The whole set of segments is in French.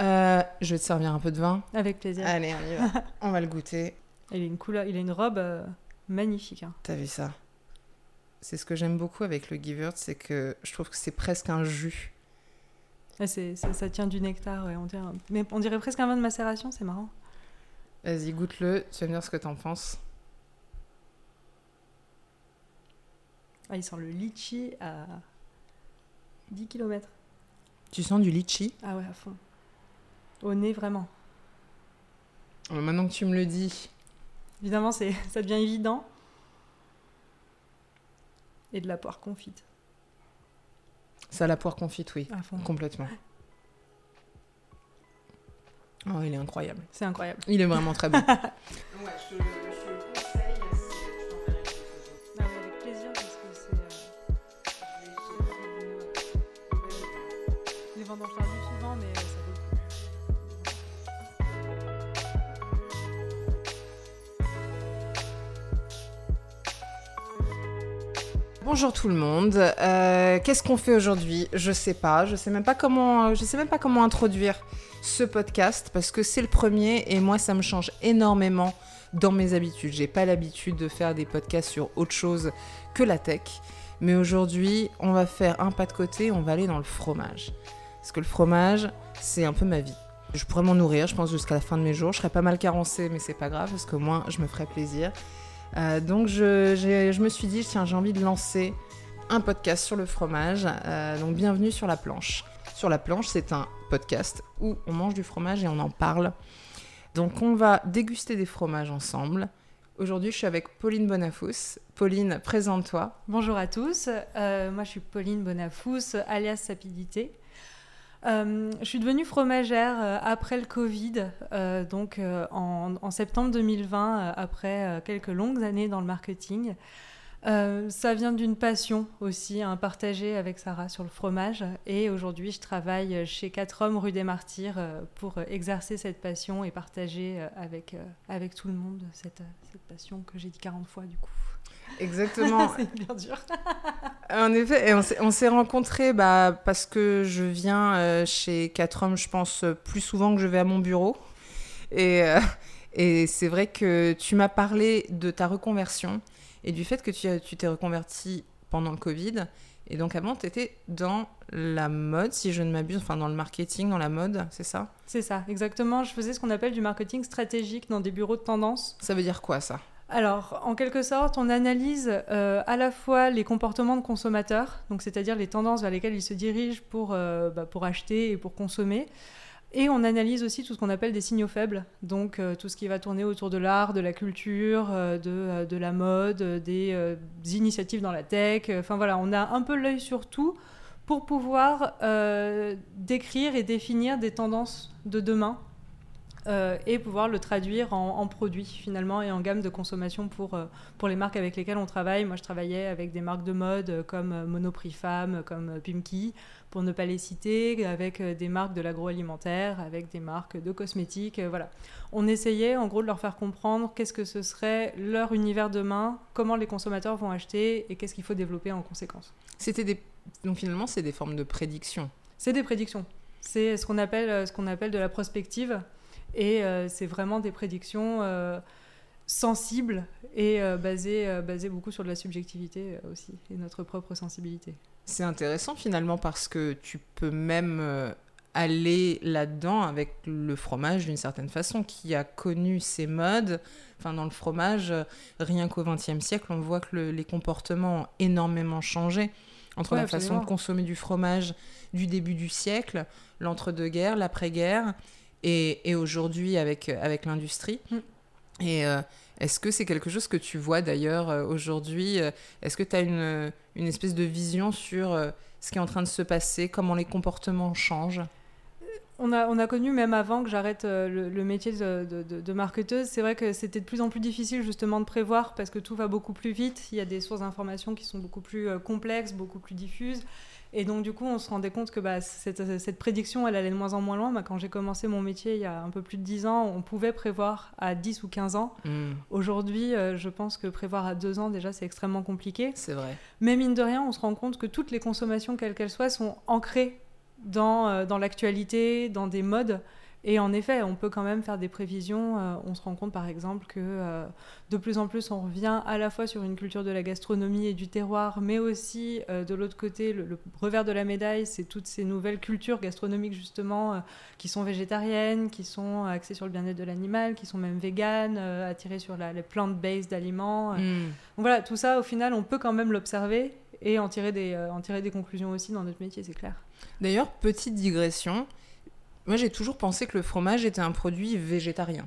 Euh, je vais te servir un peu de vin. Avec plaisir. Allez, on y va. on va le goûter. Il a une couleur, il a une robe euh, magnifique. hein. T'as vu ça? C'est ce que j'aime beaucoup avec le Givert, c'est que je trouve que c'est presque un jus. Ah, c'est- ça, ça tient du nectar, ouais, on dirait, mais on dirait presque un vin de macération, c'est marrant. Vas-y, goûte-le, tu vas me dire ce que t'en penses. Ah, il sent le litchi à 10 km. Tu sens du litchi? Ah ouais, à fond. Au nez, vraiment. Euh, Maintenant que tu me le dis, Évidemment, c'est, ça devient évident. Et de la poire confite, ça la poire confite, oui. à fond. Complètement. Oh, il est incroyable. C'est incroyable. Il est vraiment très bon. Bonjour tout le monde. Euh, Qu'est-ce qu'on fait aujourd'hui? Je sais pas. Je sais même pas comment. Je sais même pas comment introduire ce podcast parce que c'est le premier et moi ça me change énormément dans mes habitudes. J'ai pas l'habitude de faire des podcasts sur autre chose que la tech. Mais aujourd'hui, on va faire un pas de côté. On va aller dans le fromage parce que le fromage, c'est un peu ma vie. Je pourrais m'en nourrir, je pense, jusqu'à la fin de mes jours. Je serais pas mal carencée, mais c'est pas grave parce que moi, je me ferai plaisir. Euh, donc je, me suis dit, tiens, j'ai envie de lancer un podcast sur le fromage. Euh, donc bienvenue sur la planche. Sur la planche, c'est un podcast où on mange du fromage et on en parle. Donc on va déguster des fromages ensemble. Aujourd'hui, je suis avec Pauline Bonafous. Pauline, présente-toi. Bonjour à tous, Euh, moi je suis Pauline Bonafous, alias Sapidité. Euh, je suis devenue fromagère euh, après le Covid, euh, donc en, septembre 2020, euh, après quelques longues années dans le marketing. Ça vient d'une passion aussi, hein, partagée avec Sarah sur le fromage. Et aujourd'hui, je travaille chez 4 hommes rue des Martyrs pour exercer cette passion et partager avec, tout le monde cette passion que j'ai dit 40 fois du coup. Exactement. C'est bien dur. En effet, et on s'est- on s'est rencontrés bah, parce que je viens euh, chez 4 hommes, je pense, plus souvent que je vais à mon bureau. Et, euh, et c'est vrai que tu m'as parlé de ta reconversion et du fait que tu t'es reconverti pendant le Covid. Et donc avant, tu étais dans la mode, si je ne m'abuse, enfin dans le marketing, dans la mode, c'est ça? C'est ça, exactement. Je faisais ce qu'on appelle du marketing stratégique dans des bureaux de tendance. Ça veut dire quoi ça? Alors, en quelque sorte, on analyse euh, à la fois les comportements de consommateurs, donc c'est-à-dire les tendances vers lesquelles ils se dirigent pour, euh, bah, acheter et pour consommer. Et on analyse aussi tout ce qu'on appelle des signaux faibles, donc euh, tout ce qui va tourner autour de l'art, de la culture, de, la mode, des, des initiatives dans la tech. Enfin voilà, on a un peu l'œil sur tout pour pouvoir décrire et définir des tendances de demain euh, et pouvoir le traduire en, en produits finalement et en gamme de consommation pour, euh, pour les marques avec lesquelles on travaille. Moi, je travaillais avec des marques de mode euh, comme Monoprix Femme, comme Pimki, pour ne pas les citer, avec des marques de l'agroalimentaire, avec des marques de cosmétiques. voilà. On essayait en gros de leur faire comprendre qu'est-ce que ce serait leur univers demain, comment les consommateurs vont acheter et qu'est-ce qu'il faut développer en conséquence. C'était des... Donc finalement, c'est des formes de prédiction. C'est des prédictions. C'est ce qu'on appelle, ce qu'on appelle de la prospective. Et euh, c'est vraiment des prédictions euh, sensibles et euh, basées, basées beaucoup sur de la subjectivité aussi, et notre propre sensibilité. C'est intéressant finalement parce que tu peux même aller là-dedans avec le fromage d'une certaine façon, qui a connu ses modes. Enfin, dans le fromage, rien qu'au XXe siècle, on voit que le- les comportements ont énormément changé entre Ouais, la façon de consommer du fromage du début du siècle, l'entre-deux-guerres, l'après-guerre, et, et aujourd'hui avec, avec l'industrie. Mm. Et euh, est-ce que c'est quelque chose que tu vois d'ailleurs euh, aujourd'hui euh, Est-ce que tu as une, une espèce de vision sur euh, ce qui est en train de se passer, comment les comportements changent? On a, on a connu, même avant que j'arrête le, le métier de, de- de- marketeuse, c'est vrai que c'était de plus en plus difficile justement de prévoir parce que tout va beaucoup plus vite. Il y a des sources d'informations qui sont beaucoup plus complexes, beaucoup plus diffuses. Et donc, du coup, on se rendait compte que bah, cette, cette prédiction, elle allait de moins en moins loin. Bah, quand j'ai commencé mon métier il y a un peu plus de 10 ans, on pouvait prévoir à 10 ou 15 ans. Hmm, Aujourd'hui, euh, je pense que prévoir à 2 ans, déjà, c'est extrêmement compliqué. C'est vrai. Mais mine de rien, on se rend compte que toutes les consommations, quelles qu'elles soient, sont ancrées dans, dans l'actualité, dans des modes. Et en effet, on peut quand même faire des prévisions. Euh, on se rend compte, par exemple, que euh, de plus en plus, on revient à la fois sur une culture de la gastronomie et du terroir, mais aussi, euh, de l'autre côté, le, revers de la médaille, c'est toutes ces nouvelles cultures gastronomiques, justement, qui sont végétariennes, qui sont axées sur le bien-être de l'animal, qui sont même véganes, attirées sur la, les plant-based d'aliments. Hmm. voilà, tout ça, au final, on peut quand même l'observer et en tirer, des, en tirer des conclusions aussi dans notre métier, c'est clair. D'ailleurs, petite digression, moi, j'ai toujours pensé que le fromage était un produit végétarien.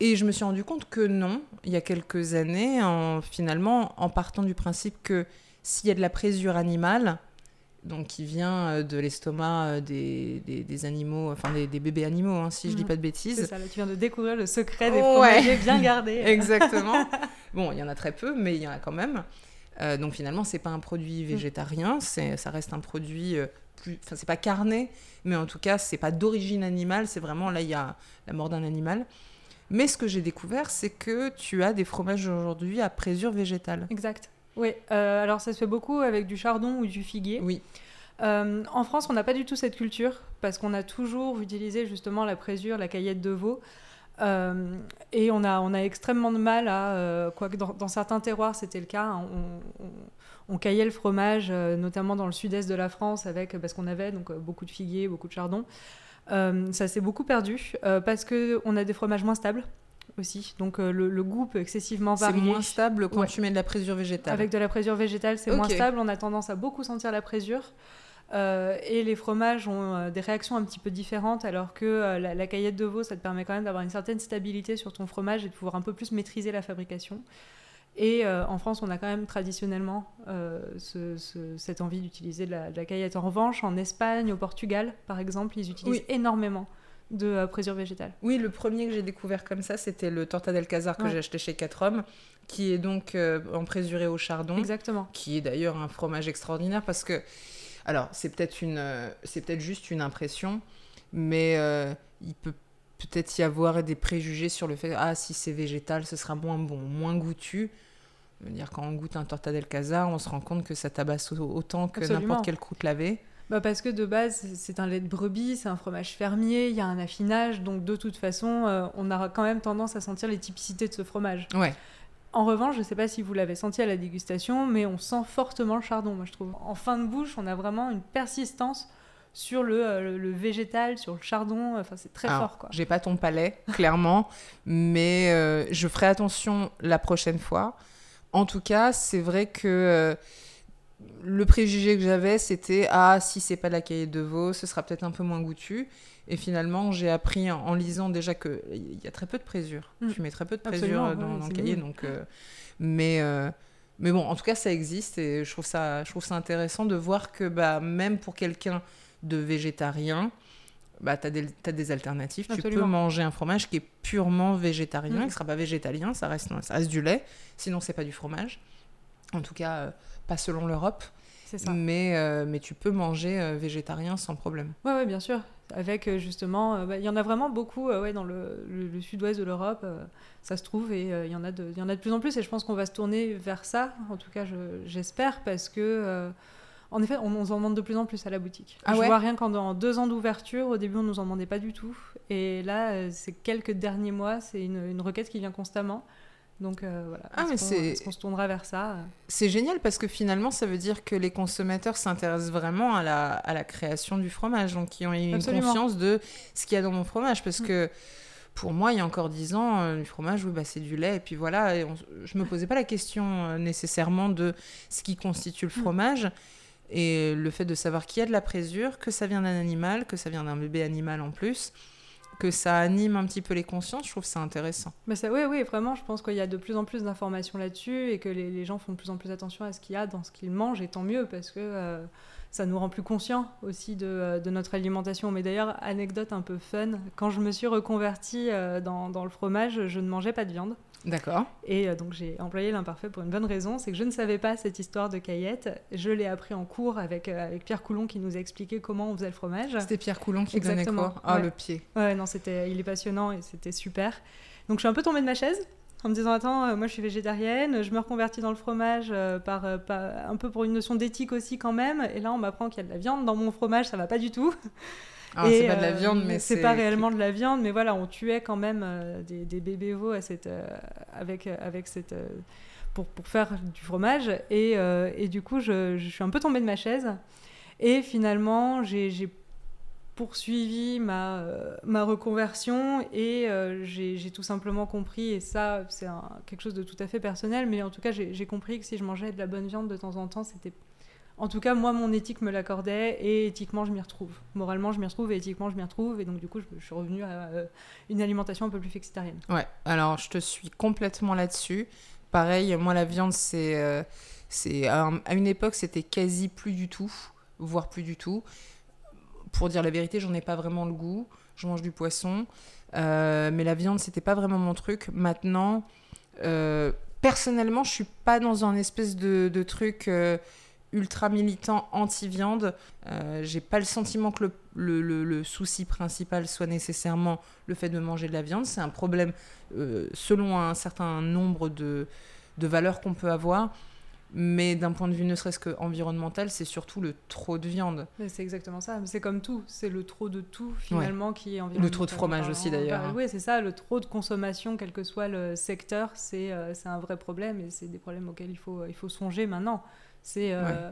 Et je me suis rendu compte que non, il y a quelques années, en, finalement, en partant du principe que s'il y a de la présure animale, donc qui vient euh, de l'estomac euh, des, des, animaux, enfin des, bébés animaux, hein, si je dis mhm. pas de bêtises. C'est ça, là, tu viens de découvrir le secret des fromagers bien gardés. Exactement. bon, il y en a très peu, mais il y en a quand même. Euh, donc finalement, c'est pas un produit mm. végétarien, ça reste un produit plus, enfin c'est pas carné, mais en tout cas c'est pas d'origine animale, c'est vraiment là il y a la mort d'un animal. Mais ce que j'ai découvert, c'est que tu as des fromages aujourd'hui à présure végétale. Exact. Oui, euh, alors ça se fait beaucoup avec du chardon ou du figuier. Oui. Euh, en France, on n'a pas du tout cette culture parce qu'on a toujours utilisé justement la présure, la caillette de veau. Euh, et on a, on a extrêmement de mal à, quoique dans, dans, certains terroirs c'était le cas, hein, on, on caillait le fromage, euh, notamment dans le sud-est de la France, avec, parce qu'on avait donc, euh, beaucoup de figuiers, beaucoup de chardon. Euh, ça s'est beaucoup perdu parce qu'on a des fromages moins stables aussi. Donc le, goût peut excessivement varier. C'est moins stable quand tu mets de la présure végétale. Avec de la présure végétale, c'est moins stable. On a tendance à beaucoup sentir la présure. et les fromages ont des réactions un petit peu différentes, alors que la, la, caillette de veau, ça te permet quand même d'avoir une certaine stabilité sur ton fromage et de pouvoir un peu plus maîtriser la fabrication. Et euh, en France, on a quand même traditionnellement euh, cette envie d'utiliser de, la, caillette. En revanche, en Espagne, au Portugal, par exemple, ils utilisent énormément de euh, présure végétale. Oui, le premier que j'ai découvert comme ça, c'était le Torta del Casar que j'ai acheté chez 4 Hommes, qui est donc en présuré au chardon. Exactement. Qui est d'ailleurs un fromage extraordinaire parce que, alors, c'est peut-être une, c'est peut-être juste une impression, mais il peut peut-être y avoir des préjugés sur le fait ah si c'est végétal, ce sera moins bon, moins goûtu dire, quand on goûte un torta del casar, on se rend compte que ça tabasse autant que n'importe quelle croûte lavée. Bah parce que de base, c'est un lait de brebis, c'est un fromage fermier, il y a un affinage, donc de toute façon, euh, on aura quand même tendance à sentir les typicités de ce fromage. Ouais. En revanche, je ne sais pas si vous l'avez senti à la dégustation, mais on sent fortement le chardon, moi je trouve. En fin de bouche, on a vraiment une persistance sur le, euh, végétal, sur le chardon, enfin c'est très fort quoi. J'ai pas ton palais, clairement, mais euh, je ferai attention la prochaine fois. En tout cas, c'est vrai que euh, le préjugé que j'avais, c'était ah si c'est pas la cahier de veau, ce sera peut-être un peu moins goûtu. Et finalement, j'ai appris en, lisant déjà que il y a très peu de présure. Mm. Tu mets très peu de présure dans, le cahier, donc. Euh, mais euh, mais bon, en tout cas, ça existe et je trouve ça je trouve ça intéressant de voir que bah même pour quelqu'un de végétarien, bah, tu as, des alternatives. Tu peux manger un fromage qui est purement végétarien, mm. qui ne sera pas végétalien, ça reste, ça reste du lait, sinon c'est pas du fromage. En tout cas, euh, pas selon l'Europe. Ça. Mais, euh, mais tu peux manger euh, végétarien sans problème. Oui, ouais, bien sûr. Avec justement, bah, il y en a vraiment beaucoup ouais, dans le, le, sud-ouest de l'Europe, ça se trouve, et il y, en a de, y en a de plus en plus. Et je pense qu'on va se tourner vers ça, en tout cas j'espère, parce que en effet, on nous en demande de plus en plus à la boutique. Ah je vois rien qu'en dans deux ans d'ouverture, au début, on nous en demandait pas du tout. Et là, euh, ces quelques derniers mois, c'est une, requête qui vient constamment. Donc euh, voilà, ah, est-ce qu'on se tournera vers ça euh C'est génial parce que finalement, ça veut dire que les consommateurs s'intéressent vraiment à la, à la, création du fromage, donc qui ont une conscience de ce qu'il y a dans mon fromage. Parce mm. que pour moi, il y a encore dix ans, du fromage, oui, bah, c'est du lait. Et puis voilà, et je me posais pas la question nécessairement de ce qui constitue le mm. fromage. Et le fait de savoir qu'il y a de la présure, que ça vient d'un animal, que ça vient d'un bébé animal en plus, que ça anime un petit peu les consciences, je trouve ça intéressant. Mais ça, oui, oui, vraiment, je pense qu'il y a de plus en plus d'informations là-dessus et que les, gens font de plus en plus attention à ce qu'il y a dans ce qu'ils mangent, et tant mieux, parce que euh, ça nous rend plus conscients aussi de, euh, de notre alimentation. Mais d'ailleurs, anecdote un peu fun, quand je me suis reconvertie euh, dans, le fromage, je ne mangeais pas de viande. D'accord. Et euh, donc j'ai employé l'imparfait pour une bonne raison, c'est que je ne savais pas cette histoire de caillette. Je l'ai appris en cours avec, euh, avec Pierre Coulon qui nous a expliqué comment on faisait le fromage. C'était Pierre Coulon qui Exactement. donnait quoi? Ah, le pied. Ouais, non, c'était, il est passionnant et c'était super. Donc je suis un peu tombée de ma chaise. en me disant attends, euh, moi je suis végétarienne, je me reconvertis dans le fromage par, par- un peu pour une notion d'éthique aussi quand même. Et là on m'apprend qu'il y a de la viande dans mon fromage, ça va pas du tout. Alors, Et, c'est pas de la euh, viande, mais c'est pas réellement de la viande, mais voilà, on tuait quand même euh, des, des bébés veaux à cette, euh, avec, euh, avec cette, euh, pour, pour faire du fromage. Et, euh, et du coup, je, je suis un peu tombée de ma chaise. Et finalement, j'ai poursuivi ma, euh, ma reconversion et euh, j'ai tout simplement compris, et ça, c'est quelque chose de tout à fait personnel, mais en tout cas, j'ai compris que si je mangeais de la bonne viande de temps en temps, c'était en tout cas, moi, mon éthique me l'accordait et éthiquement, je m'y retrouve. Moralement, je m'y retrouve et éthiquement, je m'y retrouve. Et donc, du coup, je, suis revenue à euh, une alimentation un peu plus flexitarienne. Ouais, alors je te suis complètement là-dessus. Pareil, moi la viande, c'est. euh, à, un- à une époque, c'était quasi plus du tout, voire plus du tout. Pour dire la vérité, j'en ai pas vraiment le goût. Je mange du poisson. Euh, mais la viande, c'était pas vraiment mon truc. Maintenant, personnellement, je suis pas dans un espèce de truc. Euh, ultra militant anti-viande, Euh, j'ai pas le sentiment que le, le- le- le souci principal soit nécessairement le fait de manger de la viande. C'est un problème euh, selon un certain nombre de, de valeurs qu'on peut avoir. Mais d'un point de vue ne serait-ce qu'environnemental, c'est surtout le trop de viande. C'est exactement ça. C'est comme tout. C'est le trop de tout, finalement, qui est Le trop de fromage aussi, d'ailleurs. oui, c'est ça. Le trop de consommation, quel que soit le secteur, c'est euh, un vrai problème. Et c'est des problèmes auxquels il faut, il faut songer maintenant. C'est euh,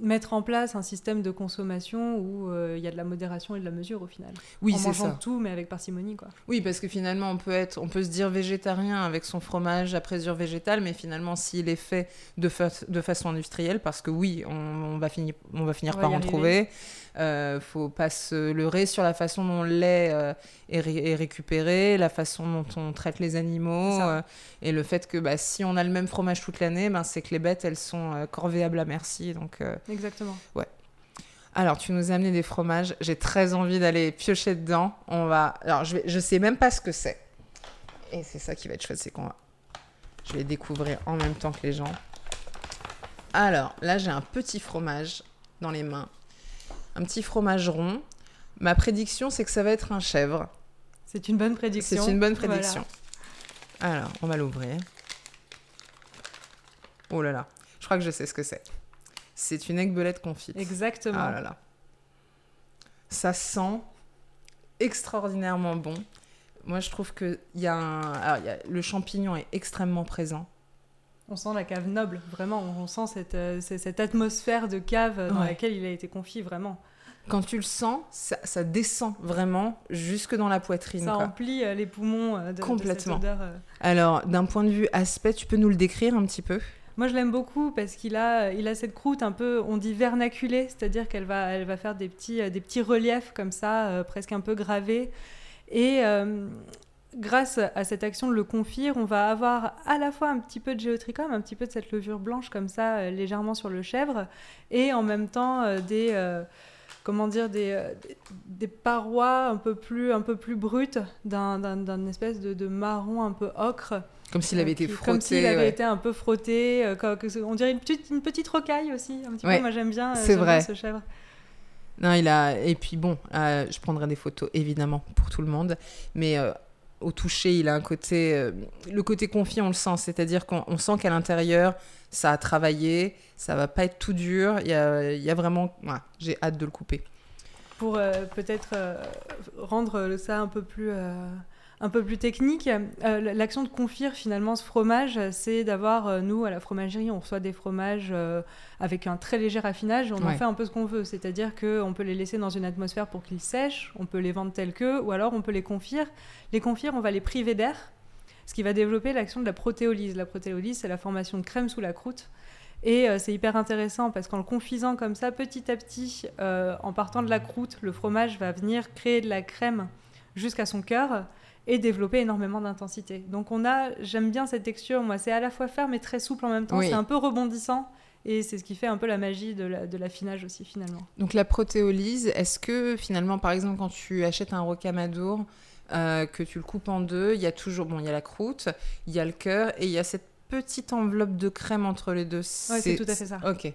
mettre en place un système de consommation où euh, il y a de la modération et de la mesure, au final. Oui, c'est ça. tout, mais avec parcimonie, quoi. Oui, parce que finalement, on peut, être, on peut se dire végétarien avec son fromage à présure végétale, mais finalement, s'il est fait de, fa- de façon industrielle, parce que oui, on, on va, finir, on va finir On va par en arriver. trouver, euh, faut pas se leurrer sur la façon dont le lait euh, est, ré- est récupéré, la façon dont on traite les animaux, euh, et le fait que bah, si on a le même fromage toute l'année, ben, c'est que les bêtes, elles sont corvéables à merci. Donc, Exactement. alors, tu nous as amené des fromages. J'ai très envie d'aller piocher dedans. On va. Alors, je vais. Je sais même pas ce que c'est. Et c'est ça qui va être chouette, c'est qu'on va. Je vais découvrir en même temps que les gens. Alors, là, j'ai un petit fromage dans les mains. Un petit fromage rond. Ma prédiction, c'est que ça va être un chèvre. C'est une bonne prédiction. C'est une bonne Voilà. prédiction. Alors, on va l'ouvrir. Oh là là. Je crois que je sais ce que c'est. C'est une aigbelette confite. Exactement. Ah là là. Ça sent extraordinairement bon. Moi, je trouve que y a un... alors, y a- le champignon est extrêmement présent. On sent la cave noble, vraiment. On sent cette, euh, cette atmosphère de cave dans Ouais. laquelle il a été confié, vraiment. Quand tu le sens, ça, ça descend vraiment jusque dans la poitrine. Ça quoi. emplit euh, les poumons euh, de, de Complètement. cette odeur. Alors, d'un point de vue aspect, tu peux nous le décrire un petit peu? Moi, je l'aime beaucoup parce qu'il a, il a cette croûte un peu, on dit vernaculée, c'est-à-dire qu'elle va, elle va faire des petits, des petits reliefs comme ça, euh, presque un peu gravés. Et euh, grâce à cette action de le confire, on va avoir à la fois un petit peu de géotrichum, un petit peu de cette levure blanche comme ça, euh, légèrement sur le chèvre, et en même temps euh, des, euh, comment dire, des, des, parois un peu plus, un peu plus brutes d'un, espèce de, de marron un peu ocre. Comme s'il avait été qui- frotté. Comme s'il avait ouais. été un peu frotté. on dirait une petite, une petite rocaille aussi. Un petit Ouais, peu. Moi, j'aime bien, vrai. bien ce chèvre. Non, il a. Et puis bon, euh, je prendrai des photos évidemment pour tout le monde, mais euh, au toucher, il a un côté. euh, le côté confit, on le sent, c'est-à-dire qu'on on sent qu'à l'intérieur, ça a travaillé, ça va pas être tout dur. Il y a, y a vraiment. J'ai hâte de le couper. Pour euh, peut-être euh, rendre ça un peu plus. Un peu plus technique, euh, l'action de confire finalement ce fromage, c'est d'avoir, euh, nous à la fromagerie, on reçoit des fromages euh, avec un très léger raffinage, on en fait un peu ce qu'on veut, c'est-à-dire qu'on peut les laisser dans une atmosphère pour qu'ils sèchent, on peut les vendre tels que, ou alors on peut les confire. Les confire, on va les priver d'air, ce qui va développer l'action de la protéolyse. La protéolyse, c'est la formation de crème sous la croûte. Et euh, c'est hyper intéressant parce qu'en le confisant comme ça, petit à petit, euh, en partant de la croûte, le fromage va venir créer de la crème jusqu'à son cœur et développer énormément d'intensité. Donc on a, j'aime bien cette texture, moi c'est à la fois ferme et très souple en même temps, Oui. c'est un peu rebondissant et c'est ce qui fait un peu la magie de la- de l'affinage aussi finalement. Donc la protéolyse, est-ce que finalement, par exemple, quand tu achètes un rocamadour, euh, que tu le coupes en deux, il y a toujours, bon, il y a la croûte, il y a le cœur et il y a cette petite enveloppe de crème entre les deux? Ouais, c'est tout à fait ça. Ok.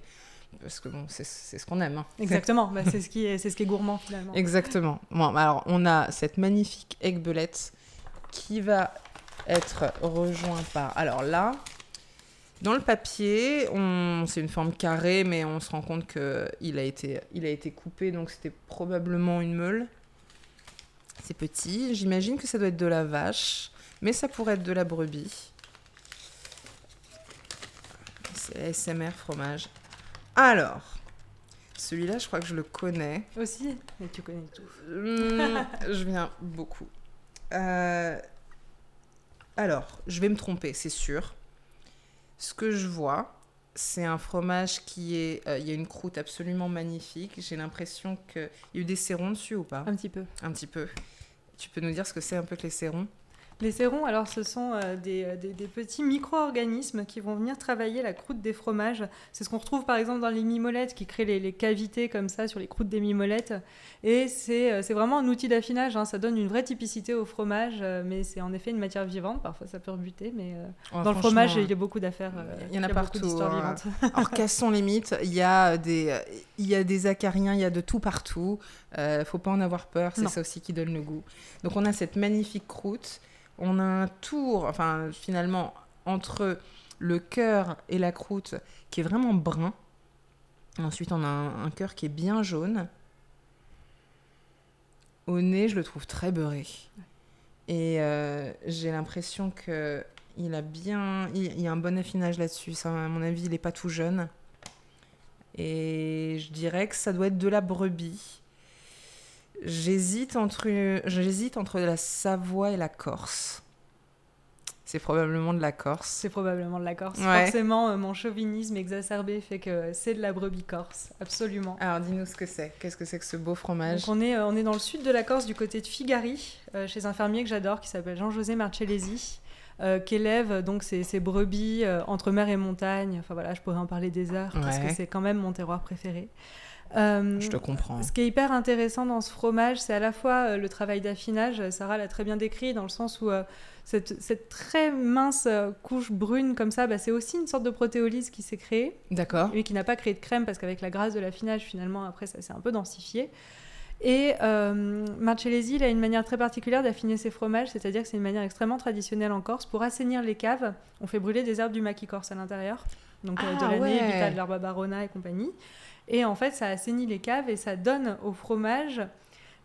Parce que bon, c'est ce qu'on aime. hein. Exactement, bah, c'est ce, qui est- c'est ce qui est gourmand finalement. Exactement. Bon, alors on a cette magnifique aigbelette qui va être rejoint par. Alors là, dans le papier, on... c'est une forme carrée, mais on se rend compte qu'il a été, il a été coupé, donc c'était probablement une meule. C'est petit. J'imagine que ça doit être de la vache, mais ça pourrait être de la brebis. C'est SMR fromage. Alors, celui-là, je crois que je le connais. Aussi Mais tu connais tout. Hmm, je viens beaucoup. Euh, alors, je vais me tromper, c'est sûr. Ce que je vois, c'est un fromage qui est. Euh, il y a une croûte absolument magnifique. J'ai l'impression qu'il y a eu des sérons dessus ou pas? Un petit peu. Un petit peu. Tu peux nous dire ce que c'est un peu que les sérons les sérons, alors, ce sont euh, euh, des, des, petits micro-organismes qui vont venir travailler la croûte des fromages. C'est ce qu'on retrouve par exemple dans les mimolettes qui créent les, cavités comme ça sur les croûtes des mimolettes. Et c'est euh, vraiment un outil d'affinage. Hein. Ça donne une vraie typicité au fromage, mais c'est en effet une matière vivante. Parfois, ça peut rebuter, mais dans le fromage, il y a beaucoup d'affaires. il y en a, partout. Hein. Alors, cassons les mythes. Il y a des, il y a des acariens, il y a de tout partout. ne faut pas en avoir peur. C'est ça aussi qui donne le goût. Donc, on a cette magnifique croûte on a un tour, enfin finalement, entre le cœur et la croûte qui est vraiment brun. Ensuite, on a un, cœur qui est bien jaune. Au nez, je le trouve très beurré. Et euh, j'ai l'impression que il a bien, il, y a un bon affinage là-dessus. à mon avis, il n'est pas tout jeune. Et je dirais que ça doit être de la brebis. J'hésite entre, j'hésite entre la Savoie et la Corse. C'est probablement de la Corse. C'est probablement de la Corse. Forcément, euh, mon chauvinisme exacerbé fait que c'est de la brebis corse, absolument. Alors, dis-nous ce que c'est. Qu'est-ce que c'est que ce beau fromage on est, euh, on est dans le sud de la Corse, du côté de Figari, euh, chez un fermier que j'adore qui s'appelle Jean-José Marcellesi. qui élève donc ces, brebis entre mer et montagne. Enfin voilà, je pourrais en parler des heures parce que c'est quand même mon terroir préféré. Euh, je te comprends. Ce qui est hyper intéressant dans ce fromage, c'est à la fois euh, le travail d'affinage, Sarah l'a très bien décrit, dans le sens où euh, cette, cette, très mince couche brune comme ça, bah, c'est aussi une sorte de protéolyse qui s'est créée. D'accord. Et qui n'a pas créé de crème, parce qu'avec la grâce de l'affinage, finalement, après, ça s'est un peu densifié. Et euh, Marcellesi, il a une manière très particulière d'affiner ses fromages, c'est-à-dire que c'est une manière extrêmement traditionnelle en Corse. Pour assainir les caves, on fait brûler des herbes du maquis corse à l'intérieur, donc ah, de l'année, ouais. de l'herbe barona et compagnie. Et en fait, ça assainit les caves et ça donne au fromage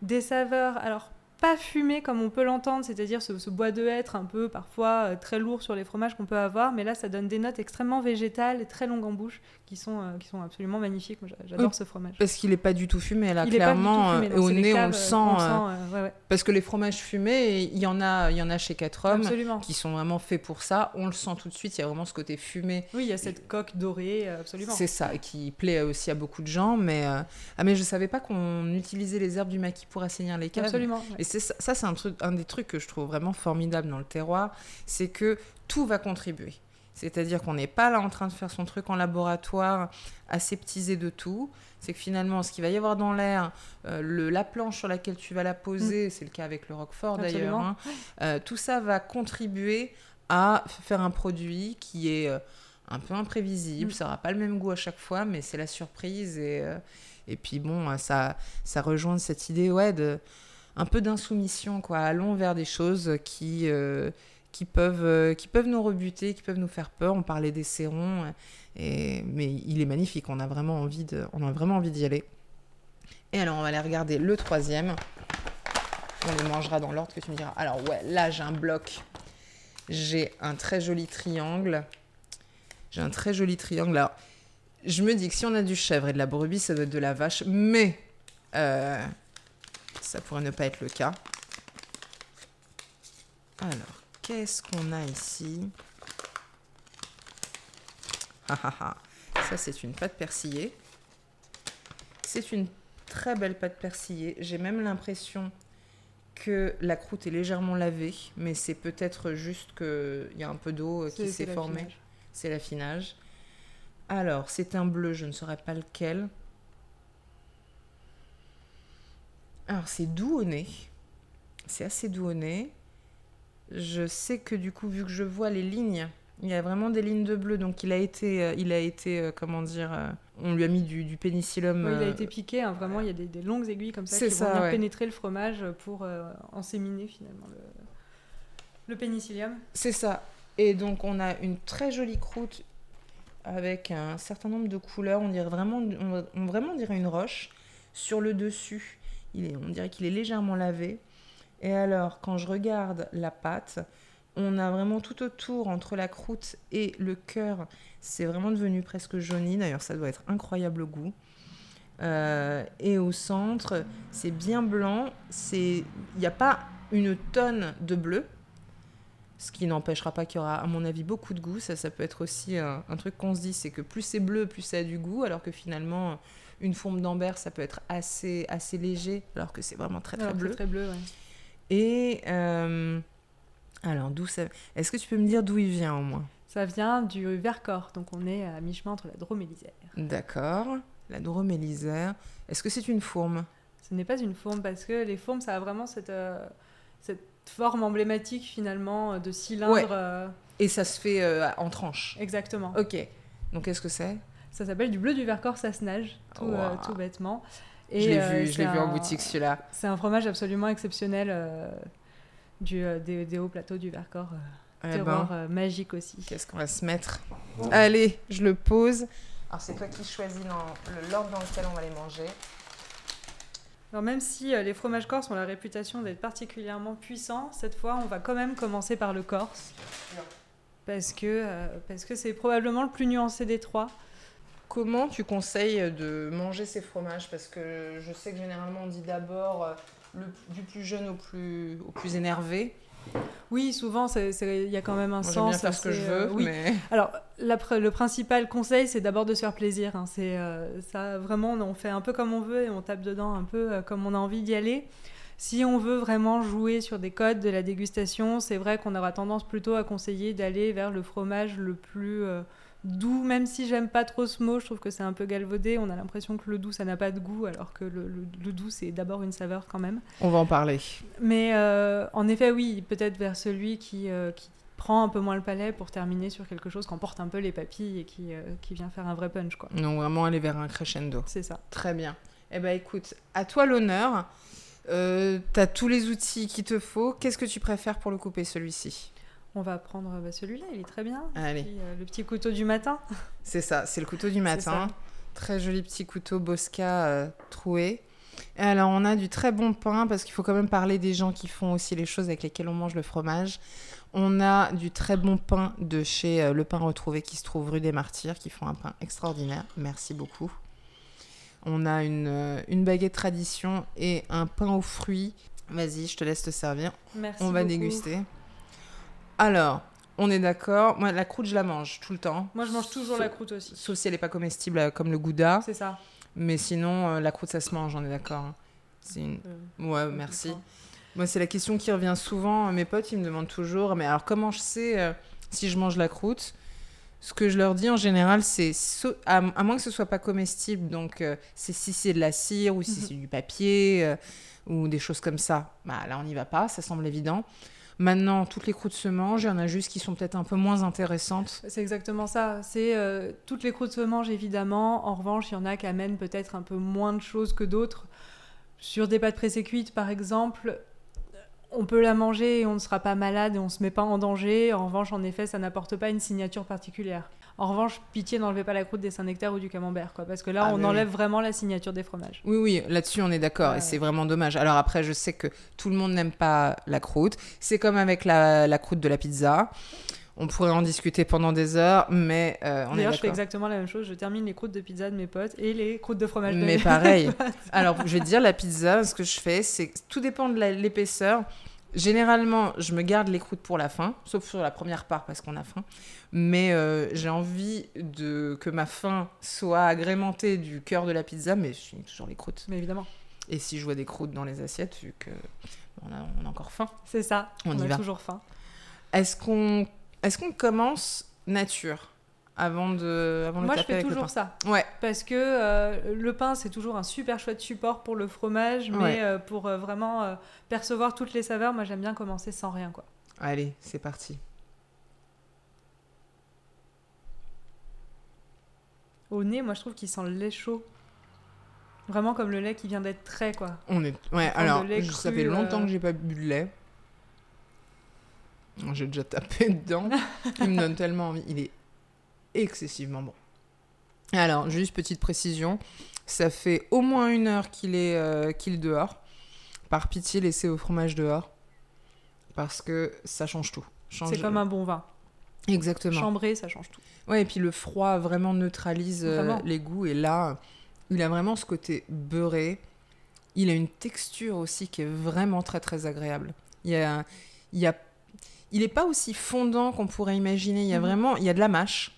des saveurs. Alors, pas fumé comme on peut l'entendre, c'est-à-dire ce, bois de hêtre un peu parfois euh, très lourd sur les fromages qu'on peut avoir, mais là ça donne des notes extrêmement végétales et très longues en bouche qui sont, euh, qui sont absolument magnifiques. j'adore ce fromage. Parce qu'il n'est pas du tout fumé là, clairement. Euh, au nez on le sent. Parce que les fromages fumés, il y en a, il y en a chez 4 hommes qui sont vraiment faits pour ça. On le sent tout de suite. Il y a vraiment ce côté fumé. Oui, il y a cette coque dorée, absolument. C'est ça, qui plaît aussi à beaucoup de gens. Mais ah mais je savais pas qu'on utilisait les herbes du maquis pour assainir les caves. Absolument ça, c'est un, truc, un des trucs que je trouve vraiment formidable dans le terroir, c'est que tout va contribuer. C'est-à-dire qu'on n'est pas là en train de faire son truc en laboratoire, aseptisé de tout. C'est que finalement, ce qu'il va y avoir dans l'air, euh, la planche sur laquelle tu vas la poser, mm. c'est le cas avec le Roquefort d'ailleurs, hein, euh, tout ça va contribuer à faire un produit qui est euh, un peu imprévisible. Mm. Ça n'aura pas le même goût à chaque fois, mais c'est la surprise. Et, et puis bon, ça, ça rejoint cette idée ouais, de un peu d'insoumission, quoi. Allons vers des choses qui, euh, euh, qui peuvent nous rebuter, qui peuvent nous faire peur. On parlait des sérons, et, mais il est magnifique. On a vraiment envie d'y aller. Et alors, on va aller regarder le troisième. On les mangera dans l'ordre que tu me diras. Alors ouais, là j'ai un bloc. J'ai un très joli triangle. J'ai un très joli triangle. Alors, je me dis que si on a du chèvre et de la brebis, ça doit être de la vache. Mais euh, ça pourrait ne pas être le cas. Alors, qu'est-ce qu'on a ici? Ah, ah, ah. Ça, c'est une pâte persillée. C'est une très belle pâte persillée. J'ai même l'impression que la croûte est légèrement lavée, mais c'est peut-être juste qu'il y a un peu d'eau euh, qui s'est formée. C'est l'affinage. Alors, c'est un bleu, je ne saurais pas lequel. Alors, c'est doux au nez. C'est assez doux au nez. Je sais que du coup, vu que je vois les lignes, il y a vraiment des lignes de bleu. Donc, il a été, euh, il a été euh, comment dire, euh, on lui a mis du, du pénicillium. il a été piqué, hein, vraiment, il y a des, longues aiguilles comme ça qui vont venir pénétrer le fromage pour enséminer finalement Le pénicillium. C'est ça. Et donc on a une très jolie croûte avec un certain nombre de couleurs. On dirait vraiment, on, on vraiment dirait une roche. Sur le dessus, on dirait qu'il est légèrement lavé. Et alors, quand je regarde la pâte, on a vraiment tout autour, entre la croûte et le cœur, c'est vraiment devenu presque jauni. D'ailleurs, ça doit être incroyable goût. Euh, et au centre, c'est bien blanc. Il n'y a pas une tonne de bleu, ce qui n'empêchera pas qu'il y aura, à mon avis, beaucoup de goût. Ça, ça peut être aussi un, un truc qu'on se dit, c'est que plus c'est bleu, plus ça a du goût, alors que finalement, une forme d'amber, ça peut être assez, assez léger, alors que c'est vraiment très très Alors, bleu. très bleu, ouais. Et euh, alors, d'où ça Est-ce que tu peux me dire d'où il vient au moins? Ça vient du Vercors, donc on est à mi-chemin entre la Drôme et l'Isère. D'accord. La Drôme et l'Isère. Est-ce que c'est une fourme? Ce n'est pas une fourme parce que les fourmes, ça a vraiment cette, euh, cette forme emblématique finalement euh, de cylindre. Ouais. euh, Et ça se fait euh, en tranches. exactement. Ok. Donc, qu'est-ce que c'est? Ça s'appelle du bleu du Vercors tout, euh, Wow. tout bêtement. Je l'ai euh, vu, je c'est l'ai vu en boutique celui-là. C'est un fromage absolument exceptionnel euh, du, euh, des, des hauts plateaux du Vercors. euh, Eh terroir ben, euh, magique aussi. qu'est-ce qu'on va se mettre? Allez, je le pose. Alors, c'est toi qui choisis l'ordre dans lequel on va les manger. Alors même si euh, les fromages corses ont la réputation d'être particulièrement puissants, cette fois on va quand même commencer par le corse. Parce que euh, parce que c'est probablement le plus nuancé des trois. Comment tu conseilles de manger ces fromages? Parce que je sais que généralement on dit d'abord euh, le- du plus jeune au plus, au plus énervé. Oui, souvent il y a quand même un Moi sens. bien faire ce que je euh, veux, oui. mais Alors la le principal conseil c'est d'abord de se faire plaisir. hein. C'est euh, ça vraiment on fait un peu comme on veut et on tape dedans un peu euh, comme on a envie d'y aller. Si on veut vraiment jouer sur des codes de la dégustation, c'est vrai qu'on aura tendance plutôt à conseiller d'aller vers le fromage le plus euh, doux, même si j'aime pas trop ce mot, je trouve que c'est un peu galvaudé. On a l'impression que le doux ça n'a pas de goût, alors que le, le- le doux c'est d'abord une saveur quand même. on va en parler. Mais euh, en effet, oui, peut-être vers celui qui, euh, qui prend un peu moins le palais pour terminer sur quelque chose emporte un peu les papilles et qui, euh, qui vient faire un vrai punch, quoi. Donc vraiment aller vers un crescendo. C'est ça. Très bien. Eh ben écoute, à toi l'honneur. Euh, T'as tous les outils qu'il te faut. Qu'est-ce que tu préfères pour le couper celui-ci? On va prendre bah, celui-là, il est très bien. Allez. Puis, euh, le petit couteau du matin. C'est ça, c'est le couteau du matin. Très joli petit couteau Bosca euh, troué. Et alors, on a du très bon pain parce qu'il faut quand même parler des gens qui font aussi les choses avec lesquelles on mange le fromage. On a du très bon pain de chez euh, Le Pain Retrouvé qui se trouve rue des Martyrs, qui font un pain extraordinaire. Merci beaucoup. On a une, une baguette tradition et un pain aux fruits. Vas-y, je te laisse te servir. Merci. on va beaucoup. déguster. Alors, on est d'accord. Moi, la croûte, je la mange tout le temps. Moi, je mange toujours la croûte aussi. Sauf si elle n'est pas comestible euh, comme le gouda. C'est ça. Mais sinon, euh, la croûte, ça se mange, on est d'accord. hein. C'est une... Euh, Ouais, merci. Moi, c'est la question qui revient souvent. Mes potes, ils me demandent toujours, mais alors comment je sais euh, si je mange la croûte? Ce que je leur dis en général, c'est so- à, à moins que ce soit pas comestible, donc c'est si c'est de la cire ou si Mhm. c'est du papier ou des choses comme ça. Bah là, on n'y va pas, ça semble évident. Maintenant, toutes les croûtes se mangent. Il y en a juste qui sont peut-être un peu moins intéressantes. C'est exactement ça. C'est euh, toutes les croûtes se mangent évidemment. En revanche, il y en a qui amènent peut-être un peu moins de choses que d'autres. Sur des pâtes pressées cuites, par exemple, on peut la manger et on ne sera pas malade et on se met pas en danger. En revanche, en effet, ça n'apporte pas une signature particulière. En revanche, pitié, n'enlevez pas la croûte des Saint-Nectaire ou du Camembert, quoi, parce que là, Ah, on enlève vraiment la signature des fromages. Oui, oui, là-dessus on est d'accord Ouais, et c'est vraiment dommage. Alors après, je sais que tout le monde n'aime pas la croûte. C'est comme avec la, la croûte de la pizza. On pourrait en discuter pendant des heures, mais euh, on est D'ailleurs, je fais exactement la même chose. Je termine les croûtes de pizza de mes potes et les croûtes de fromage de Mais mes- pareil. Alors, je vais te dire, la pizza, ce que je fais, c'est tout dépend de l'épaisseur. Généralement, je me garde les croûtes pour la fin, sauf sur la première part parce qu'on a faim. Mais euh, j'ai envie de que ma faim soit agrémentée du cœur de la pizza, mais je finis toujours les croûtes. Mais évidemment, Et si je vois des croûtes dans les assiettes, vu que on a, on a encore faim. c'est ça. On y a va. toujours faim. Est-ce qu'on est qu'on commence nature? Avant de avant le Moi, je taper fais le toujours ça. Ouais. Parce que euh, le pain, c'est toujours un super chouette support pour le fromage, mais Ouais. euh, pour euh, vraiment percevoir toutes les saveurs, moi j'aime bien commencer sans rien. quoi. Allez, c'est parti. Au nez, moi je trouve qu'il sent le lait chaud. Vraiment comme le lait qui vient d'être trait, quoi. On est ouais, alors je- ça cru, fait longtemps que j'ai pas bu de lait. J'ai déjà tapé dedans. Il me donne tellement envie. Il est excessivement bon. Alors, juste petite précision. Ça fait au moins une heure qu'il est, euh, qu'il est dehors. Par pitié, laissez au fromage dehors. Parce que ça change tout. Change- C'est comme un bon vin. Exactement. Chambré, ça change tout. Ouais, et puis le froid vraiment neutralise euh, Vraiment. les goûts. Et là, il a vraiment ce côté beurré. Il a une texture aussi qui est vraiment très très agréable. Il y a, il y a, il est pas aussi fondant qu'on pourrait imaginer. Il y a Mhm. vraiment, il y a de la mâche.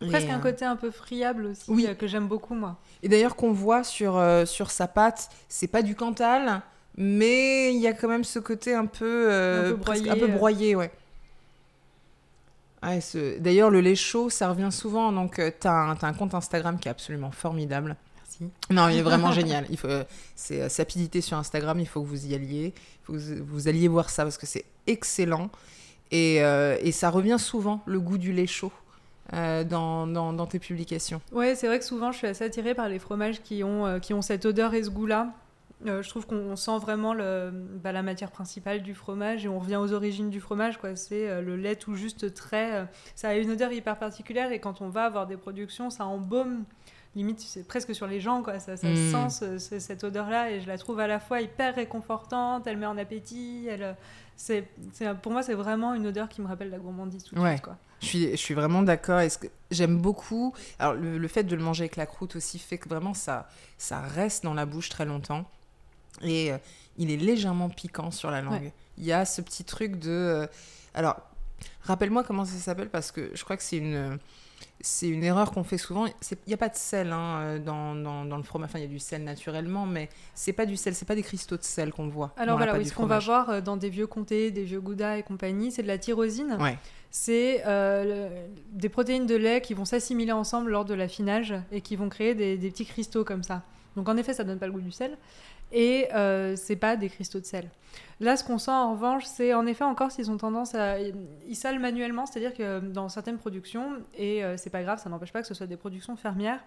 Presque Et, un euh, côté un peu friable aussi, oui. euh, que j'aime beaucoup moi. Et d'ailleurs qu'on voit sur euh, sur sa pâte, c'est pas du Cantal, mais il y a quand même ce côté un peu euh, Un peu presque- broyé, un peu euh. broyé, ouais. Ouais, ce- D'ailleurs, le lait chaud, ça revient souvent. Donc, euh, t'as un, un compte Instagram qui est absolument formidable. Merci. Non, il est vraiment génial. Il faut, euh, c'est euh, Sapidité sur Instagram. Il faut que vous y alliez. Il faut que vous, vous alliez voir ça parce que c'est excellent. Et, euh, et ça revient souvent, le goût du lait chaud, euh, dans, dans, dans tes publications. Ouais, c'est vrai que souvent je suis assez attirée par les fromages qui ont, euh, qui ont cette odeur et ce goût-là. Euh, je trouve qu'on sent vraiment le, bah, la matière principale du fromage et on revient aux origines du fromage. quoi. C'est le lait tout juste très. ça a une odeur hyper particulière et quand on va avoir des productions, ça embaume limite c'est presque sur les gens quoi ça, ça Mm. sent ce- ce- cette odeur là et je la trouve à la fois hyper réconfortante elle met en appétit elle c'est pour moi c'est vraiment une odeur qui me rappelle la gourmandise tout de Ouais. suite quoi Je suis, je suis vraiment d'accord. J'aime beaucoup. Alors, le, le fait de le manger avec la croûte aussi fait que vraiment ça, ça reste dans la bouche très longtemps. Et euh, il est légèrement piquant sur la langue. Ouais. Il y a ce petit truc de. euh, alors, rappelle-moi comment ça s'appelle parce que je crois que c'est une. C'est une erreur qu'on fait souvent. Il n'y a pas de sel hein, euh, dans, dans, dans le fromage. Enfin, il y a du sel naturellement, mais c'est pas du sel, c'est pas des cristaux de sel qu'on voit. Alors voilà, oui, ce qu'on va voir euh, dans des vieux comtés, des vieux goudas et compagnie, c'est de la tyrosine. Ouais. C'est euh, des protéines de lait qui vont s'assimiler ensemble lors de l'affinage et qui vont créer des, des petits cristaux comme ça. Donc en effet, ça donne pas le goût du sel. Et euh, c'est pas des cristaux de sel. Là, ce qu'on sent en revanche, c'est en effet encore s'ils ont tendance à. Ils salent manuellement, c'est-à-dire que dans certaines productions, et euh, c'est pas grave, ça n'empêche pas que ce soit des productions fermières,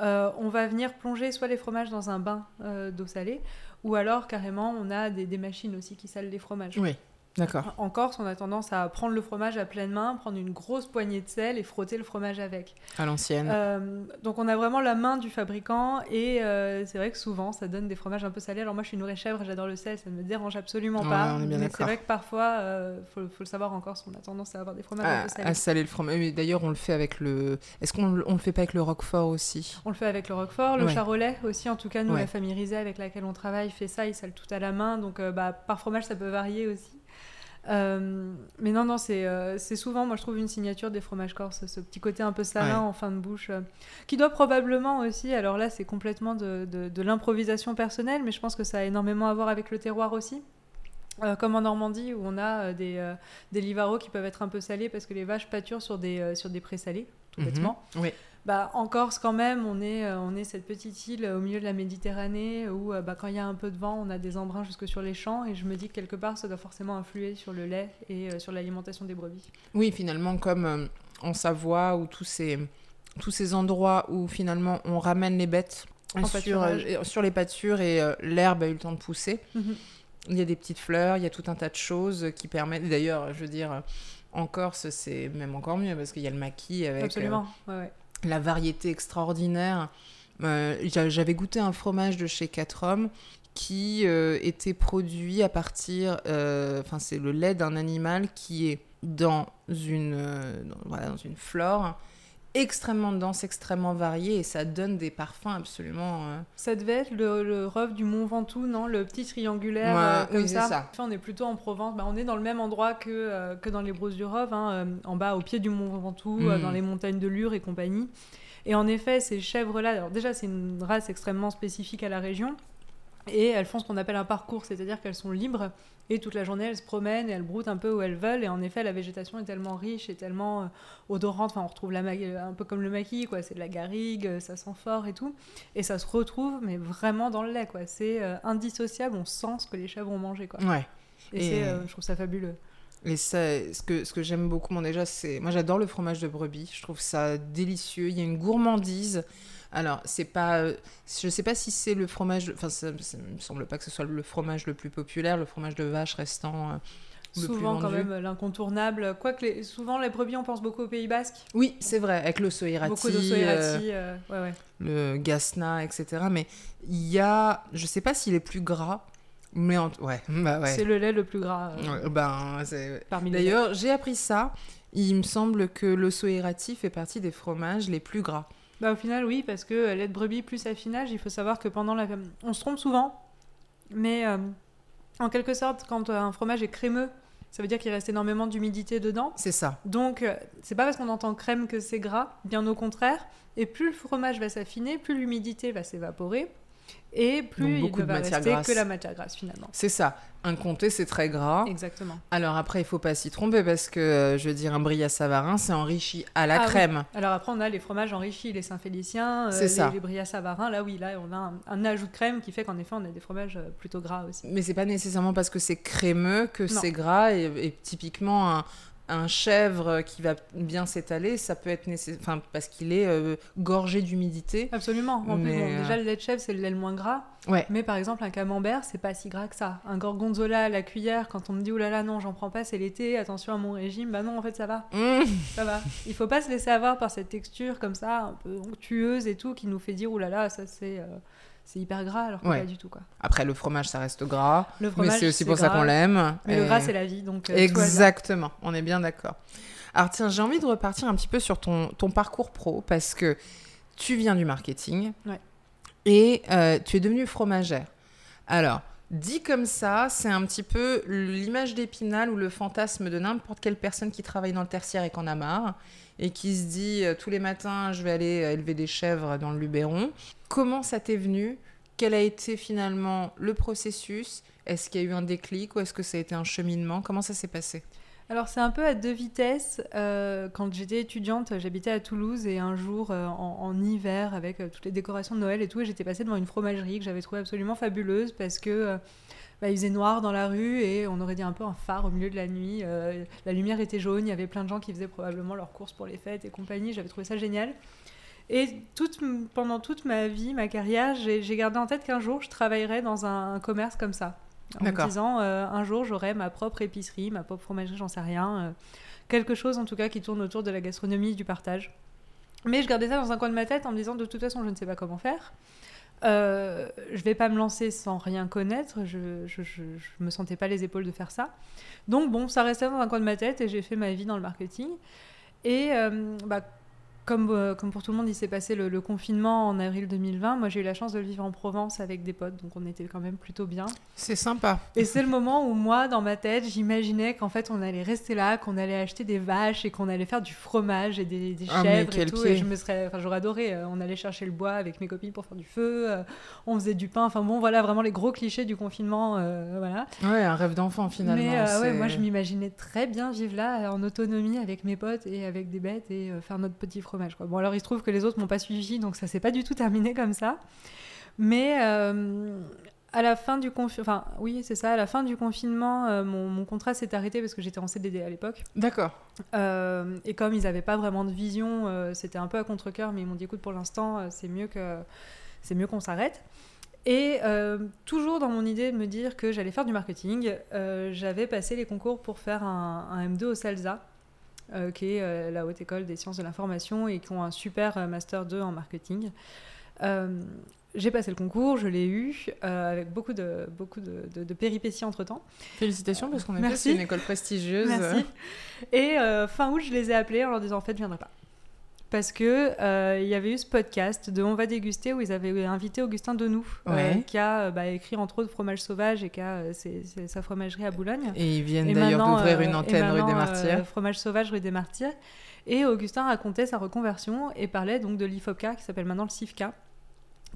euh, on va venir plonger soit les fromages dans un bain euh, d'eau salée, ou alors carrément on a des, des machines aussi qui salent les fromages. Oui, d'accord. En Corse, on a tendance à prendre le fromage à pleine main, prendre une grosse poignée de sel et frotter le fromage avec. À l'ancienne. Euh, donc on a vraiment la main du fabricant et euh, c'est vrai que souvent ça donne des fromages un peu salés. Alors moi je suis une vraie chèvre, j'adore le sel, ça ne me dérange absolument Ouais, pas. on est bien mais c'est vrai que parfois, euh, faut, faut le savoir en Corse, on a tendance à avoir des fromages un à, peu salés. à saler le fromage. Mais D'ailleurs, on le fait avec le. Est-ce qu'on le- on le fait pas avec le roquefort aussi? On le fait avec le roquefort, le Ouais. charolais aussi. En tout cas, nous, Ouais. la famille Rizet avec laquelle on travaille fait ça, ils salent tout à la main. Donc, bah, par fromage, ça peut varier aussi. Euh, mais non, non, c'est euh, c'est souvent, moi, je trouve une signature des fromages corses, ce petit côté un peu salin Ouais. en fin de bouche, euh, qui doit probablement aussi, alors là, c'est complètement de, de- de l'improvisation personnelle, mais je pense que ça a énormément à voir avec le terroir aussi. Comme en Normandie, où on a des, des livaros qui peuvent être un peu salés parce que les vaches pâturent sur des, sur des présalés, tout Mhm. bêtement. Oui. Bah, en Corse, quand même, on est, euh, on est cette petite île euh, au milieu de la Méditerranée où, euh, bah, quand il y a un peu de vent, on a des embruns jusque sur les champs. Et je me dis que quelque part, ça doit forcément influer sur le lait et euh, sur l'alimentation des brebis. Oui, finalement, comme euh, en Savoie, ou tous ces, tous ces endroits où finalement on ramène les bêtes sur, euh, sur les pâtures et euh, l'herbe a eu le temps de pousser. Mhm. Il y a des petites fleurs, il y a tout un tas de choses qui permettent. D'ailleurs, je veux dire, euh, en Corse, c'est même encore mieux parce qu'il y a le maquis avec euh, Absolument. ouais, ouais. La variété extraordinaire. Euh, j'a- J'avais goûté un fromage de chez Quatre Hommes qui euh, était produit à partir, euh, enfin c'est le lait d'un animal qui est dans une flore extrêmement dense, extrêmement variée et ça donne des parfums absolument. euh, Ça devait être le, le rove du Mont Ventoux, non Le petit triangulaire Ouais, euh, comme oui, ça. ça. Enfin, on est plutôt en Provence. Bah, on est dans le même endroit que, euh, que dans les Brousses du Rove, hein, en bas au pied du Mont Ventoux, Mm. dans les montagnes de Lure et compagnie. Et en effet, ces chèvres-là, alors déjà, c'est une race extrêmement spécifique à la région. Et elles font ce qu'on appelle un parcours, c'est-à-dire qu'elles sont libres et toute la journée elles se promènent et elles broutent un peu où elles veulent. Et en effet, la végétation est tellement riche et tellement euh, odorante. Enfin, on retrouve la un peu comme le maquis, quoi. C'est de la garrigue, euh, ça sent fort et tout. Et ça se retrouve, mais vraiment dans le lait, quoi. C'est euh, indissociable. On sent ce que les chèvres ont mangé, quoi. Ouais. Et, euh, je trouve ça fabuleux. Et ça, ce que, ce que j'aime beaucoup, bon, déjà, c'est. Moi, j'adore le fromage de brebis. Je trouve ça délicieux. Il y a une gourmandise. Alors, c'est pas. euh, Je sais pas si c'est le fromage. Enfin, ça, ça me semble pas que ce soit le fromage le plus populaire, le fromage de vache restant. euh, Le plus Souvent, quand vendu. même, l'incontournable. Quoique, les... souvent, les brebis, on pense beaucoup au Pays Basque. Oui, c'est vrai, avec le soirati, Beaucoup d'ossoirati. euh, ouais, ouais. le gasna, etc. Mais il y a, je sais pas s'il est plus gras, mais en... ouais, bah ouais. C'est le lait le plus gras euh, ben, c'est- parmi. D'ailleurs, j'ai appris ça. Il me semble que le soirati fait partie des fromages les plus gras. Bah, au final, oui, parce que euh, lait de brebis plus affinage, il faut savoir que pendant la. On se trompe souvent, mais euh, en quelque sorte, quand euh, un fromage est crémeux, ça veut dire qu'il reste énormément d'humidité dedans. C'est ça. Donc, c'est pas parce qu'on entend crème que c'est gras, bien au contraire. Et plus le fromage va s'affiner, plus l'humidité va s'évaporer. Et Donc, plus il ne de va rester grasse. que la matière grasse finalement. C'est ça. Un comté, c'est très gras. Exactement. Alors après, il faut pas s'y tromper parce que, euh, je veux dire, un brillat savarin, c'est enrichi à la Ah oui. crème. Alors après, on a les fromages enrichis, les Saint-Félicien, euh, les, ça. les brillat savarin. Là, oui, là, on a un, un ajout de crème qui fait qu'en effet, on a des fromages euh, plutôt gras aussi. Mais c'est pas nécessairement parce que c'est crémeux que c'est gras. Et, et typiquement, un, un chèvre qui va bien s'étaler, ça peut être nécessaire. Enfin, parce qu'il est euh, gorgé d'humidité. Absolument. En plus, bon, euh, déjà, le lait de chèvre, c'est le lait le moins gras. Ouais. Mais par exemple, un camembert, c'est pas si gras que ça. Un gorgonzola à la cuillère, quand on me dit, oh là là, non, j'en prends pas, c'est l'été, attention à mon régime, bah non, en fait, ça va. Mmh. Ça va. Il faut pas se laisser avoir par cette texture comme ça, un peu onctueuse et tout, qui nous fait dire, oh là là, ça c'est euh, c'est hyper gras, alors que Ouais. pas du tout, quoi. Après, le fromage, ça reste gras. Le Mais fromage, c'est aussi pour ça qu'on l'aime. Mais le gras, c'est la vie, donc. euh. Exactement, on est bien d'accord. Alors tiens, j'ai envie de repartir un petit peu sur ton, ton parcours pro parce que tu viens du marketing Ouais. et euh, tu es devenue fromagère. Alors, dit comme ça, c'est un petit peu l'image d'Épinal ou le fantasme de n'importe quelle personne qui travaille dans le tertiaire et qu'en a marre et qui se dit euh, tous les matins je vais aller euh, élever des chèvres dans le Luberon. Comment ça t'est venu? Quel a été finalement le processus? Est-ce qu'il y a eu un déclic ou est-ce que ça a été un cheminement? Comment ça s'est passé? Alors c'est un peu à deux vitesses. Euh, quand j'étais étudiante, j'habitais à Toulouse et un jour euh, en, hiver avec euh, toutes les décorations de Noël et tout, j'étais passée devant une fromagerie que j'avais trouvée absolument fabuleuse parce que bah, il faisait noir dans la rue et on aurait dit un peu un phare au milieu de la nuit. La lumière était jaune, il y avait plein de gens qui faisaient probablement leurs courses pour les fêtes et compagnie. J'avais trouvé ça génial. Et pendant toute ma vie, ma carrière, j'ai gardé en tête qu'un jour je travaillerais dans un commerce comme ça. En me disant, euh, un jour j'aurai ma propre épicerie, ma propre fromagerie, j'en sais rien. euh, quelque chose en tout cas qui tourne autour de la gastronomie, du partage. Mais je gardais ça dans un coin de ma tête en me disant de toute façon je ne sais pas comment faire. Euh, je vais pas me lancer sans rien connaître, je, je, je, je me sentais pas les épaules de faire ça. Donc bon, ça restait dans un coin de ma tête et j'ai fait ma vie dans le marketing. Et euh, bah, comme, euh, comme pour tout le monde, il s'est passé le, le confinement en avril 2020. Moi, j'ai eu la chance de le vivre en Provence avec des potes, donc on était quand même plutôt bien. C'est sympa. Et c'est le moment où moi, dans ma tête, j'imaginais qu'en fait, on allait rester là, qu'on allait acheter des vaches et qu'on allait faire du fromage et des, des Ah, chèvres et tout. pied. Et je me serais, enfin, j'aurais adoré. Euh, On allait chercher le bois avec mes copines pour faire du feu. euh, on faisait du pain. Enfin bon, voilà, vraiment les gros clichés du confinement. euh, voilà. Ouais, un rêve d'enfant finalement. Mais ouais, moi, je m'imaginais très bien vivre là, en autonomie avec mes potes et avec des bêtes et faire notre petit fromage. Quoi. Bon, alors il se trouve que les autres m'ont pas suivi, donc ça s'est pas du tout terminé comme ça. Mais euh, à la fin du confinement, enfin oui, c'est ça, à la fin du confinement, euh, mon, mon contrat s'est arrêté parce que j'étais en CDD à l'époque. D'accord. Euh, et comme ils n'avaient pas vraiment de vision, c'était un peu à contre-coeur, mais ils m'ont dit écoute, pour l'instant, c'est mieux que c'est mieux qu'on s'arrête. Et euh, toujours dans mon idée de me dire que j'allais faire du marketing, euh, j'avais passé les concours pour faire un, un M2 au CELSA, euh, qui est euh, la haute école des sciences de l'information et qui ont un super euh, master 2 en marketing. J'ai passé le concours, je l'ai eu, avec beaucoup de, beaucoup de, de- de péripéties entre-temps. Félicitations parce qu'on est une école prestigieuse. Merci. Et fin août, je les ai appelés en leur disant en fait, je viendrai pas. Parce que euh, il y avait eu ce podcast de On va déguster où ils avaient invité Augustin Denou, euh, qui a euh, bah, écrit entre autres Fromage Sauvage et qui a euh, c'est- c'est sa fromagerie à Boulogne. Et ils viennent Et d'ailleurs d'ouvrir une antenne rue des Martyrs. fromage sauvage rue des Martyrs. Et Augustin racontait sa reconversion et parlait donc de l'IFOPCA qui s'appelle maintenant le CIFCA,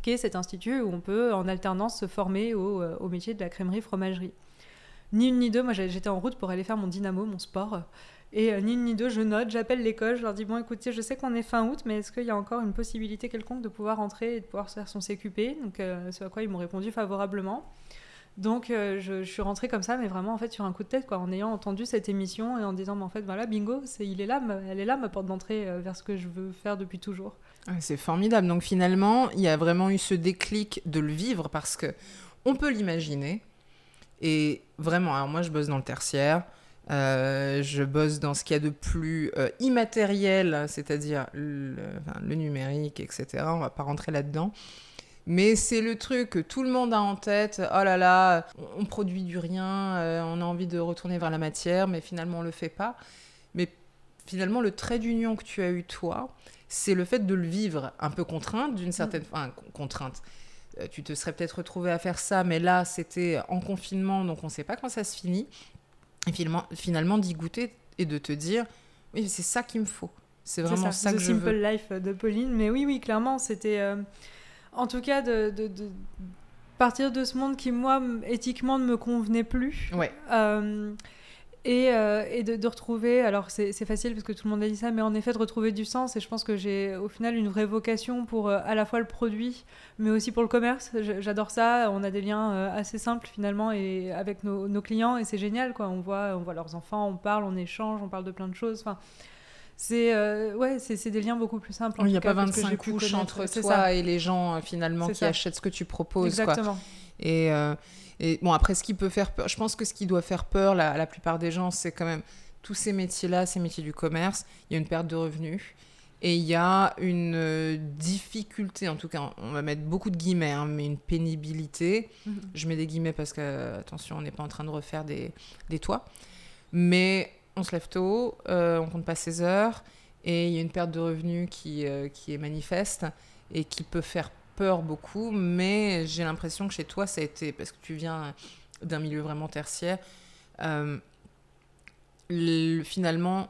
qui est cet institut où on peut en alternance se former au, au métier de la crèmerie fromagerie. Ni une ni deux, moi j'étais en route pour aller faire mon dynamo, mon sport. Et euh, ni une ni deux, je note, j'appelle l'école, je leur dis bon écoutez, je sais qu'on est fin août, mais est-ce qu'il y a encore une possibilité quelconque de pouvoir entrer et de pouvoir se faire son CQP Donc euh, ce à quoi ils m'ont répondu favorablement. Donc euh, je, suis rentrée comme ça, mais vraiment en fait sur un coup de tête, en ayant entendu cette émission et en disant, mais en fait voilà, bingo, il est là, elle est là ma porte d'entrée vers ce que je veux faire depuis toujours. Ah, C'est formidable. Donc finalement, il y a vraiment eu ce déclic de le vivre parce que on peut l'imaginer. Et vraiment, alors moi je bosse dans le tertiaire. Euh, je bosse dans ce qu'il y a de plus euh, immatériel, c'est-à-dire le, enfin, le numérique, etc. On va pas rentrer là-dedans. Mais c'est le truc que tout le monde a en tête. Oh là là, on, produit du rien, euh, on a envie de retourner vers la matière, mais finalement on le fait pas. Mais finalement, le trait d'union que tu as eu toi, c'est le fait de le vivre un peu contrainte, d'une certaine, enfin con- contrainte. Tu te serais peut-être retrouvé à faire ça, mais là c'était en confinement, donc on ne sait pas quand ça se finit. Et finalement, finalement d'y goûter et de te dire, oui, c'est ça qu'il me faut. C'est vraiment ça, The que je Simple veux. Life de Pauline. Mais oui, oui, clairement, c'était. euh, en tout cas, de, de- de partir de ce monde qui, moi, éthiquement, ne me convenait plus. Ouais. Euh, et, euh, et de, de retrouver, alors c'est facile parce que tout le monde a dit ça, mais en effet de retrouver du sens. Et je pense que j'ai au final une vraie vocation pour euh, à la fois le produit, mais aussi pour le commerce. J'adore ça. On a des liens euh, assez simples finalement et avec nos, nos clients et c'est génial quoi. On voit, on voit leurs enfants, on parle, on échange, on parle de plein de choses. Enfin, c'est euh, ouais, c'est des liens beaucoup plus simples. Il n'y a cas, pas que ce que j'ai 25 pu couches entre toi ça. et les gens finalement qui ça. achètent ce que tu proposes. Quoi. Exactement. Et, euh, et bon, après, ce qui peut faire peur, je pense que ce qui doit faire peur la- à la plupart des gens, c'est quand même tous ces métiers-là, ces métiers du commerce, il y a une perte de revenus. Et il y a une euh, difficulté, en tout cas, on va mettre beaucoup de guillemets, hein, mais une pénibilité. Mhm. Je mets des guillemets parce que, euh, attention, on n'est pas en train de refaire des, des toits. Mais on se lève tôt, euh, on compte pas ses heures, et il y a une perte de revenus qui, euh, qui est manifeste et qui peut faire peur beaucoup. Mais j'ai l'impression que chez toi, ça a été, parce que tu viens d'un milieu vraiment tertiaire, euh, le- finalement,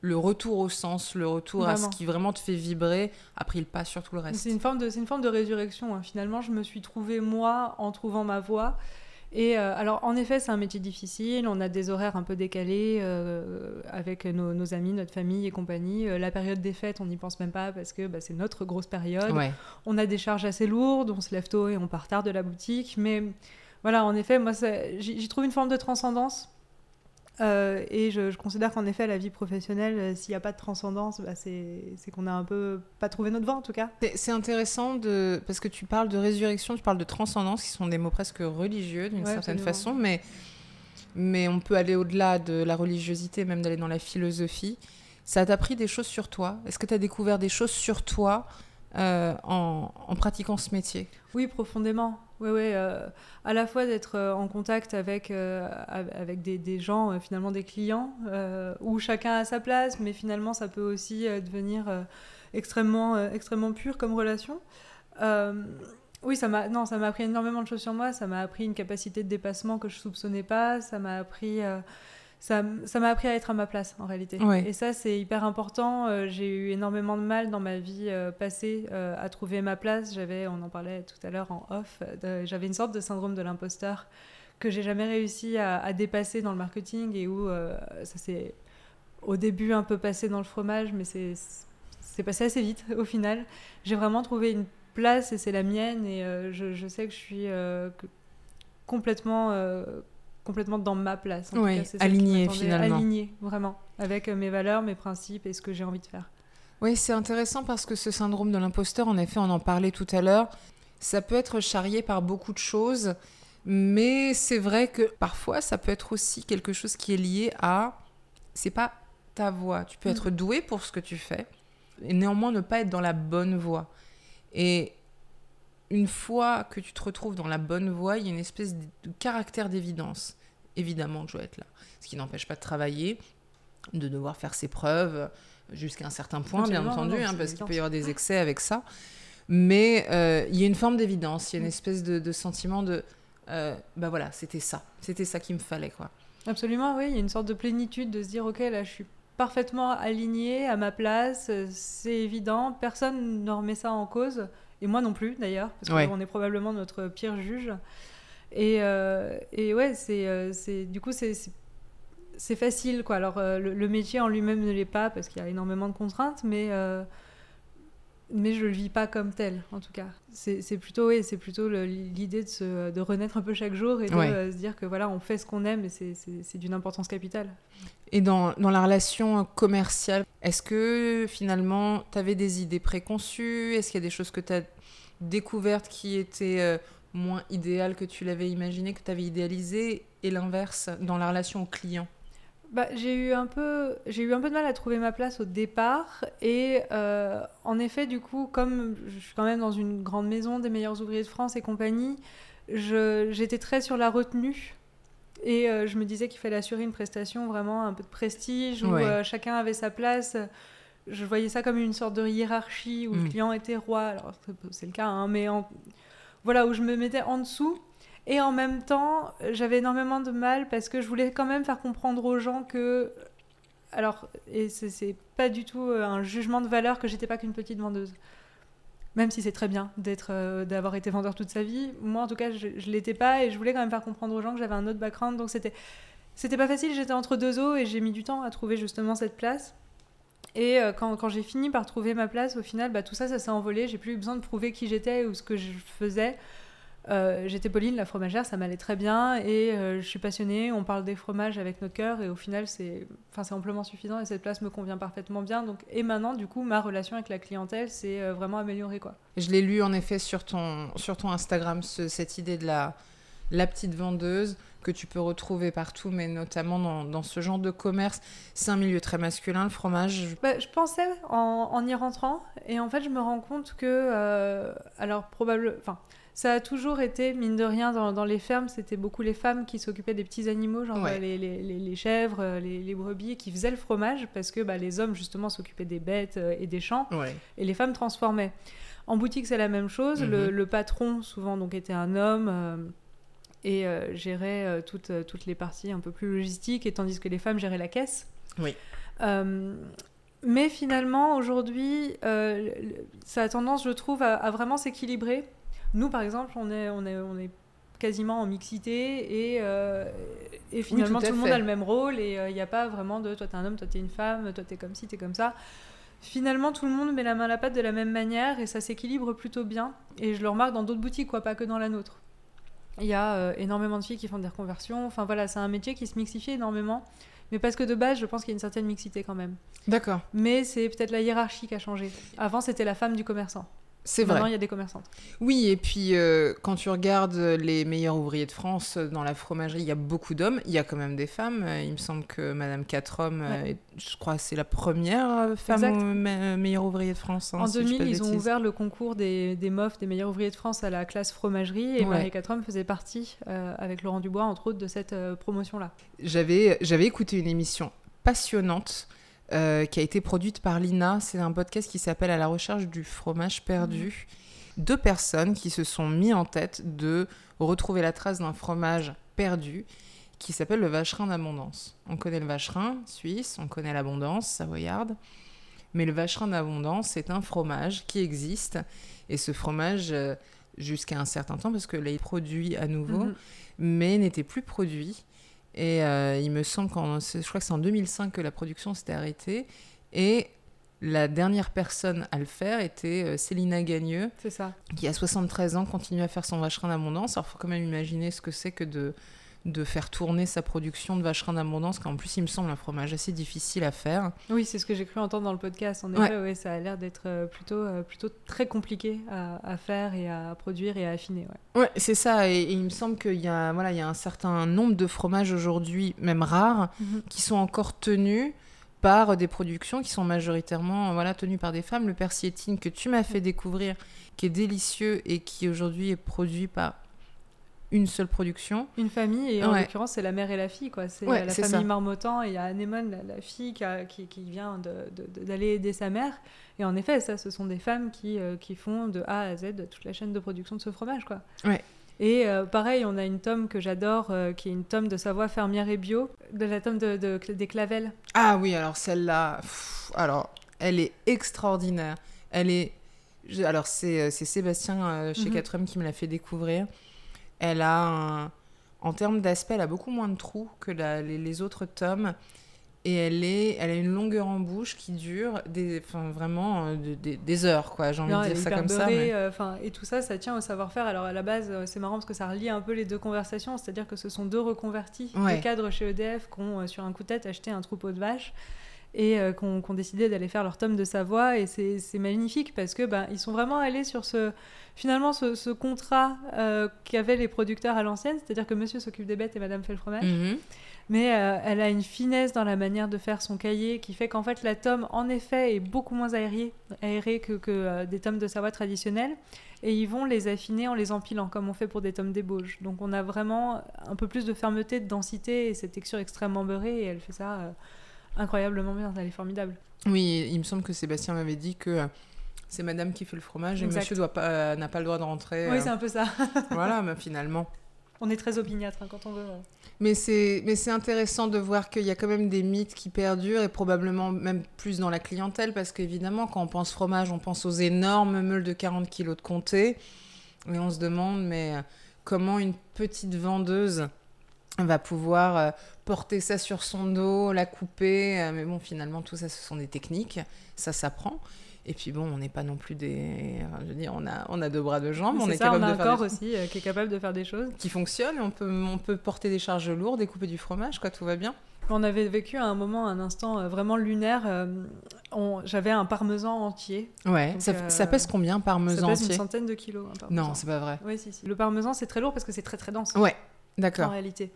le retour au sens, le retour à ce qui vraiment te fait vibrer, a pris le pas sur tout le reste. C'est une forme de, c'est une forme de résurrection. hein. Finalement, je me suis trouvée moi en trouvant ma voie. Et euh, alors, en effet, c'est un métier difficile. On a des horaires un peu décalés euh, avec nos, nos amis, notre famille et compagnie. Euh, la période des fêtes, on n'y pense même pas parce que bah, c'est notre grosse période. Ouais. On a des charges assez lourdes. On se lève tôt et on part tard de la boutique. Mais voilà, en effet, moi, j'y trouve une forme de transcendance. Euh, et je, je considère qu'en effet, la vie professionnelle, euh, s'il n'y a pas de transcendance, bah, c'est qu'on a un peu pas trouvé notre voie en tout cas. C'est- intéressant de parce que tu parles de résurrection, tu parles de transcendance, qui sont des mots presque religieux d'une Ouais, certaine absolument. façon, mais mais on peut aller au-delà de la religiosité, même d'aller dans la philosophie. Ça t'a appris des choses sur toi? Est-ce que tu as découvert des choses sur toi euh, en, en pratiquant ce métier? Oui, profondément. Oui, oui. euh, à la fois d'être euh, en contact avec, euh, av- avec des, des gens, finalement des clients, où chacun a sa place, mais finalement ça peut aussi devenir extrêmement, extrêmement pur comme relation. Oui, ça m'a non, ça m'a appris énormément de choses sur moi. Ça m'a appris une capacité de dépassement que je soupçonnais pas. Ça m'a appris, ça, m'a appris à être à ma place en réalité. Ouais. Et ça, c'est hyper important. Euh, j'ai eu énormément de mal dans ma vie euh, passée euh, à trouver ma place. J'avais, on en parlait tout à l'heure en off, j'avais une sorte de syndrome de l'imposteur que j'ai jamais réussi à, à dépasser dans le marketing et où ça s'est au début un peu passé dans le fromage, mais c'est c'est passé assez vite au final. J'ai vraiment trouvé une place et c'est la mienne et je, je sais que je suis complètement complètement dans ma place. En tout cas, alignée, finalement. Alignée, vraiment, avec euh, mes valeurs, mes principes et ce que j'ai envie de faire. Oui, c'est intéressant parce que ce syndrome de l'imposteur, en effet, on en parlait tout à l'heure, ça peut être charrié par beaucoup de choses, mais c'est vrai que parfois, ça peut être aussi quelque chose qui est lié à. C'est pas ta voix. Tu peux Mm. être doué pour ce que tu fais, et néanmoins ne pas être dans la bonne voie. Et une fois que tu te retrouves dans la bonne voie, il y a une espèce de caractère d'évidence. Évidemment, je dois être là. Ce qui n'empêche pas de travailler, de devoir faire ses preuves jusqu'à un certain point, bien entendu, non, hein, parce qu'il peut y avoir des excès avec ça. Mais euh, il y a une forme d'évidence, il y a une Mm. espèce de, de sentiment de, euh, bah voilà, c'était ça, c'était ça qu'il me fallait, quoi. Absolument, oui. Il y a une sorte de plénitude de se dire, ok, là, je suis parfaitement alignée à ma place, euh, c'est évident, personne ne remet ça en cause, et moi non plus d'ailleurs, parce Ouais. qu'on est probablement notre pire juge. Et, euh, et ouais, c'est, euh, c'est, du coup, c'est, c'est, c'est facile, quoi. Alors, euh, le, le métier en lui-même ne l'est pas, parce qu'il y a énormément de contraintes, mais, euh, mais je le vis pas comme tel, en tout cas. C'est, plutôt, oui, c'est plutôt l'idée de, se, de renaître un peu chaque jour et de Ouais. euh, se dire que voilà, on fait ce qu'on aime, et c'est d'une importance capitale. Et dans, dans la relation commerciale, est-ce que finalement, tu avais des idées préconçues? Est-ce qu'il y a des choses que tu as découvertes qui étaient euh, moins idéales que tu l'avais imaginé, que tu avais idéalisé Et l'inverse, dans la relation au client? Bah, j'ai eu un peu j'ai eu un peu de mal à trouver ma place au départ et euh, en effet du coup comme je suis quand même dans une grande maison des meilleurs ouvriers de France et compagnie j'étais très sur la retenue et euh, je me disais qu'il fallait assurer une prestation vraiment un peu de prestige où euh, chacun avait sa place. Je voyais ça comme une sorte de hiérarchie où le mm. client était roi. Alors c'est le cas hein, mais voilà où je me mettais en dessous et en même temps, j'avais énormément de mal parce que je voulais quand même faire comprendre aux gens que. Alors, et c'est pas du tout euh, un jugement de valeur que j'étais pas qu'une petite vendeuse. Même si c'est très bien d'être, euh, d'avoir été vendeur toute sa vie, moi en tout cas, je, je l'étais pas et je voulais quand même faire comprendre aux gens que j'avais un autre background. Donc c'était, c'était pas facile, j'étais entre deux eaux et j'ai mis du temps à trouver justement cette place. Et euh, quand, quand j'ai fini par trouver ma place, au final, bah, tout ça, ça s'est envolé. J'ai plus eu besoin de prouver qui j'étais ou ce que je faisais. Euh, j'étais Pauline, la fromagère, ça m'allait très bien et euh, je suis passionnée. On parle des fromages avec notre cœur et au final, c'est amplement suffisant et cette place me convient parfaitement bien. Donc, et maintenant, du coup, ma relation avec la clientèle s'est euh, vraiment améliorée. Quoi. Je l'ai lu en effet sur ton, sur ton Instagram, cette idée de la, la petite vendeuse que tu peux retrouver partout, mais notamment dans, dans ce genre de commerce. C'est un milieu très masculin, le fromage. Bah, je pensais en, en, y rentrant, et en fait, je me rends compte que, alors probablement, enfin, ça a toujours été, mine de rien, dans, les fermes, c'était beaucoup les femmes qui s'occupaient des petits animaux, genre les, les, les, chèvres, euh, les, brebis, qui faisaient le fromage, parce que bah, les hommes, justement, s'occupaient des bêtes euh, et des champs, et les femmes transformaient. En boutique, c'est la même chose. le, mhm. patron, souvent, donc, était un homme euh, et gérait toutes, toutes les parties un peu plus logistiques, et tandis que les femmes géraient la caisse. Oui. mais finalement, aujourd'hui, ça a tendance, je trouve, à vraiment s'équilibrer. Nous, par exemple, on est, on est, on est quasiment en mixité et, euh, et finalement tout, le monde a le même rôle et il euh, n'y a pas vraiment de toi t'es un homme, toi t'es une femme, toi t'es comme ci, t'es comme ça. Finalement, tout le monde met la main à la pâte de la même manière et ça s'équilibre plutôt bien. Et je le remarque dans d'autres boutiques, quoi, pas que dans la nôtre. Il y a euh, énormément de filles qui font des reconversions. Enfin voilà, c'est un métier qui se mixifie énormément. Mais parce que de base, je pense qu'il y a une certaine mixité quand même. D'accord. Mais c'est peut-être la hiérarchie qui a changé. Avant, c'était la femme du commerçant. C'est vrai. Maintenant, il y a des commerçantes. Oui, et puis euh, quand tu regardes les meilleurs ouvriers de France euh, dans la fromagerie, il y a beaucoup d'hommes. Il y a quand même des femmes. Euh, il me semble que Madame Quatrhomme, je crois, c'est la première femme meilleure ouvrier de France. Hein, en 2000, ils ont ouvert le concours des, des MOF, des meilleurs ouvriers de France, à la classe fromagerie, et Marie Quatrhomme faisait partie, avec Laurent Dubois, entre autres, de cette promotion-là. J'avais écouté une émission passionnante euh, qui a été produite par Lina. C'est un podcast qui s'appelle À la recherche du fromage perdu. Mmh. Deux personnes qui se sont mis en tête de retrouver la trace d'un fromage perdu qui s'appelle le vacherin d'abondance. On connaît le vacherin suisse, on connaît l'abondance savoyarde, mais le vacherin d'abondance, c'est un fromage qui existe et ce fromage, euh, jusqu'à un certain temps, parce que là, il produit à nouveau, mmh. mais n'était plus produit et euh, il me semble qu'en, je crois que c'est en 2005 que la production s'était arrêtée. Et la dernière personne à le faire était euh, Célina Gagneux. C'est ça. Qui a 73 ans continue à faire son vacherin d'abondance. Alors il faut quand même imaginer ce que c'est que de de faire tourner sa production de vacherin d'abondance, en plus il me semble un fromage assez difficile à faire. Oui, c'est ce que j'ai cru entendre dans le podcast. En effet, ouais. ça a l'air d'être euh, plutôt, euh, plutôt très compliqué à, faire et à produire et à affiner. Ouais, c'est ça. Et, il me semble qu'il y, a, voilà, il y a un certain nombre de fromages aujourd'hui, même rares, mhm. qui sont encore tenus par des productions qui sont majoritairement voilà, tenues par des femmes. Le persiétine que tu m'as fait découvrir, qui est délicieux et qui aujourd'hui est produit par une seule production. Une famille, et en l'occurrence, c'est la mère et la fille, quoi. C'est la famille Marmottan, et il y a Anémone, la, fille qui, qui, vient d'aller aider sa mère. Et en effet, ça, ce sont des femmes qui, euh, qui font de A à Z toute la chaîne de production de ce fromage, quoi. Ouais. Et euh, pareil, on a une tome que j'adore, euh, qui est une tome de Savoie fermière et bio, de la tome de, des Clavelles. Ah oui, alors celle-là, alors, elle est extraordinaire. Elle est... Alors, c'est Sébastien chez mm 4 qui me l'a fait découvrir. Elle a En termes d'aspect, elle a beaucoup moins de trous que les, autres tomes. Et elle, est, elle a une longueur en bouche qui dure des, enfin, vraiment euh, des, heures, quoi. J'ai envie de dire ça comme ça. Euh, et tout ça, ça tient au savoir-faire. Alors à la base, euh, c'est marrant parce que ça relie un peu les deux conversations. C'est-à-dire que ce sont deux reconvertis, ouais. cadres chez EDF qui ont, sur un coup de tête, acheté un troupeau de vaches et euh, qui ont, décidé d'aller faire leur tome de Savoie. Et c'est magnifique parce que ben, ils sont vraiment allés sur ce, finalement ce, contrat euh, qu'avaient les producteurs à l'ancienne, c'est-à-dire que monsieur s'occupe des bêtes et madame fait le fromage. Mhm. Mais euh, elle a une finesse dans la manière de faire son cahier qui fait qu'en fait la tome, en effet, est beaucoup moins aérée, aérée que, que euh, des tomes de Savoie traditionnels. Et ils vont les affiner en les empilant, comme on fait pour des tomes d'ébauche. Donc on a vraiment un peu plus de fermeté, de densité et cette texture extrêmement beurrée. Et elle fait ça incroyablement bien. Elle est formidable. Oui, il me semble que Sébastien m'avait dit que euh, c'est madame qui fait le fromage et Exact. monsieur doit pas, euh, n'a pas le droit de rentrer. Oui, euh, c'est un peu ça. voilà, mais finalement. on est très opiniâtre hein, quand on veut. Mais c'est, mais c'est intéressant de voir qu'il y a quand même des mythes qui perdurent et probablement même plus dans la clientèle parce qu'évidemment, quand on pense fromage, on pense aux énormes meules de 40 kilos de comté et on se demande, mais comment une petite vendeuse va pouvoir euh, porter ça sur son dos, la couper. euh, mais bon, finalement, tout ça, ce sont des techniques. Ça s'apprend. Et puis bon, on n'est pas non plus des... Je veux dire, on a, on a deux bras, deux jambes. on est ça, capable on a de un faire corps des- aussi euh, qui est capable de faire des choses. qui fonctionne. On peut, on peut porter des charges lourdes, découper du fromage, quoi, tout va bien. On avait vécu à un moment, un instant vraiment lunaire. euh, on- J'avais un parmesan entier. Ouais. Donc, ça, euh, ça pèse combien par Ça parmesan pèse une entier? centaine de kilos. un parmesan. Non, c'est pas vrai. Oui, si, si. Le parmesan, c'est très lourd parce que c'est très très dense Ouais, en d'accord. réalité.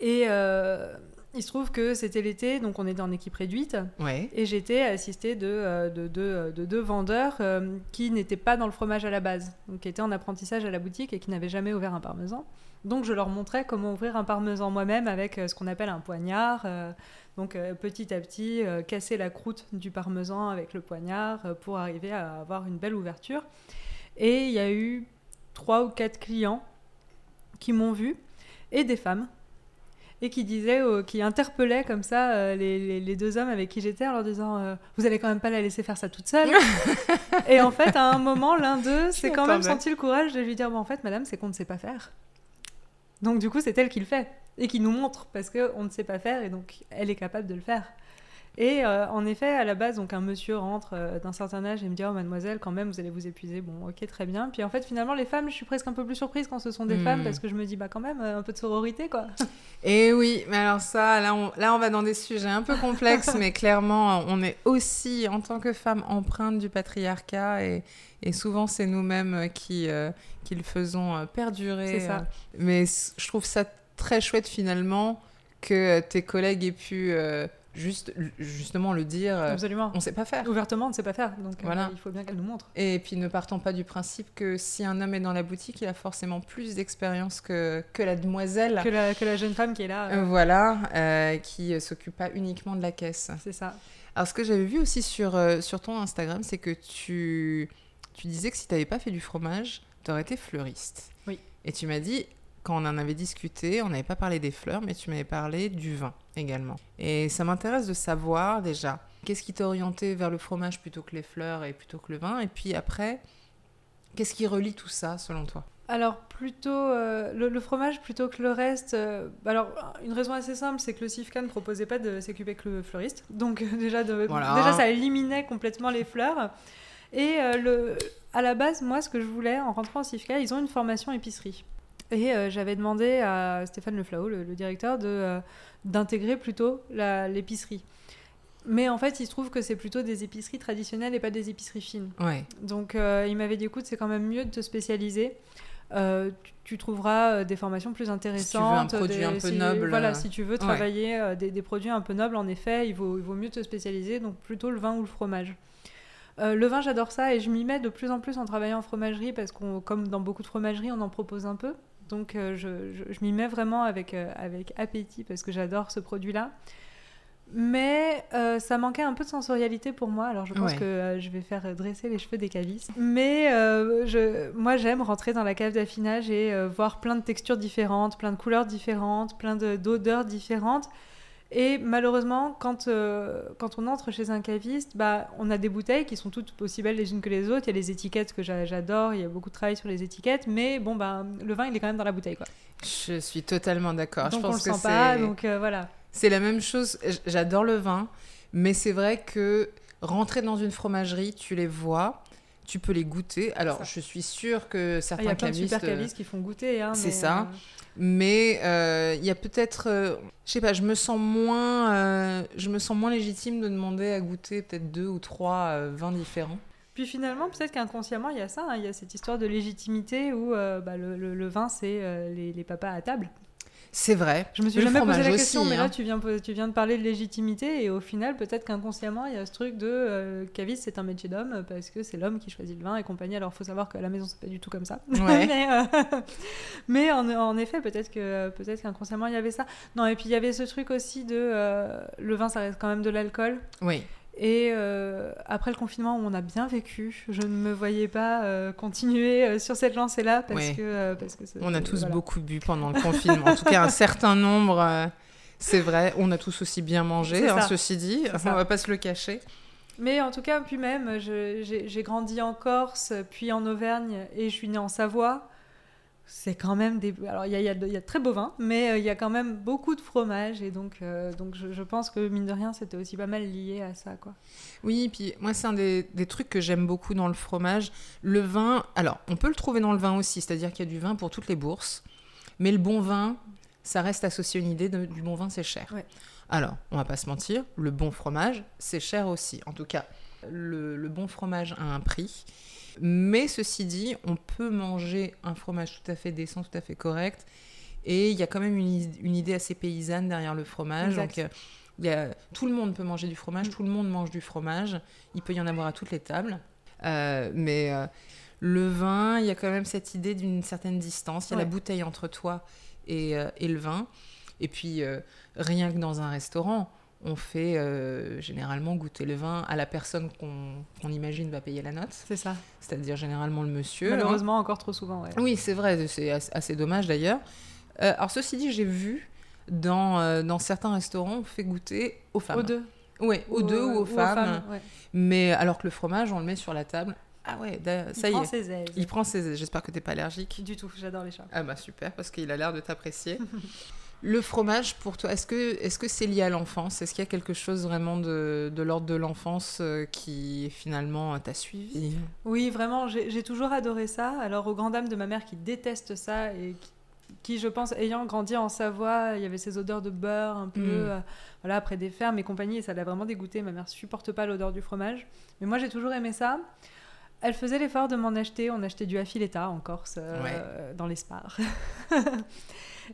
Et euh, il se trouve que c'était l'été, donc on était en équipe réduite. Ouais. Et j'étais assistée de, euh, de, de- de deux vendeurs euh, qui n'étaient pas dans le fromage à la base, donc qui étaient en apprentissage à la boutique et qui n'avaient jamais ouvert un parmesan. Donc je leur montrais comment ouvrir un parmesan moi-même avec euh, ce qu'on appelle un poignard. euh, donc euh, petit à petit, euh, casser la croûte du parmesan avec le poignard euh, pour arriver à avoir une belle ouverture. Et il y a eu trois ou quatre clients qui m'ont vu et des femmes et qui disaient, euh, qui interpellaient comme ça euh, les, les- les deux hommes avec qui j'étais en leur disant euh, Vous allez quand même pas la laisser faire ça toute seule Et en fait, à un moment, l'un d'eux s'est quand même senti le courage de lui dire Bon, en fait, madame, c'est qu'on ne sait pas faire. Donc, du coup, c'est elle qui le fait et qui nous montre parce qu'on ne sait pas faire et donc elle est capable de le faire. Et euh, en effet, à la base, donc un monsieur rentre euh, d'un certain âge et me dit Oh, mademoiselle, quand même, vous allez vous épuiser. Bon, ok, très bien. Puis en fait, finalement, les femmes, je suis presque un peu plus surprise quand ce sont des Hmm. femmes parce que je me dis Bah, quand même, euh, un peu de sororité, quoi. Et oui, mais alors ça, là on, là, on va dans des sujets un peu complexes, mais clairement, on est aussi, en tant que femme, empreinte du patriarcat et, et souvent, c'est nous-mêmes qui, euh, qui le faisons perdurer. C'est ça. Mais je trouve ça très chouette, finalement, que tes collègues aient pu juste, justement le dire. euh, Absolument. on sait pas faire. Ouvertement, on ne sait pas faire. Donc, euh, Voilà. il faut bien qu'elle nous montre. Et puis ne partons pas du principe que si un homme est dans la boutique, il a forcément plus d'expérience que, que la demoiselle. Que la, que la jeune femme qui est là. euh, Voilà, euh, qui s'occupe pas uniquement de la caisse. C'est ça. Alors, ce que j'avais vu aussi sur, sur ton Instagram, c'est que tu, tu disais que si tu n'avais pas fait du fromage, tu aurais été fleuriste. Oui. Et tu m'as dit, quand on en avait discuté, on n'avait pas parlé des fleurs, mais tu m'avais parlé du vin également. Et ça m'intéresse de savoir déjà, qu'est-ce qui t'a orienté vers le fromage plutôt que les fleurs et plutôt que le vin? Et puis après, qu'est-ce qui relie tout ça selon toi? Alors, plutôt euh, le, le fromage plutôt que le reste. euh, alors, une raison assez simple, c'est que le CIFCA ne proposait pas de s'occuper que le fleuriste. Donc, euh, déjà, de- Voilà. déjà, ça éliminait complètement les fleurs. Et euh, le, à la base, moi, ce que je voulais en rentrant au CIFCA, ils ont une formation épicerie. Et euh, j'avais demandé à Stéphane Leflao, le, le directeur, de, euh, d'intégrer plutôt l'épicerie. Mais en fait, il se trouve que c'est plutôt des épiceries traditionnelles et pas des épiceries fines. Ouais. Donc euh, il m'avait dit écoute, c'est quand même mieux de te spécialiser. Euh, tu, tu trouveras des formations plus intéressantes. produit des- un peu si- noble, Voilà, si tu veux travailler des, des produits un peu nobles, en effet, il vaut, il vaut mieux te spécialiser, donc plutôt le vin ou le fromage. Euh, le vin, j'adore ça et je m'y mets de plus en plus en travaillant en fromagerie parce qu'on, comme dans beaucoup de fromageries, on en propose un peu. Donc euh, je, je- je m'y mets vraiment avec, euh, avec appétit parce que j'adore ce produit-là. Mais euh, ça manquait un peu de sensorialité pour moi, alors je pense Ouais. que je vais faire dresser les cheveux des cavistes. Mais je, moi j'aime rentrer dans la cave d'affinage et voir plein de textures différentes, plein de couleurs différentes, plein de- d'odeurs différentes. Et malheureusement, quand, euh, quand on entre chez un caviste, bah, on a des bouteilles qui sont toutes aussi belles les unes que les autres. Il y a les étiquettes que j'a- j'adore, il y a beaucoup de travail sur les étiquettes, mais bon, bah, le vin, il est quand même dans la bouteille. Quoi. Je suis totalement d'accord. je on pense le que sent pas, c'est- donc euh, voilà. C'est la même chose. J'adore le vin, mais c'est vrai que rentrer dans une fromagerie, tu les vois, tu peux les goûter. Alors, Ça. je suis sûre que Ah, Il y certains a plein de cavistes, super euh, qui font goûter. Hein, c'est ça. euh, mais euh, il y a peut-être, euh, je sais pas, je me sens moins, euh, je me sens moins légitime de demander à goûter peut-être deux ou trois euh, vins différents. Puis finalement, peut-être qu'inconsciemment, il y a ça, hein, il y a cette histoire de légitimité où euh, bah, le, le- le vin, c'est euh, les, les papas à table. C'est vrai. Je me suis Le jamais posé la question, aussi, mais là hein. tu viens, tu viens de parler de légitimité et au final peut-être qu'inconsciemment il y a ce truc de euh, caviste c'est un métier d'homme parce que c'est l'homme qui choisit le vin et compagnie. Alors faut savoir qu'à la maison c'est pas du tout comme ça. Ouais. mais euh, mais en, en effet peut-être que peut-être qu'inconsciemment il y avait ça. Non et puis il y avait ce truc aussi de euh, le vin ça reste quand même de l'alcool. Oui. Et euh, après le confinement, on a bien vécu. Je ne me voyais pas euh, continuer euh, sur cette lancée-là parce Ouais. que parce que c'est- On a tous voilà. beaucoup bu pendant le confinement. En tout cas, un certain nombre. c'est vrai, on a tous aussi bien mangé, hein, ceci dit, on ça. va pas se le cacher. Mais en tout cas, puis même, j'ai grandi en Corse, puis en Auvergne, et je suis née en Savoie. C'est quand même des. Alors, il y a, y a y a de très beaux vins, mais euh, il y a quand même beaucoup de fromage, et donc, euh, donc je, je pense que mine de rien, c'était aussi pas mal lié à ça, quoi. Oui, puis moi, c'est un des, des trucs que j'aime beaucoup dans le fromage. Le vin, alors, on peut le trouver dans le vin aussi, c'est-à-dire qu'il y a du vin pour toutes les bourses. Mais le bon vin, ça reste associé à une idée de- du bon vin, c'est cher. Ouais. Alors, on va pas se mentir, le bon fromage, c'est cher aussi. En tout cas, le, le bon fromage a un prix. Mais ceci dit, on peut manger un fromage tout à fait décent, tout à fait correct. Et il y a quand même une, une idée assez paysanne derrière le fromage. Exact. Donc, euh, y a- tout le monde peut manger du fromage, tout le monde mange du fromage. Il peut y en avoir à toutes les tables. Euh, mais euh, le vin, il y a quand même cette idée d'une certaine distance. Il y a la bouteille entre toi et, euh, et le vin. Et puis, rien que dans un restaurant, on fait euh, généralement goûter le vin à la personne qu'on imagine va payer la note, C'est ça. c'est-à-dire généralement le monsieur. hein. Malheureusement, encore trop souvent, ouais. Oui, c'est vrai, c'est as- assez dommage d'ailleurs. Euh, alors, ceci dit, j'ai vu dans, euh, dans certains restaurants, on fait goûter aux femmes. Aux deux. Oui, aux deux ou aux femmes. ouais. Mais alors que le fromage, on le met sur la table. Ah ouais, Il ça y prend est. ses aises. Il prend ses aises. J'espère que t'es pas allergique. Du tout, j'adore les chats. Ah bah super, parce qu'il a l'air de t'apprécier. le fromage, pour toi, est-ce que c'est lié à l'enfance? Est-ce qu'il y a quelque chose vraiment de, l'ordre de l'enfance euh, qui finalement t'a suivi? Oui, vraiment, j'ai toujours adoré ça. Alors, aux grand dames de ma mère qui déteste ça et qui, qui, je pense, ayant grandi en Savoie, il y avait ces odeurs de beurre un peu, Mm. euh, voilà, après des fermes et compagnie, et ça l'a vraiment dégoûté. Ma mère supporte pas l'odeur du fromage. Mais moi, j'ai toujours aimé ça. Elle faisait l'effort de m'en acheter. On achetait du affiletta en Corse, euh, dans les spars.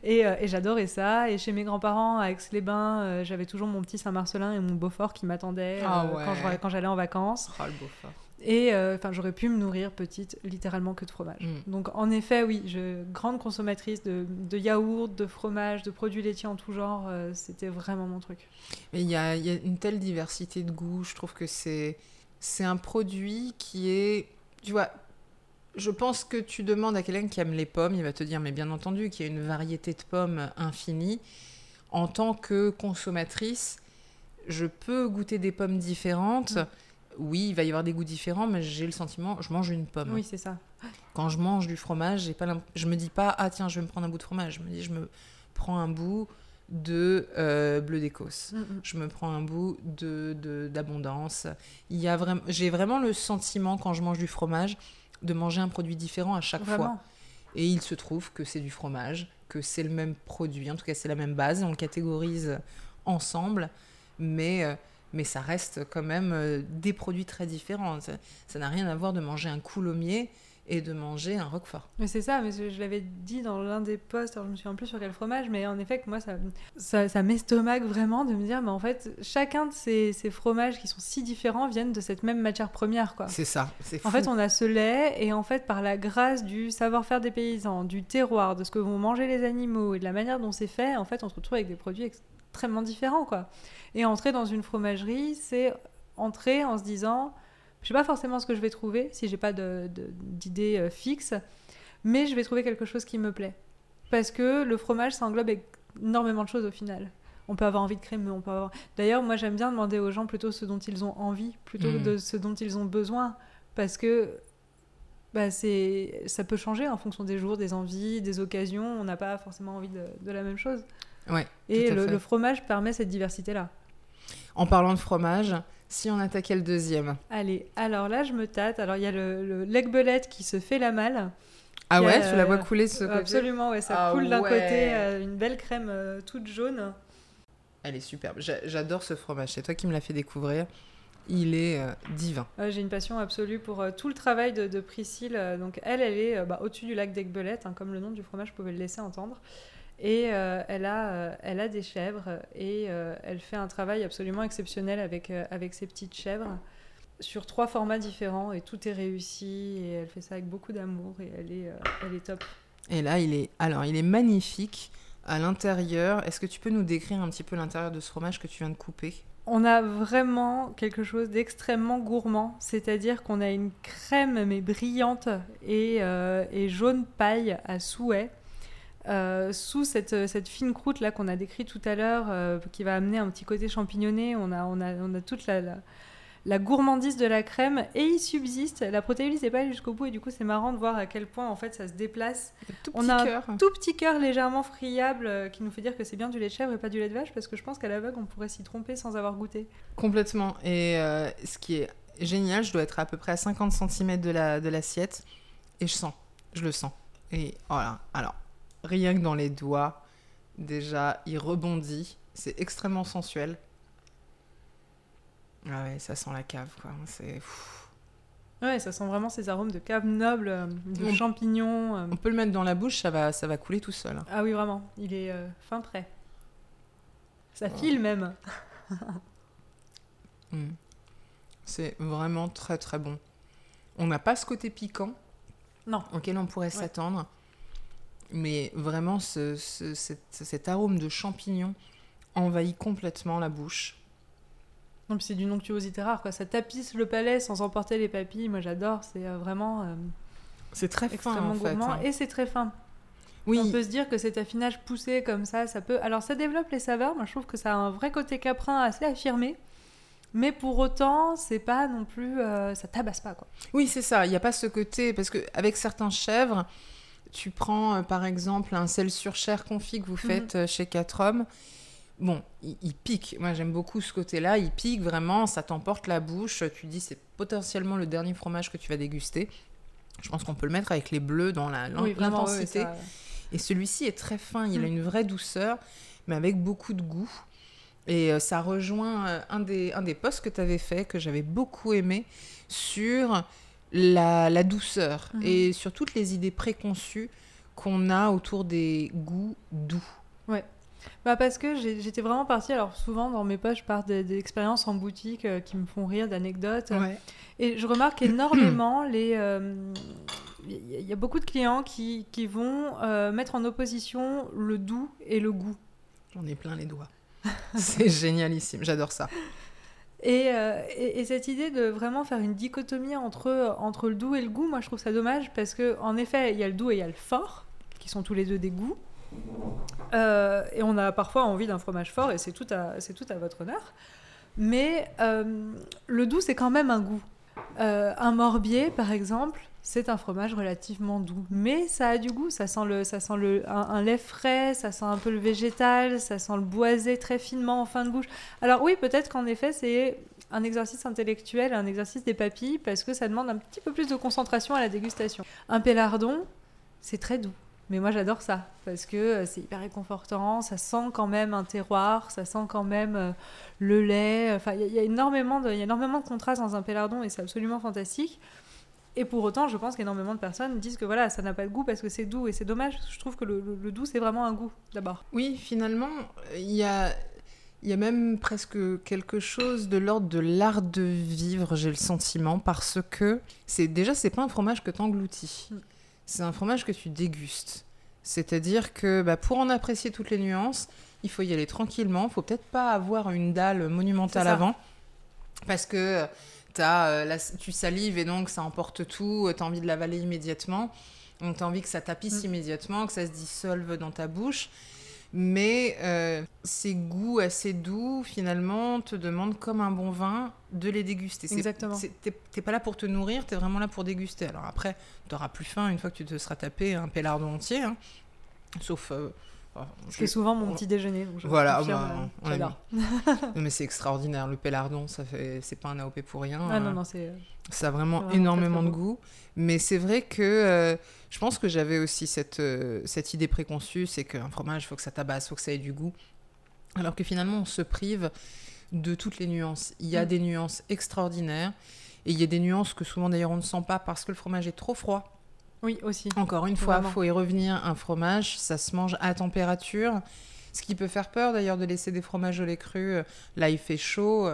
et euh, et j'adorais ça. Et chez mes grands-parents, à Aix-les-Bains, euh, j'avais toujours mon petit Saint-Marcelin et mon Beaufort qui m'attendaient Ah euh, quand j'allais en vacances. Oh, le Beaufort. Et euh, enfin, j'aurais pu me nourrir petite littéralement que de fromage. Mm. Donc en effet, oui, je grande consommatrice de, de yaourts, de fromage, de produits laitiers en tout genre. euh, C'était vraiment mon truc. Mais il y a, il y a une telle diversité de goûts. Je trouve que c'est c'est un produit qui est, tu vois. Je pense que tu demandes à quelqu'un qui aime les pommes, il va te dire, mais bien entendu, qu'il y a une variété de pommes infinie. En tant que consommatrice, je peux goûter des pommes différentes. Mm. Oui, il va y avoir des goûts différents, mais j'ai le sentiment, je mange une pomme. Oui, c'est ça. Quand je mange du fromage, j'ai pas je me dis pas, ah tiens, je vais me prendre un bout de fromage. Je me dis, je me prends un bout de euh, bleu d'Écosse Mm, mm. je me prends un bout de de- d'abondance. Il y a vraiment, j'ai vraiment le sentiment quand je mange du fromage de manger un produit différent à chaque fois. Et il se trouve que c'est du fromage, que c'est le même produit, en tout cas c'est la même base, on le catégorise ensemble, mais euh, mais ça reste quand même euh, des produits très différents. Ça n'a rien à voir de manger un coulommiers et de manger un roquefort. Mais c'est ça, mais je, l'avais dit dans l'un des posts, alors je me souviens plus sur quel fromage, mais en effet, moi, ça, ça, ça m'estomaque vraiment de me dire, mais en fait, chacun de ces, ces fromages qui sont si différents viennent de cette même matière première, quoi. C'est ça, c'est fou. En fait, on a ce lait, et en fait, par la grâce du savoir-faire des paysans, du terroir, de ce que vont manger les animaux et de la manière dont c'est fait, en fait, on se retrouve avec des produits extrêmement différents, quoi. Et entrer dans une fromagerie, c'est entrer en se disant, je sais pas forcément ce que je vais trouver si j'ai pas de- de- d'idée euh, fixe, mais je vais trouver quelque chose qui me plaît. Parce que le fromage, ça englobe énormément de choses au final. On peut avoir envie de crème, mais on peut avoir. D'ailleurs, moi, j'aime bien demander aux gens plutôt ce dont ils ont envie, plutôt Mm. que de ce dont ils ont besoin, parce que bah, c'est, ça peut changer en fonction des jours, des envies, des occasions. On n'a pas forcément envie de, de la même chose. Ouais, Et le fromage permet cette diversité-là. En parlant de fromage, si on attaquait le deuxième. Allez, alors là, je me tâte. Alors, il y a le, le l'aigbelette qui se fait la malle. Ah ouais, a- tu la vois couler de ce côté Absolument, ouais, ça Ah coule d'un côté, euh, une belle crème euh, toute jaune. Elle est superbe. J'a- J'adore ce fromage. C'est toi qui me l'as fait découvrir. Il est euh, divin. J'ai une passion absolue pour euh, tout le travail de, de Priscille. Euh, Donc elle, elle est euh, bah, au-dessus du lac d'Aigbelette, hein, comme le nom du fromage pouvait le laisser entendre. Et euh, elle, a, euh, elle a des chèvres et euh, elle fait un travail absolument exceptionnel avec, avec ses petites chèvres sur trois formats différents et tout est réussi et elle fait ça avec beaucoup d'amour et elle est, elle est top. Et là, il est, alors, il est magnifique à l'intérieur. Est-ce que tu peux nous décrire un petit peu l'intérieur de ce fromage que tu viens de couper? On a vraiment quelque chose d'extrêmement gourmand, c'est-à-dire qu'on a une crème mais brillante et, euh, et jaune paille à souhait. Euh, sous cette, cette fine croûte là qu'on a décrit tout à l'heure, euh, qui va amener un petit côté champignonné, on a, on a, on a toute la, la, la gourmandise de la crème et il subsiste. La protéolyse n'est pas allée jusqu'au bout et du coup c'est marrant de voir à quel point en fait ça se déplace. Tout On a cœur. un tout petit cœur légèrement friable euh, qui nous fait dire que c'est bien du lait de chèvre et pas du lait de vache parce que je pense qu'à l'aveugle on pourrait s'y tromper sans avoir goûté. Complètement. Et euh, ce qui est génial, je dois être à peu près à 50 cm de la de l'assiette et je sens, je le sens. Et voilà. Alors, rien que dans les doigts, déjà, il rebondit. C'est extrêmement sensuel. Ah ouais, ça sent la cave, quoi. C'est. Ouais, ça sent vraiment ces arômes de cave noble, euh, de On- champignons. euh. On peut le mettre dans la bouche, ça va, ça va couler tout seul. hein. Ah oui, vraiment, il est euh, fin prêt. Ça Ouais. file même. Mm. C'est vraiment très très bon. On n'a pas ce côté piquant Non. auquel on pourrait s'attendre, mais vraiment ce, ce- cet, cet arôme de champignon envahit complètement la bouche. Non, puis c'est d'une onctuosité rare, quoi. Ça tapisse le palais sans emporter les papilles. Moi, j'adore. C'est euh, vraiment euh, C'est très fin extrêmement en fait. gourmand hein. et c'est très fin. Oui, On peut se dire que cet affinage poussé comme ça, ça peut. Alors, ça développe les saveurs. Moi, je trouve que ça a un vrai côté caprin assez affirmé. Mais pour autant, c'est pas non plus. euh, ça tabasse pas, quoi. oui c'est ça. Il n'y a pas ce côté parce que avec certains chèvres, tu prends euh, par exemple un sel sur chair confit que vous faites euh, chez Quatre Hommes. Bon, il, il pique. Moi, j'aime beaucoup ce côté-là. Il pique vraiment, ça t'emporte la bouche. Tu dis, c'est potentiellement le dernier fromage que tu vas déguster. Je pense qu'on peut le mettre avec les bleus dans la- Oui, l'intensité. ça- Et celui-ci est très fin, il a Mm. une vraie douceur, mais avec beaucoup de goût. Et euh, ça rejoint un, des, un des posts que tu avais fait, que j'avais beaucoup aimé, sur la, la douceur Mhm. et sur toutes les idées préconçues qu'on a autour des goûts doux. Bah parce que j'étais vraiment partie, alors souvent dans mes poches, je pars des, des expériences en boutique euh, qui me font rire, d'anecdotes. Et je remarque énormément les. euh, Il y a beaucoup de clients qui, qui vont euh, mettre en opposition le doux et le goût. J'en ai plein les doigts. C'est génialissime, j'adore ça. Et, euh, et, et cette idée de vraiment faire une dichotomie entre, entre le doux et le goût, moi je trouve ça dommage parce que en effet, il y a le doux et il y a le fort, qui sont tous les deux des goûts. Euh, et on a parfois envie d'un fromage fort et c'est tout à, tout à votre honneur. Mais euh, le doux, c'est quand même un goût. Un morbier, par exemple, c'est un fromage relativement doux, mais ça a du goût. Ça sent le, ça sent le, un, lait frais, ça sent un peu le végétal, ça sent le boisé très finement en fin de bouche. Alors oui, peut-être qu'en effet, c'est un exercice intellectuel, un exercice des papilles, parce que ça demande un petit peu plus de concentration à la dégustation. Un pélardon, c'est très doux. Mais moi j'adore ça parce que euh, c'est hyper réconfortant, ça sent quand même un terroir, ça sent quand même euh, le lait. Enfin, il y, a- énormément de, il y a énormément de contrastes dans un pélardon et c'est absolument fantastique. Et pour autant, je pense qu'énormément de personnes disent que voilà, ça n'a pas de goût parce que c'est doux et c'est dommage. parce que Je trouve que le, le- le doux c'est vraiment un goût d'abord. Oui, finalement, il y a, y a même presque quelque chose de l'ordre de l'art de vivre, j'ai le sentiment, parce que c'est déjà, c'est pas un fromage que tu engloutis. Mm. C'est un fromage que tu dégustes. C'est-à-dire que bah, pour en apprécier toutes les nuances, il faut y aller tranquillement. Il faut peut-être pas avoir une dalle monumentale avant. Parce que euh, la- tu salives et donc ça emporte tout. Tu as envie de l'avaler immédiatement. Donc tu as envie que ça tapisse Mm. immédiatement, que ça se dissolve dans ta bouche. Mais euh, ces goûts assez doux, finalement, te demandent, comme un bon vin, de les déguster. Exactement. T'es pas là pour te nourrir, t'es vraiment là pour déguster. Alors après, t'auras plus faim une fois que tu te seras tapé un pélardon entier. hein. Sauf... euh, oh, Ce je- qui est souvent mon on- petit déjeuner. donc je Voilà, bah, euh, on j'adore. Mais c'est extraordinaire. Le pélardon, ça fait... c'est pas un AOP pour rien. Ah non, hein. non, c'est. Ça a vraiment, C'est vraiment énormément très, de goût. Mais c'est vrai que euh, je pense que j'avais aussi cette, euh, cette idée préconçue, c'est qu'un fromage, il faut que ça tabasse, il faut que ça ait du goût. Alors que finalement, on se prive de toutes les nuances. Il y a Mm. des nuances extraordinaires. Et il y a des nuances que souvent d'ailleurs on ne sent pas parce que le fromage est trop froid. Oui, aussi. Encore une fois, il faut y revenir. Un fromage, ça se mange à température. Ce qui peut faire peur d'ailleurs de laisser des fromages au lait cru. euh, Là, il fait chaud.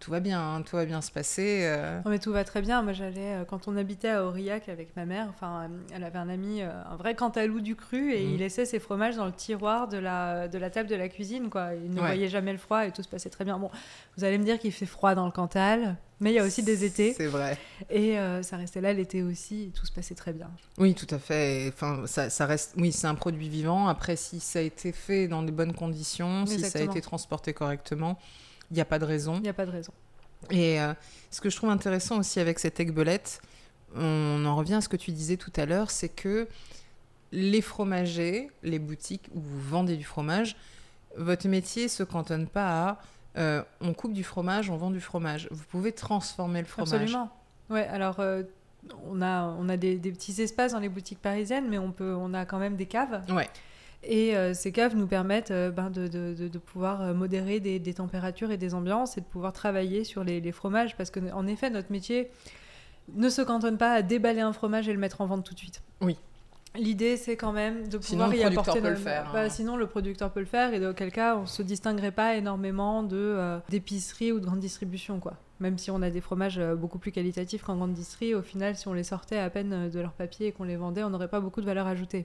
Tout va bien, hein, tout va bien se passer. euh. Non, mais tout va très bien. Moi, j'allais, euh, quand on habitait à Aurillac avec ma mère, enfin, euh, elle avait un ami, euh, un vrai cantalou du cru, et il laissait ses fromages dans le tiroir de la, de la table de la cuisine, quoi. Il ne Ouais. voyait jamais le froid et tout se passait très bien. Bon, vous allez me dire qu'il fait froid dans le Cantal, mais il y a aussi des étés, C'est vrai. et euh, ça restait là l'été aussi, et tout se passait très bien. Oui, tout à fait. Enfin, ça, ça reste. Oui, c'est un produit vivant. Après, si ça a été fait dans des bonnes conditions, si ça a été transporté correctement, il n'y a pas de raison. Il n'y a pas de raison. Et euh, ce que je trouve intéressant aussi avec cette aigbelette, on en revient à ce que tu disais tout à l'heure, c'est que les fromagers, les boutiques où vous vendez du fromage, votre métier se cantonne pas à euh, on coupe du fromage, on vend du fromage. Vous pouvez transformer le fromage. Absolument. Ouais, alors euh, on a, on a des, des petits espaces dans les boutiques parisiennes, mais on, peut, on a quand même des caves. Ouais. Et euh, ces caves nous permettent euh, ben, de, de- de- de pouvoir euh, modérer des, des températures et des ambiances et de pouvoir travailler sur les, les fromages parce qu'en effet, notre métier ne se cantonne pas à déballer un fromage et le mettre en vente tout de suite. Oui. L'idée, c'est quand même de Sinon, pouvoir le y apporter. peut le faire, Bah, hein. Sinon, le producteur peut le faire, et auquel cas, on se distinguerait pas énormément de euh, d'épicerie ou de grande distribution, quoi. Même si on a des fromages beaucoup plus qualitatifs qu'en grande distrie, au final, si on les sortait à peine de leur papier et qu'on les vendait, on n'aurait pas beaucoup de valeur ajoutée.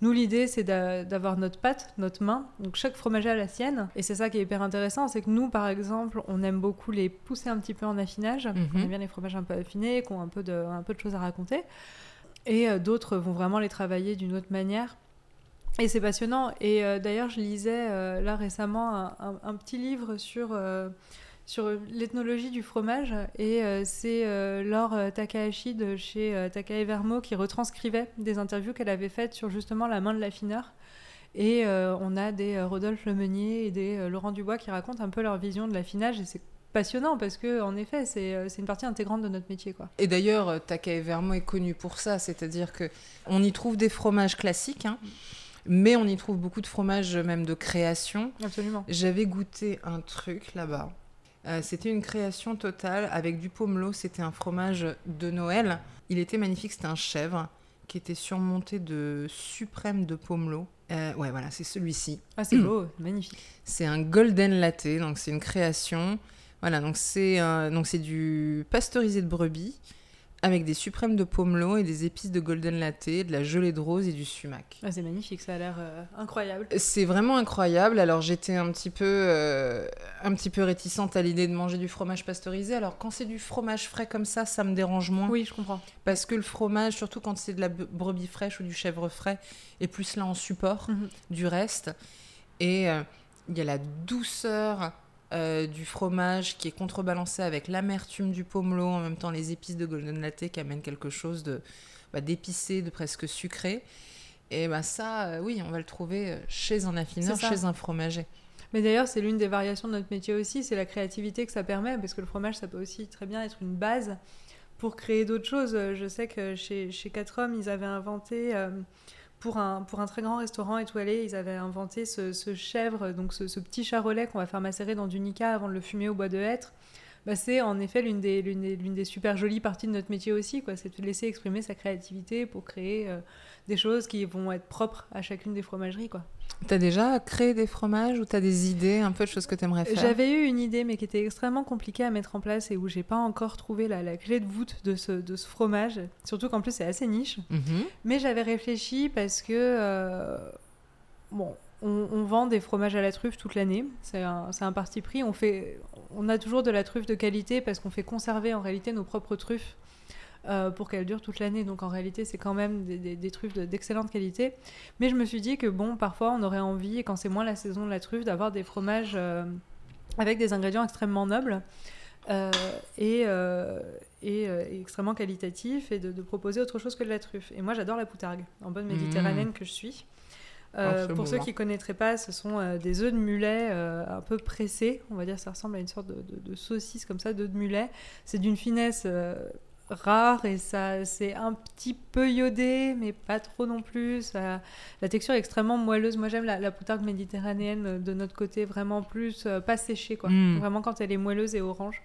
Nous, l'idée, c'est d'a- d'avoir notre pâte, notre main. Donc, chaque fromager a la sienne. Et c'est ça qui est hyper intéressant, c'est que nous, par exemple, on aime beaucoup les pousser un petit peu en affinage. Mhm. On aime bien les fromages un peu affinés, qui ont un peu de, un peu de choses à raconter. Et euh, d'autres vont vraiment les travailler d'une autre manière. Et c'est passionnant. Et euh, d'ailleurs, je lisais euh, là récemment un, un- un petit livre sur, sur l'ethnologie du fromage. Et euh, c'est euh, Laure euh, Takahashi de chez Takae Vermo qui retranscrivait des interviews qu'elle avait faites sur justement la main de l'affineur. Et on a des Rodolphe Lemeunier et des Laurent Dubois qui racontent un peu leur vision de l'affinage. Et c'est passionnant parce que en effet, c'est une partie intégrante de notre métier. Quoi. Et d'ailleurs, Takae Vermo est connu pour ça, c'est-à-dire que on y trouve des fromages classiques, hein, mais on y trouve beaucoup de fromages même de création. Absolument. J'avais goûté un truc là-bas. Euh, c'était une création totale avec du pomelo. C'était un fromage de Noël. Il était magnifique. C'était un chèvre qui était surmonté de suprême de pomelo. Euh, ouais, voilà, c'est celui-ci. Ah, c'est beau, magnifique. C'est un golden latte, donc c'est une création. Voilà, donc c'est un- donc c'est du pasteurisé de brebis avec des suprêmes de pomelo et des épices de golden latte, de la gelée de rose et du sumac. Ah, c'est magnifique, ça a l'air euh, incroyable. C'est vraiment incroyable. Alors j'étais un petit peu, euh, un petit peu réticente à l'idée de manger du fromage pasteurisé. Alors quand c'est du fromage frais comme ça, ça me dérange moins. Oui, je comprends. Parce que le fromage, surtout quand c'est de la brebis fraîche ou du chèvre frais, est plus là en support Mhm. du reste. Et euh, il y a la douceur euh, du fromage qui est contrebalancée avec l'amertume du pomelo, en même temps les épices de golden latte qui amènent quelque chose de bah, d'épicé, de presque sucré. Et bah ça, euh, oui, on va le trouver chez un affineur, chez un fromager. Mais d'ailleurs, c'est l'une des variations de notre métier aussi, c'est la créativité que ça permet, parce que le fromage, ça peut aussi très bien être une base pour créer d'autres choses. Euh, Je sais que chez, chez Quatre Hommes, ils avaient inventé, euh, pour, un, très grand restaurant étoilé, ils avaient inventé ce, chèvre, donc ce, petit charolais qu'on va faire macérer dans du nica avant de le fumer au bois de hêtre. Bah, c'est en effet l'une des super jolies parties de notre métier aussi, quoi. c'est de laisser exprimer sa créativité pour créer euh, des choses qui vont être propres à chacune des fromageries. Quoi. T'as déjà créé des fromages ou t'as des idées, un peu de choses que t'aimerais faire? J'avais eu une idée, mais qui était extrêmement compliquée à mettre en place et où j'ai pas encore trouvé la, la clé de voûte de ce, de ce fromage. Surtout qu'en plus, c'est assez niche. Mhm. Mais j'avais réfléchi parce que. euh, bon. On, on vend des fromages à la truffe toute l'année, c'est un, c'est un parti pris. On, fait, on a toujours de la truffe de qualité parce qu'on fait conserver en réalité nos propres truffes euh, pour qu'elles durent toute l'année. Donc en réalité, c'est quand même des, des- des truffes de- d'excellente qualité. Mais je me suis dit que bon, parfois, on aurait envie, quand c'est moins la saison de la truffe, d'avoir des fromages euh, avec des ingrédients extrêmement nobles. euh, et, euh, et, euh, extrêmement qualitatifs et de, de proposer autre chose que de la truffe. Et moi j'adore la poutargue, en bonne méditerranéenne que je suis. Ah, pour bon, ceux hein. qui ne connaîtraient pas, ce sont des œufs de mulet un peu pressés. On va dire ça ressemble à une sorte de, de- de saucisse comme ça, d'œufs de mulet. C'est d'une finesse rare et ça c'est un petit peu iodé, mais pas trop non plus. Ça- la texture est extrêmement moelleuse. Moi j'aime la, la poutargue méditerranéenne de notre côté, vraiment plus euh, pas séchée quoi. Mm. Vraiment quand elle est moelleuse et orange.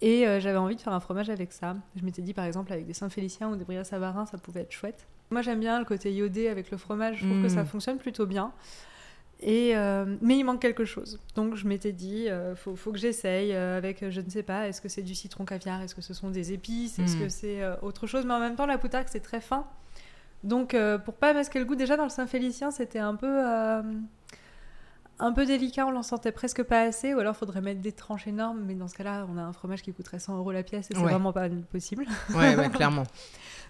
Et euh, j'avais envie de faire un fromage avec ça. Je m'étais dit par exemple avec des Saint-Félicien ou des Bria Savarin, ça pouvait être chouette. Moi j'aime bien le côté iodé avec le fromage, je trouve que Mm. ça fonctionne plutôt bien. Et, euh, mais il manque quelque chose. Donc je m'étais dit, euh, faut, faut que j'essaye euh, avec, euh, je ne sais pas, est-ce que c'est du citron caviar, est-ce que ce sont des épices, est-ce Mm. que c'est autre chose. Mais en même temps, la poutargue, c'est très fin. Donc pour pas masquer le goût, déjà dans le Saint-Félicien, c'était un peu... un peu délicat, on l'en sentait presque pas assez, ou alors faudrait mettre des tranches énormes, mais dans ce cas-là, on a un fromage qui coûterait 100 euros la pièce et c'est Ouais. vraiment pas possible. Ouais, ouais, clairement.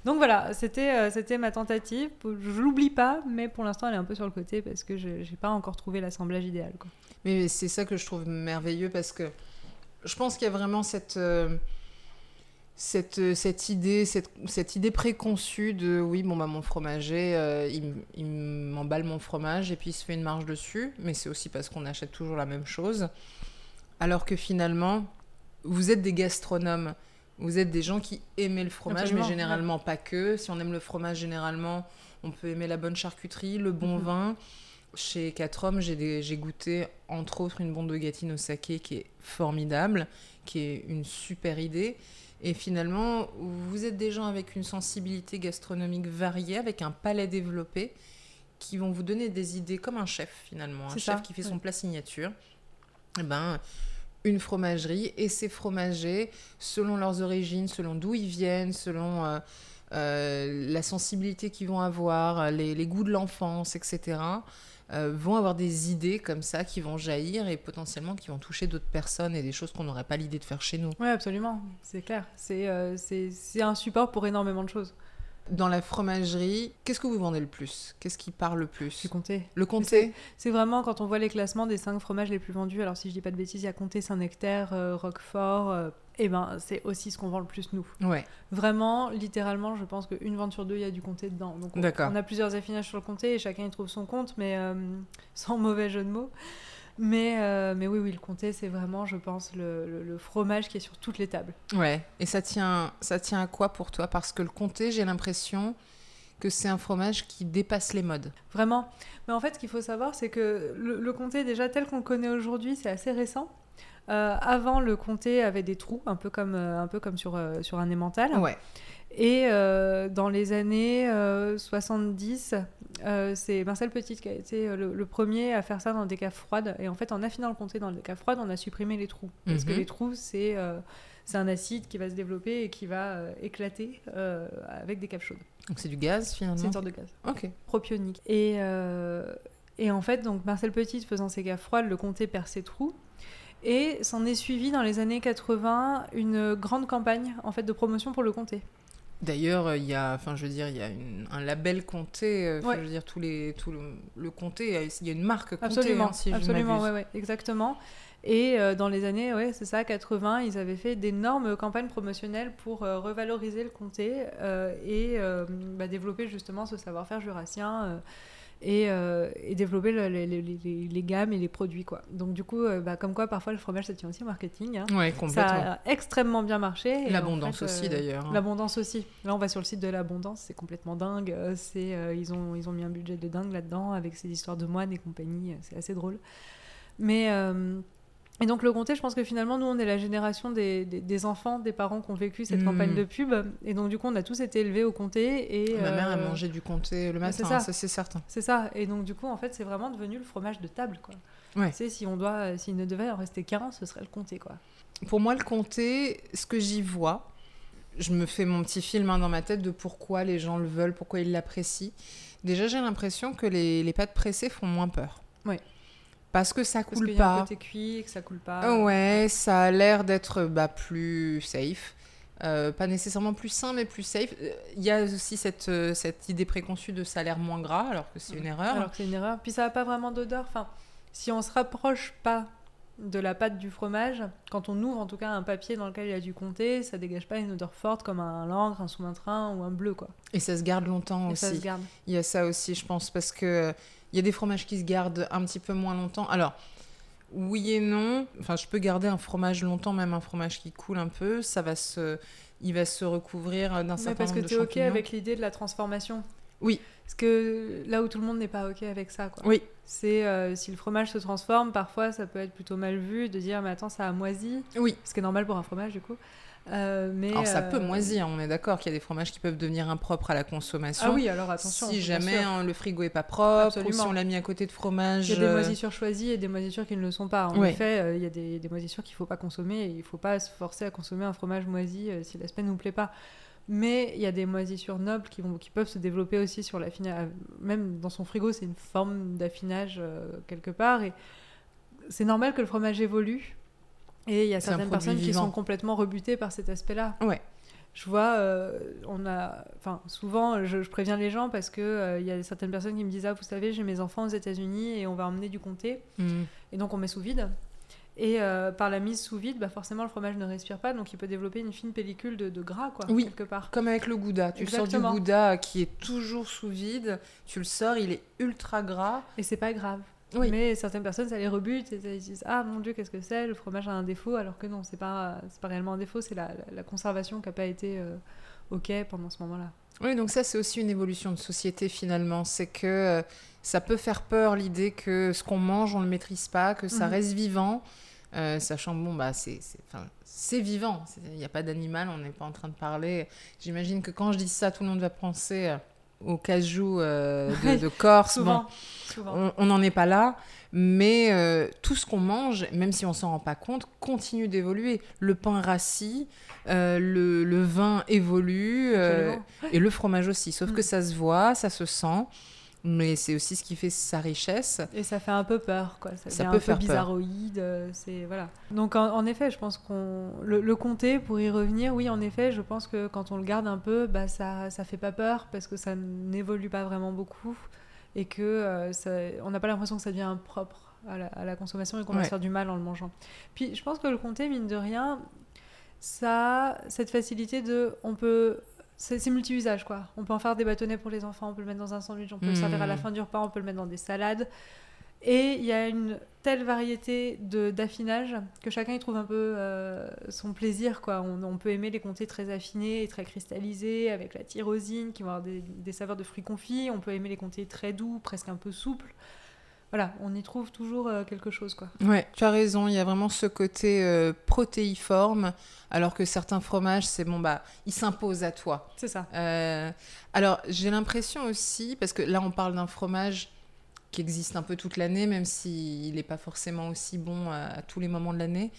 Donc voilà, c'était euh, c'était ma tentative. Je l'oublie pas, mais pour l'instant, elle est un peu sur le côté parce que je j'ai pas encore trouvé l'assemblage idéal. Quoi. Mais c'est ça que je trouve merveilleux parce que je pense qu'il y a vraiment cette, euh, cette, euh, cette idée, cette, cette idée préconçue de oui, bon, bah, mon fromager, euh, il, il m'emballe mon fromage et puis il se fait une marge dessus. Mais c'est aussi parce qu'on achète toujours la même chose. Alors que finalement, vous êtes des gastronomes. Vous êtes des gens qui aimaient le fromage, Absolument, mais généralement pas que. Si on aime le fromage, généralement, on peut aimer la bonne charcuterie, le bon Mhm. vin. Chez 4 hommes, j'ai goûté entre autres une bonde de gatine au saké qui est formidable, qui est une super idée. Et finalement, vous êtes des gens avec une sensibilité gastronomique variée, avec un palais développé, qui vont vous donner des idées comme un chef finalement, un chef qui fait ouais. son plat signature. Eh ben, une fromagerie et ses fromagers, selon leurs origines, selon d'où ils viennent, selon euh, euh, la sensibilité qu'ils vont avoir, les, les goûts de l'enfance, etc., euh, vont avoir des idées comme ça qui vont jaillir et potentiellement qui vont toucher d'autres personnes et des choses qu'on n'aurait pas l'idée de faire chez nous. Ouais, absolument, c'est clair. C'est euh, un support pour énormément de choses. Dans la fromagerie, qu'est-ce que vous vendez le plus? Qu'est-ce qui parle le plus? Suis comptée. Le comté C'est vraiment quand on voit les classements des 5 fromages les plus vendus. Alors si je dis pas de bêtises, il y a Comté, Saint-Nectaire, euh, Roquefort. Et ben c'est aussi ce qu'on vend le plus nous. Ouais. Vraiment, littéralement, je pense qu'une vente sur deux, il y a du comté dedans. Donc on, on a plusieurs affinages sur le comté et chacun y trouve son compte, mais euh, sans mauvais jeu de mots. Mais, euh, mais oui, oui, le comté, c'est vraiment, je pense, le, le- le fromage qui est sur toutes les tables. Ouais. Et ça tient, ça tient à quoi pour toi? Parce que le comté, j'ai l'impression que c'est un fromage qui dépasse les modes. Vraiment. Mais en fait, ce qu'il faut savoir, c'est que le, le comté, déjà tel qu'on le connaît aujourd'hui, c'est assez récent. Euh, avant, le comté avait des trous, un peu comme, euh, un peu comme sur, euh, sur un. Ouais. Et euh, dans les années euh, 70, euh, c'est Marcel Petit qui a été le, le premier à faire ça dans des caves froides. Et en fait, en affinant le comté dans des caves froides, on a supprimé les trous. Parce que Mhm. les trous, c'est c'est un acide qui va se développer et qui va éclater avec des caves chaudes. Donc c'est du gaz C'est finalement une sorte de gaz Ok. propionique. Et, et en fait, donc Marcel Petit faisant ses caves froides, le comté perd ses trous. Et s'en est suivi dans les années 80 une grande campagne en fait de promotion pour le comté. D'ailleurs, il y a, enfin, je veux dire, il y a une- un label comté. euh, enfin, Ouais. Je veux dire, tous les, tout le, le comté, il y a une marque comté, Absolument, hein, si absolument, ouais, ouais, exactement. Et euh, dans les années, ouais, c'est ça, 80, ils avaient fait d'énormes campagnes promotionnelles pour euh, revaloriser le comté euh, et bah, développer justement ce savoir-faire jurassien et, euh, et développer le- les, les- les- les gammes et les produits, quoi. Donc du coup, euh, bah, comme quoi parfois le fromage ça tient aussi au marketing. hein. Ouais, Ça complètement. a extrêmement bien marché. en L'abondance fait, aussi euh, d'ailleurs. hein. L'abondance aussi. Là, on va sur le site de l'abondance, c'est complètement dingue. C'est, ils, ont, ils ont mis un budget de dingue là-dedans avec ces histoires de moines et compagnie. C'est assez drôle. Mais. Euh, et donc le comté, je pense que finalement, nous, on est la génération des, des, des enfants, des parents qui ont vécu cette Mm. campagne de pub. Et donc, du coup, on a tous été élevés au comté. Et, Ma mère a euh, mangé du comté le matin, c'est ça. ça c'est certain. C'est ça. Et donc, du coup, en fait, c'est vraiment devenu le fromage de table, quoi. Ouais. Tu sais, si on doit, s'il ne devait en rester qu'un, ce serait le comté, quoi. Pour moi, le comté, ce que j'y vois, je me fais mon petit film hein, dans ma tête de pourquoi les gens le veulent, pourquoi ils l'apprécient. Déjà, j'ai l'impression que les, les pâtes pressées font moins peur. Ouais. Parce que ça Parce coule qu'il y a un pas. côté cuit et que ça coule pas. Ouais, ça a l'air d'être bah, plus safe. Euh, pas nécessairement plus sain, mais plus safe. Euh, Il y a aussi cette, euh, cette idée préconçue de ça a l'air moins gras, alors que c'est une erreur. Alors que c'est une erreur. Puis ça n'a pas vraiment d'odeur. Enfin, si on se rapproche pas de la pâte du fromage, quand on ouvre en tout cas un papier dans lequel il y a du comté, ça dégage pas une odeur forte comme un langre, un sous-main ou un bleu quoi. Et ça se garde longtemps Et ça aussi. se garde. Il y a ça aussi, je pense, parce que il y a des fromages qui se gardent un petit peu moins longtemps. Alors, oui et non. Enfin, je peux garder un fromage longtemps, même un fromage qui coule un peu. Ça va se, il va se recouvrir d'un certain parce que nombre de tu es ok avec l'idée de la transformation. Oui. Parce que là où tout le monde n'est pas OK avec ça, quoi. Oui. C'est euh, si le fromage se transforme, parfois ça peut être plutôt mal vu de dire mais attends ça a moisi, Oui. ce qui est normal pour un fromage du coup. Euh, mais Alors ça euh, peut moisir, on est d'accord qu'il y a des fromages qui peuvent devenir impropres à la consommation. Ah oui, alors attention. si jamais hein, le frigo est pas propre, ou si on l'a mis à côté de fromage. Il y a des euh, moisissures choisies et des moisissures qui ne le sont pas. En Ouais. effet, euh, il y a des, des moisissures qu'il ne faut pas consommer et il ne faut pas se forcer à consommer un fromage moisi euh, si l'aspect ne nous plaît pas. Mais il y a des moisissures nobles qui, vont, qui peuvent se développer aussi sur l'affinage. Même dans son frigo, c'est une forme d'affinage euh, quelque part. Et c'est normal que le fromage évolue. Et il y a certaines personnes qui sont complètement rebutées par cet aspect-là. Ouais. Je vois, euh, on a, enfin, souvent, je, je préviens les gens parce que euh, il y a certaines personnes qui me disent ah, vous savez, j'ai mes enfants aux États-Unis et on va emmener du comté, hmm. et donc on met sous vide. Et euh, par la mise sous vide, bah forcément le fromage ne respire pas, donc il peut développer une fine pellicule de, de gras, quoi, Oui. quelque part. Comme avec le gouda. Tu sors du gouda qui est toujours sous vide, tu le sors, il est ultra gras. Et c'est pas grave. Oui. Mais certaines personnes, ça les rebute et ils se disent ah mon dieu qu'est-ce que c'est, le fromage a un défaut, alors que non, c'est pas, c'est pas réellement un défaut, c'est la, la- la conservation qui a pas été euh, ok pendant ce moment-là. Oui, donc ça c'est aussi une évolution de société finalement. C'est que euh, ça peut faire peur l'idée que ce qu'on mange on le maîtrise pas, que ça Mhm. reste vivant, euh, sachant bon bah c'est c'est vivant. Il n'y a pas d'animal, on n'est pas en train de parler. J'imagine que quand je dis ça, tout le monde va penser au cajou euh, de, Corse. Bon, Souvent, souvent. on n'en est pas là, mais euh, tout ce qu'on mange, même si on s'en rend pas compte, continue d'évoluer. Le pain rassis, euh, le, le vin évolue, et le fromage aussi. Sauf Mm. que ça se voit, ça se sent, mais c'est aussi ce qui fait sa richesse. Et ça fait un peu peur, quoi. Ça, Ça peut un faire peu bizarroïde. euh, C'est voilà. Donc en, en effet, je pense qu'on le, le comté pour y revenir. Oui, en effet, je pense que quand on le garde un peu, bah ça ça fait pas peur parce que ça n'évolue pas vraiment beaucoup et que euh, ça- on n'a pas l'impression que ça devient impropre à la, à la consommation et qu'on va Ouais. se faire du mal en le mangeant. Puis je pense que le comté, mine de rien, ça a cette facilité de on peut c'est multi-usage quoi. On peut en faire des bâtonnets pour les enfants, on peut le mettre dans un sandwich, on peut le servir à la Mm. fin du repas, on peut le mettre dans des salades. Et il y a une telle variété de d'affinage que chacun y trouve un peu euh, son plaisir quoi. On, on peut aimer les comtés très affinés et très cristallisés avec la tyrosine qui vont avoir des, des saveurs de fruits confits. On peut aimer les comtés très doux, presque un peu souples. Voilà, on y trouve toujours euh, quelque chose quoi. Ouais, tu as raison, il y a vraiment ce côté euh, protéiforme, alors que certains fromages, c'est bon, bah, ils s'imposent à toi. C'est ça. Euh, alors, j'ai l'impression aussi, parce que là, on parle d'un fromage qui existe un peu toute l'année, même s'il n'est pas forcément aussi bon à, à tous les moments de l'année.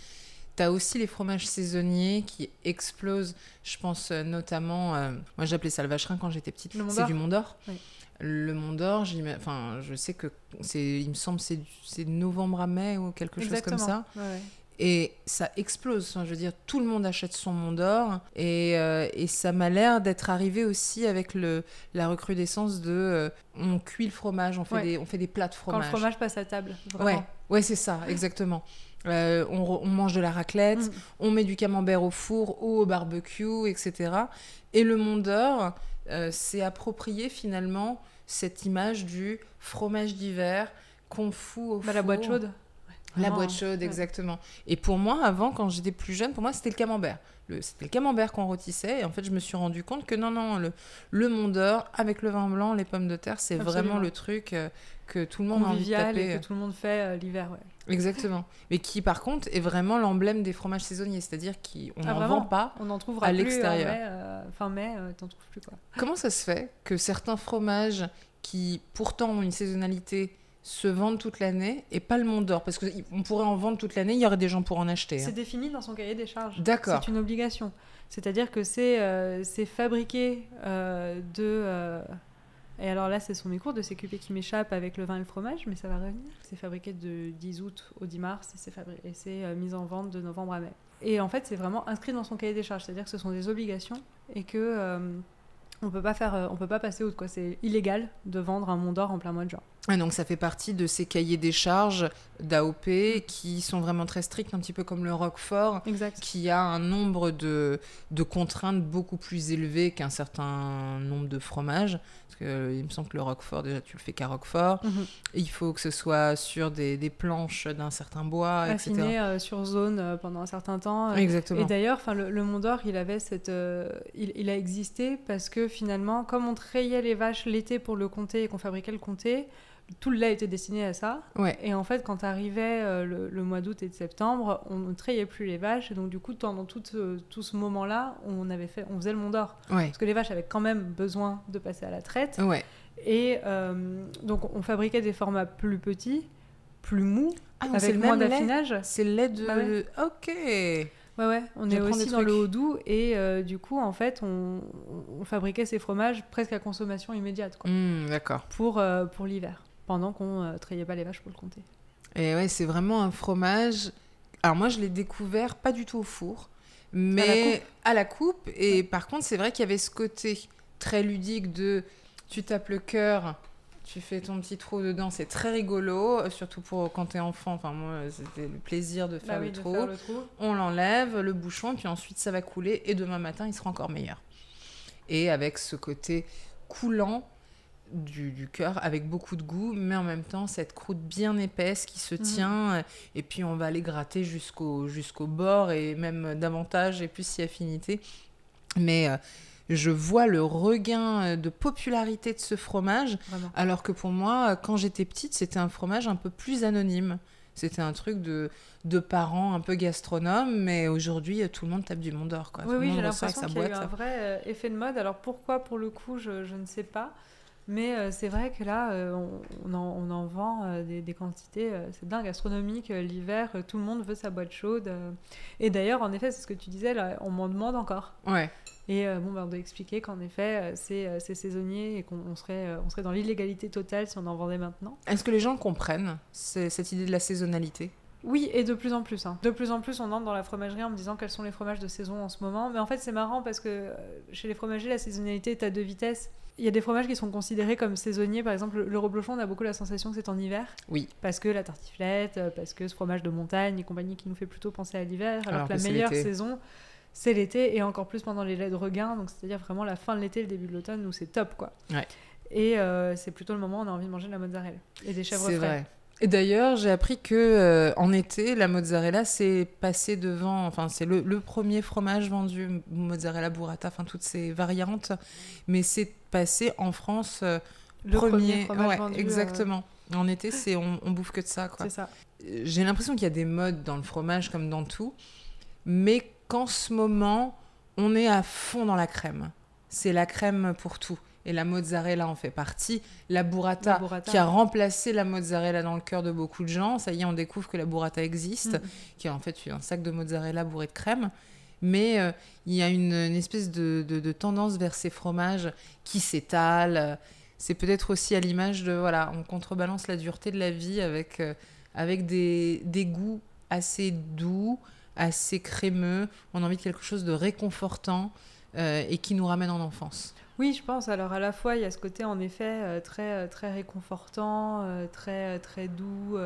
Tu as aussi les fromages saisonniers qui explosent. Je pense notamment, euh, moi j'appelais ça le vacherin quand j'étais petite. C'est du Mont d'Or. Oui. Le Mont d'Or, enfin, je sais que c'est, il me semble, c'est, novembre à mai ou quelque chose comme ça. Ouais, ouais. Et ça explose. Enfin, je veux dire, tout le monde achète son Mont d'Or. Et, euh, et ça m'a l'air d'être arrivé aussi avec le, la recrudescence de. euh, on cuit le fromage, on fait, Ouais. des, on fait des plats de Quand fromage. le fromage passe à table. Ouais, Vraiment. ouais c'est ça, exactement. Euh, on, re- on mange de la raclette, Mm. on met du camembert au four ou au barbecue, etc. Et le Mont d'Or euh, s'est approprié finalement cette image du fromage d'hiver qu'on fout au Bah, la boîte chaude. La Vraiment, boîte chaude, ouais. exactement. Et pour moi, avant, quand j'étais plus jeune, pour moi, c'était le camembert. Le- C'était le camembert qu'on rôtissait. Et en fait, je me suis rendu compte que non, non, le, le Mont d'Or avec le vin blanc, les pommes de terre, c'est vraiment le truc euh, que tout le monde a envie de Convivial taper. et que tout le monde fait euh, l'hiver. Ouais. Exactement. Mais qui, par contre, est vraiment l'emblème des fromages saisonniers. C'est-à-dire qu'on Ah, n'en vraiment vend pas. On n'en trouvera À en l'extérieur. mai, euh, fin mai, euh, t'en trouves plus quoi. Comment ça se fait que certains fromages qui, pourtant, ont une saisonnalité, se vendent toute l'année et pas le Mont d'Or? Parce qu'on pourrait en vendre toute l'année, il y aurait des gens pour en acheter. hein. C'est défini dans son cahier des charges. D'accord. C'est une obligation. C'est-à-dire que c'est euh, fabriqué euh, de. Et alors là, ce sont mes cours de CQP qui m'échappent avec le vin et le fromage, mais ça va revenir. C'est fabriqué de 10 août au 10 mars c'est et c'est euh, mis en vente de novembre à mai. Et en fait, c'est vraiment inscrit dans son cahier des charges, c'est-à-dire que ce sont des obligations et que euh, on peut pas faire, euh, on peut pas passer outre quoi. C'est illégal de vendre un Mont d'Or en plein mois de juin. Et donc ça fait partie de ces cahiers des charges d'AOP qui sont vraiment très stricts, un petit peu comme le Roquefort, Exact. qui a un nombre de, de contraintes beaucoup plus élevé qu'un certain nombre de fromages. Parce que, euh, il me semble que le Roquefort, déjà, tu le fais qu'à Roquefort. Mhm. Il faut que ce soit sur des, des planches d'un certain bois, etc. Affiné euh, sur zone euh, pendant un certain temps. Exactement. Et d'ailleurs, enfin, le, le Mont d'Or, il avait cette, euh, il, il a existé parce que finalement, comme on trayait les vaches l'été pour le comté et qu'on fabriquait le comté, tout le lait était destiné à ça. Ouais. Et en fait, quand arrivait euh, le, le mois d'août et de septembre, on ne trayait plus les vaches. Et donc, du coup, pendant tout, ce- tout ce moment-là, on avait fait, on faisait le Mont d'Or Ouais. parce que les vaches avaient quand même besoin de passer à la traite. Ouais. Et euh, donc, on fabriquait des formats plus petits, plus mous, Ah, avec moins d'affinage. C'est le lait de... Ouais. Ok. Ouais, ouais, on est aussi dans le trucs. haut doux et euh, du coup, en fait, on, on fabriquait ces fromages presque à consommation immédiate quoi, Hmm, D'accord. pour, euh, pour l'hiver, pendant qu'on ne trayait pas les vaches pour le compter. Et ouais, c'est vraiment un fromage. Alors moi, je l'ai découvert pas du tout au four, mais à la coupe. Et par contre, c'est vrai qu'il y avait ce côté très ludique de tu tapes le cœur, tu fais ton petit trou dedans, c'est très rigolo, euh, surtout pour quand t'es enfant. Enfin moi, c'était le plaisir de faire Bah oui, le de trou. faire le trou. On l'enlève, le bouchon, puis ensuite ça va couler et demain matin, il sera encore meilleur. Et avec ce côté coulant du, du cœur, avec beaucoup de goût, mais en même temps cette croûte bien épaisse qui se Mhm. tient, euh, et puis on va aller gratter jusqu'au jusqu'au bord et même davantage et plus si affinité. Mais euh, je vois le regain euh, de popularité de ce fromage, Vraiment. alors que pour moi, euh, quand j'étais petite, c'était un fromage un peu plus anonyme. C'était un truc de, de parents un peu gastronomes, mais aujourd'hui, euh, tout le monde tape du Mont d'Or. quoi. Oui, Tout oui, monde j'ai l'impression qu'il y a eu un vrai effet de mode. Alors pourquoi, pour le coup, je, je ne sais pas. Mais euh, c'est vrai que là, euh, on, on en, on en vend euh, des, des quantités, c'est dingue, astronomique. L'hiver, tout le monde veut sa boîte chaude. Et d'ailleurs, en effet, c'est ce que tu disais, là, on m'en demande encore. Ouais. Et bon, bah, on doit expliquer qu'en effet, c'est saisonnier et qu'on on serait, on serait dans l'illégalité totale si on en vendait maintenant. Est-ce que les gens comprennent cette idée de la saisonnalité? Oui, et de plus en plus. hein. De plus en plus, on entre dans la fromagerie en me disant quels sont les fromages de saison en ce moment. Mais en fait, c'est marrant parce que chez les fromagers, la saisonnalité est à deux vitesses. Il y a des fromages qui sont considérés comme saisonniers. Par exemple, le- reblochon, on a beaucoup la sensation que c'est en hiver. Oui. Parce que la tartiflette, euh, parce que ce fromage de montagne et compagnie qui nous fait plutôt penser à l'hiver. Alors, Alors que la c'est meilleure saison, c'est l'été et encore plus pendant les laits de regain. Donc, c'est-à-dire vraiment la fin de l'été, le début de l'automne où c'est top, quoi. Ouais. Et euh, c'est plutôt le moment où on a envie de manger de la mozzarella et des chèvres C'est frais. vrai. Et d'ailleurs, j'ai appris que euh, en été, la mozzarella s'est passée devant. Enfin, c'est le, le premier fromage vendu, mozzarella burrata, enfin toutes ces variantes. Mais c'est passé en France euh, Le premier, premier. fromage ouais, vendu, euh, exactement. En été, c'est on, on bouffe que de ça, quoi. c'est ça. J'ai l'impression qu'il y a des modes dans le fromage comme dans tout, mais qu'en ce moment, on est à fond dans la crème. C'est la crème pour tout. Et la mozzarella en fait partie. La burrata, La burrata. qui a remplacé la mozzarella dans le cœur de beaucoup de gens. Ça y est, on découvre que la burrata existe, Mm. qui est en fait un sac de mozzarella bourré de crème. Mais euh, il y a une, une espèce de, de- de tendance vers ces fromages qui s'étalent. C'est peut-être aussi à l'image de, voilà, on contrebalance la dureté de la vie avec, euh, avec des, des goûts assez doux, assez crémeux. On a envie de quelque chose de réconfortant euh, et qui nous ramène en enfance. Oui, je pense. Alors à la fois, il y a ce côté en effet euh, très, euh, très réconfortant, euh, très, très doux.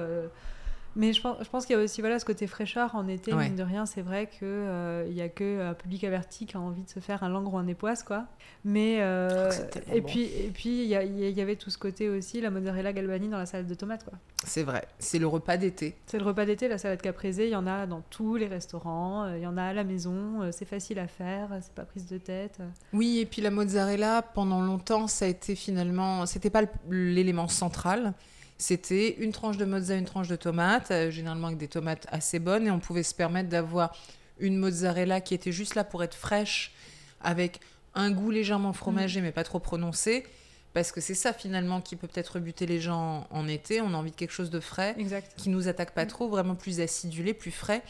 Euh, Mais je pense, je pense qu'il y a aussi voilà, ce côté fraîcheur en été, Ouais. mine de rien. C'est vrai qu'il n'y a que un public averti qui a envie de se faire un langre ou un époisse, quoi. Mais, euh, Oh, et, bon. puis, et puis, il y, y avait tout ce côté aussi, la mozzarella galbani dans la salade de tomates, quoi. C'est vrai, c'est le repas d'été. C'est le repas d'été, la salade caprese, il y en a dans tous les restaurants, euh, il y en a à la maison, euh, c'est facile à faire, c'est pas prise de tête. euh. Oui, et puis la mozzarella, pendant longtemps, ça a été finalement, c'était pas l'élément central. C'était une tranche de mozza, une tranche de tomate, euh, généralement avec des tomates assez bonnes, et on pouvait se permettre d'avoir une mozzarella qui était juste là pour être fraîche, avec un goût légèrement fromagé, mais pas trop prononcé. Parce que c'est ça finalement qui peut peut-être rebuter les gens en été. On a envie de quelque chose de frais Exact. qui nous attaque pas Mm. trop, vraiment plus acidulé, plus frais.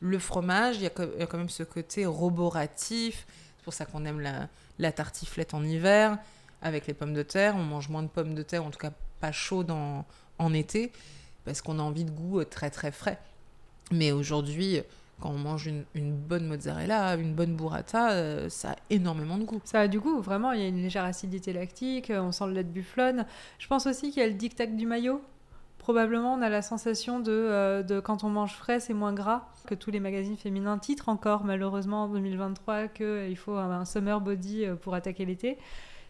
Le fromage, il y, a co- il y a quand même ce côté roboratif. C'est pour ça qu'on aime la, la tartiflette en hiver avec les pommes de terre. On mange moins de pommes de terre, en tout cas pas chaudes en, en été, parce qu'on a envie de goût euh, très très frais. Mais aujourd'hui, quand on mange une, bonne mozzarella, une bonne burrata, euh, ça a énormément de goût. Ça a du goût, vraiment, il y a une légère acidité lactique, euh, on sent le lait de bufflonne. Je pense aussi qu'il y a le dictat du maillot. Probablement, on a la sensation de, quand on mange frais, c'est moins gras que tous les magazines féminins titrent encore, malheureusement, en 2023, qu'il faut un, summer body pour attaquer l'été.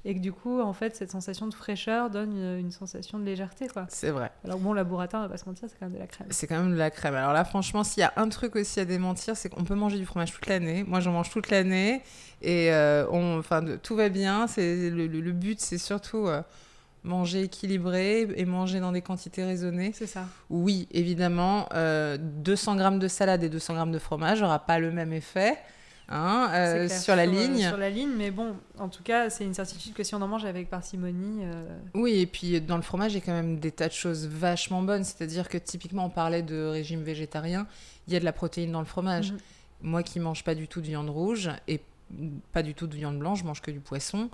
Et que du coup, en fait, cette sensation de fraîcheur donne une, une sensation de légèreté, quoi. C'est vrai. Alors bon, la burrata, on va pas se mentir, c'est quand même de la crème. C'est quand même de la crème. Alors là, franchement, s'il y a un truc aussi à démentir, c'est qu'on peut manger du fromage toute l'année. Moi, j'en mange toute l'année. Et euh, on, enfin, tout va bien. C'est, le, le- le but, c'est surtout euh, manger équilibré et manger dans des quantités raisonnées. C'est ça. Oui, évidemment, euh, 200 grammes de salade et 200 grammes de fromage n'aura pas le même effet hein, euh, clair, sur la euh, ligne. sur la ligne, mais bon, en tout cas, c'est une certitude que si on en mange avec parcimonie, euh, Oui, et puis dans le fromage, il y a quand même des tas de choses vachement bonnes. C'est-à-dire que typiquement, on parlait de régime végétarien, il y a de la protéine dans le fromage. mhm. Moi qui mange pas du tout de viande rouge et pas du tout de viande blanche, je mange que du poisson,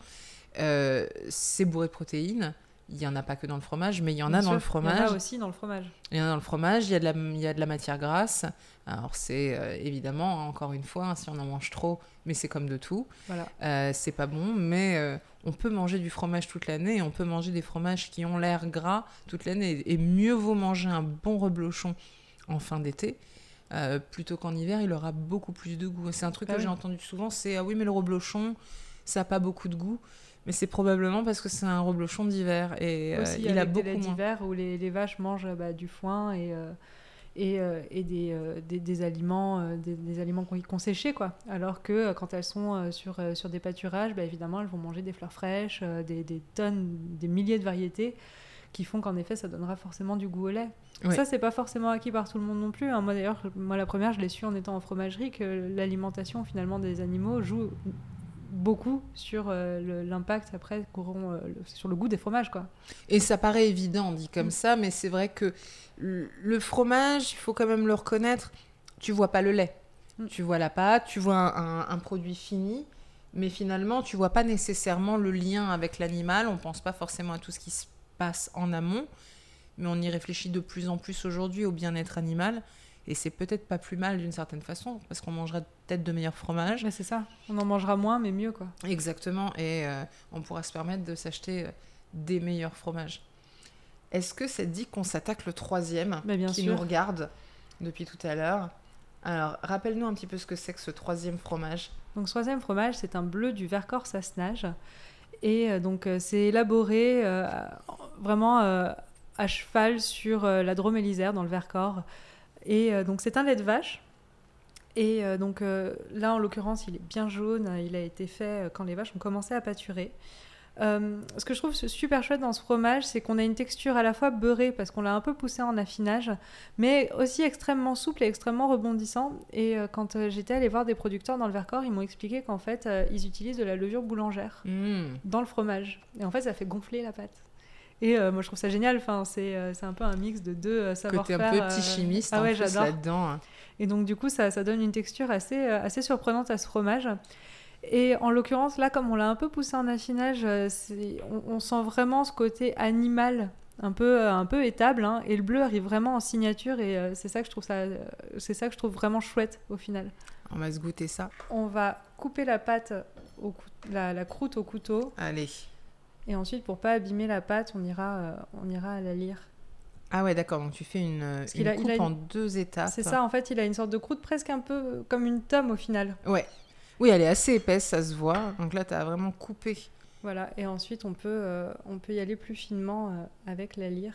c'est bourré de protéines. Il y en a pas que dans le fromage, mais il y en Bien a dans le Il y fromage. en a aussi dans le fromage. Il y en a dans le fromage, il y a de la, il y a de la matière grasse. Alors c'est euh, évidemment, encore une fois, hein, si on en mange trop, mais c'est comme de tout, Voilà. euh, c'est pas bon, mais euh, on peut manger du fromage toute l'année et on peut manger des fromages qui ont l'air gras toute l'année. Et mieux vaut manger un bon reblochon en fin d'été. euh, plutôt qu'en hiver, il aura beaucoup plus de goût. C'est un truc Ah que oui. j'ai entendu souvent, c'est ah oui mais le reblochon, ça a pas beaucoup de goût, mais c'est probablement parce que c'est un reblochon d'hiver et euh, aussi il a beaucoup d'hiver où les, les vaches mangent bah, du foin et, euh, et, euh, et des, euh, des, des aliments, euh, des, des aliments qu'on séchait, quoi. Alors que euh, quand elles sont euh, sur, euh, sur des pâturages, bah, évidemment, elles vont manger des fleurs fraîches, euh, des, des tonnes, des milliers de variétés qui font qu'en effet, ça donnera forcément du goût au lait. Ça, c'est pas forcément acquis par tout le monde non plus. hein. Moi, d'ailleurs, moi, la première, je l'ai su en étant en fromagerie que l'alimentation, finalement, des animaux joue beaucoup sur euh, l'impact après qu'auront euh, sur le goût des fromages, quoi. Et ça paraît évident dit comme Mm. ça, mais c'est vrai que le fromage, il faut quand même le reconnaître, tu vois pas le lait. Mm. Tu vois la pâte, tu vois un, un- un produit fini, mais finalement, tu vois pas nécessairement le lien avec l'animal. On pense pas forcément à tout ce qui se passe en amont, mais on y réfléchit de plus en plus aujourd'hui au bien-être animal. Et c'est peut-être pas plus mal d'une certaine façon, parce qu'on mangerait peut-être de meilleurs fromages. Mais c'est ça. On en mangera moins, mais mieux, quoi. Exactement, et euh, on pourra se permettre de s'acheter euh, des meilleurs fromages. Est-ce que ça dit qu'on s'attaque le troisième Mais bien qui sûr. nous regarde depuis tout à l'heure Alors, rappelle-nous un petit peu ce que c'est que ce troisième fromage. Donc, ce troisième fromage, c'est un bleu du Vercors Sassenage. Et euh, donc, c'est élaboré euh, vraiment euh, à cheval sur euh, la Drôme et l'Isère, dans le Vercors. Et euh, donc, c'est un lait de vache. Et euh, donc, euh, là, en l'occurrence, il est bien jaune. Il a été fait quand les vaches ont commencé à pâturer. Euh, ce que je trouve super chouette dans ce fromage, c'est qu'on a une texture à la fois beurrée parce qu'on l'a un peu poussé en affinage, mais aussi extrêmement souple et extrêmement rebondissant. Et euh, quand euh, j'étais allée voir des producteurs dans le Vercors, ils m'ont expliqué qu'en fait, ils utilisent de la levure boulangère Mmh. dans le fromage. Et en fait, ça fait gonfler la pâte. Et euh, moi, je trouve ça génial. Enfin, c'est euh, un peu un mix de deux euh, Côté savoir-faire. un peu petit chimiste Ah ouais, là-dedans. hein. Et donc, du coup, ça, ça donne une texture assez, assez surprenante à ce fromage. Et en l'occurrence, là, comme on l'a un peu poussé en affinage, on, on sent vraiment ce côté animal, un peu, un peu étable. hein. et le bleu arrive vraiment en signature. Et c'est ça que je trouve ça, c'est ça que je trouve vraiment chouette au final. On va se goûter ça. On va couper la pâte, au la, la croûte au couteau. Allez. Et ensuite, pour pas abîmer la pâte, on ira, euh, on ira à la lire. Ah ouais, d'accord. Donc tu fais une, une a- il coupe a une- en deux étapes. C'est ça, en fait, il a une sorte de croûte presque un peu comme une tome au final. Ouais. Oui, elle est assez épaisse, ça se voit. Donc là, tu as vraiment coupé. Voilà, et ensuite on peut, euh, on peut y aller plus finement euh, avec la lyre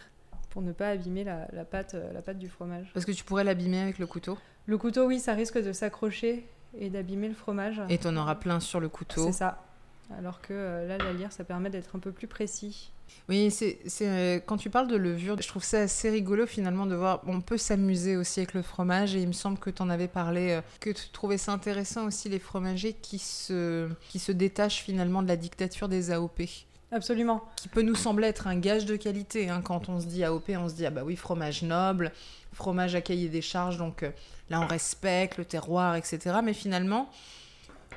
pour ne pas abîmer la, la pâte, euh, la pâte du fromage. Parce que tu pourrais l'abîmer avec le couteau. Le couteau, oui, ça risque de s'accrocher et d'abîmer le fromage. Et tu en auras plein sur le couteau. C'est ça. Alors que euh, là, la lyre, ça permet d'être un peu plus précis. Oui, c'est euh, quand tu parles de levure, je trouve ça assez rigolo finalement de voir. On peut s'amuser aussi avec le fromage et il me semble que tu en avais parlé, euh, que tu trouvais ça intéressant aussi les fromagers qui se, qui se détachent finalement de la dictature des AOP. Absolument. Qui peut nous sembler être un gage de qualité. hein. Quand on se dit AOP, on se dit ah bah oui, fromage noble, fromage à cahier des charges, donc là on respecte le terroir, etc. Mais finalement,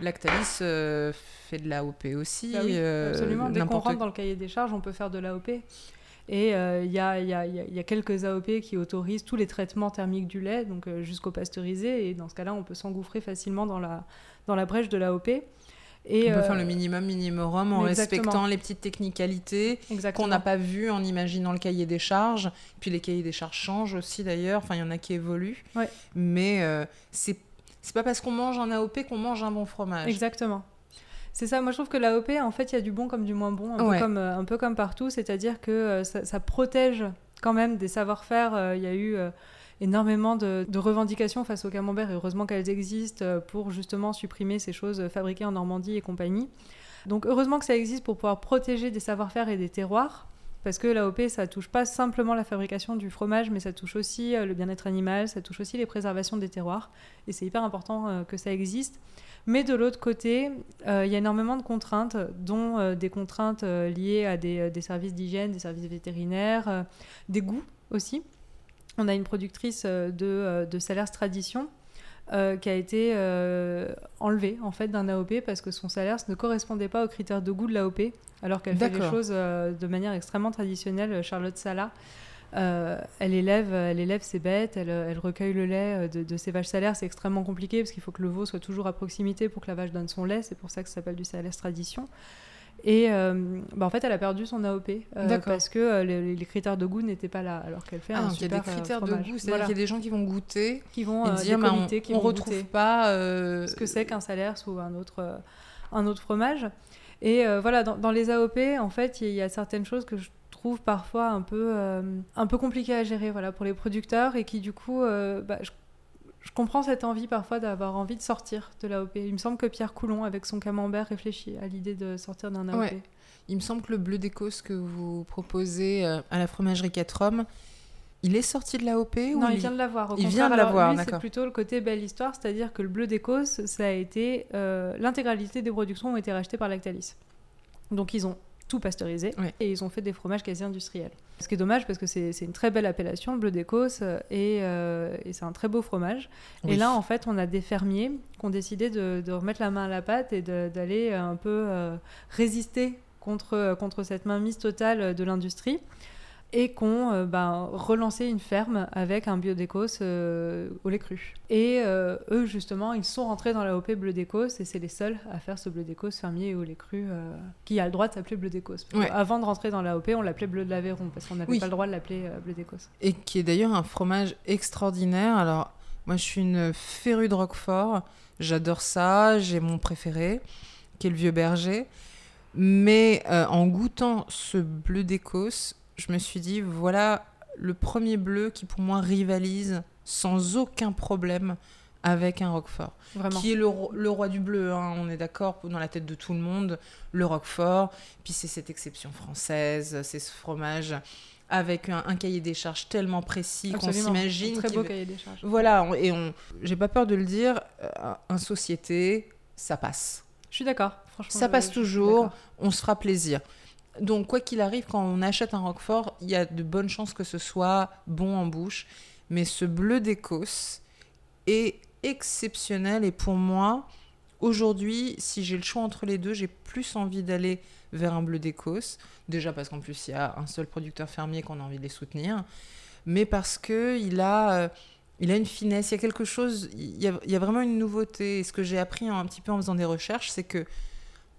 Lactalis euh, fait de l'AOP aussi. Bah oui, euh, absolument. Dès qu'on rentre dans le cahier des charges, on peut faire de l'AOP. Et il y, a, y, a, y, a, quelques AOP qui autorisent tous les traitements thermiques du lait, donc jusqu'au pasteurisé. Et dans ce cas-là, on peut s'engouffrer facilement dans la, dans la brèche de l'AOP. Et on peut faire le minimum minimum en respectant les petites technicalités qu'on n'a pas vues en imaginant le cahier des charges. Puis les cahiers des charges changent aussi d'ailleurs. Enfin, il y en a qui évoluent. Mais euh, c'est c'est pas parce qu'on mange un AOP qu'on mange un bon fromage. Exactement. C'est ça, moi je trouve que l'AOP, en fait, il y a du bon comme du moins bon, un, peu, comme, euh, un peu comme partout, c'est-à-dire que euh, ça, protège quand même des savoir-faire. Il y a eu énormément de, revendications face au camembert, et heureusement qu'elles existent euh, pour justement supprimer ces choses fabriquées en Normandie et compagnie. Donc heureusement que ça existe pour pouvoir protéger des savoir-faire et des terroirs, parce que l'AOP, ça touche pas simplement la fabrication du fromage, mais ça touche aussi euh, le bien-être animal, ça touche aussi les préservations des terroirs, et c'est hyper important euh, que ça existe. Mais de l'autre côté, il y a énormément de contraintes, dont des contraintes liées à des, services d'hygiène, des services vétérinaires, des goûts aussi on a une productrice euh, de, euh, de Salaires Tradition euh, qui a été enlevée en fait d'un AOP parce que son salaire ne correspondait pas aux critères de goût de l'AOP, alors qu'elle fait les choses de manière extrêmement traditionnelle. Charlotte Sala, elle, élève, elle élève ses bêtes, elle, recueille le lait de, de ses vaches salaires. C'est extrêmement compliqué parce qu'il faut que le veau soit toujours à proximité pour que la vache donne son lait. C'est pour ça que ça s'appelle du Salaire Tradition. Et euh, bah, en fait, elle a perdu son AOP euh, parce que euh, les, critères de goût n'étaient pas là, alors qu'elle fait ah, un super Il y a des critères de goût, c'est-à-dire qu'il y a des gens qui vont goûter, qui vont dire, bah, on, qui retrouve pas ce que c'est qu'un salaire ou un autre, un autre fromage. Et voilà, dans, les AOP, en fait, il y, a certaines choses que je trouve parfois un peu, un peu compliquées à gérer voilà, pour les producteurs et qui, du coup, bah, je je comprends cette envie parfois d'avoir envie de sortir de l'AOP. Il me semble que Pierre Coulon, avec son camembert, réfléchit à l'idée de sortir d'un AOP. Il me semble que le bleu d'Écosse que vous proposez euh, à la fromagerie 4 hommes, il est sorti de l'AOP ou Non, il, vient de l'avoir. Il vient de l'avoir, d'accord. C'est plutôt le côté belle histoire, c'est-à-dire que le bleu d'Écosse, ça a été euh, l'intégralité des productions ont été rachetées par Lactalis. Donc ils ont tout pasteurisé et ils ont fait des fromages quasi industriels. Ce qui est dommage parce que c'est une très belle appellation, le bleu d'Écosse, et, euh, et c'est un très beau fromage. Et là, en fait, on a des fermiers qui ont décidé de, remettre la main à la pâte et d'aller un peu euh, résister contre, contre cette mainmise totale de l'industrie et qu'on euh, relancé une ferme avec un biodécos euh, au lait cru. Et euh, eux, justement, ils sont rentrés dans la OP Bleu d'Écosse et c'est les seuls à faire ce Bleu d'Écosse fermier au lait cru qui a le droit de s'appeler Bleu d'Écosse. Avant de rentrer dans la OP, on l'appelait Bleu de l'Aveyron parce qu'on n'avait pas le droit de l'appeler Bleu d'Écosse. Et qui est d'ailleurs un fromage extraordinaire. Alors, moi, je suis une férue de Roquefort. J'adore ça. J'ai mon préféré, qui est le Vieux Berger. Mais en goûtant ce Bleu d'Écosse, je me suis dit, voilà le premier bleu qui pour moi rivalise sans aucun problème avec un Roquefort. Vraiment. Qui est le, roi du bleu, hein, on est d'accord, dans la tête de tout le monde, le Roquefort. Puis c'est cette exception française, c'est ce fromage avec un, cahier des charges tellement précis qu'on s'imagine. Très beau cahier des charges. Voilà, et on, j'ai pas peur de le dire, euh, un société, ça passe. Je suis d'accord, franchement. Ça passe toujours, on se fera plaisir. Donc, quoi qu'il arrive, quand on achète un Roquefort, il y a de bonnes chances que ce soit bon en bouche. Mais ce bleu d'Écosse est exceptionnel. Et pour moi, aujourd'hui, si j'ai le choix entre les deux, j'ai plus envie d'aller vers un bleu d'Écosse. Déjà parce qu'en plus, il y a un seul producteur fermier qu'on a envie de les soutenir. Mais parce qu'il a. Euh, il a une finesse, il y a quelque chose, il y a, il y a vraiment une nouveauté. Et ce que j'ai appris un petit peu en faisant des recherches, c'est que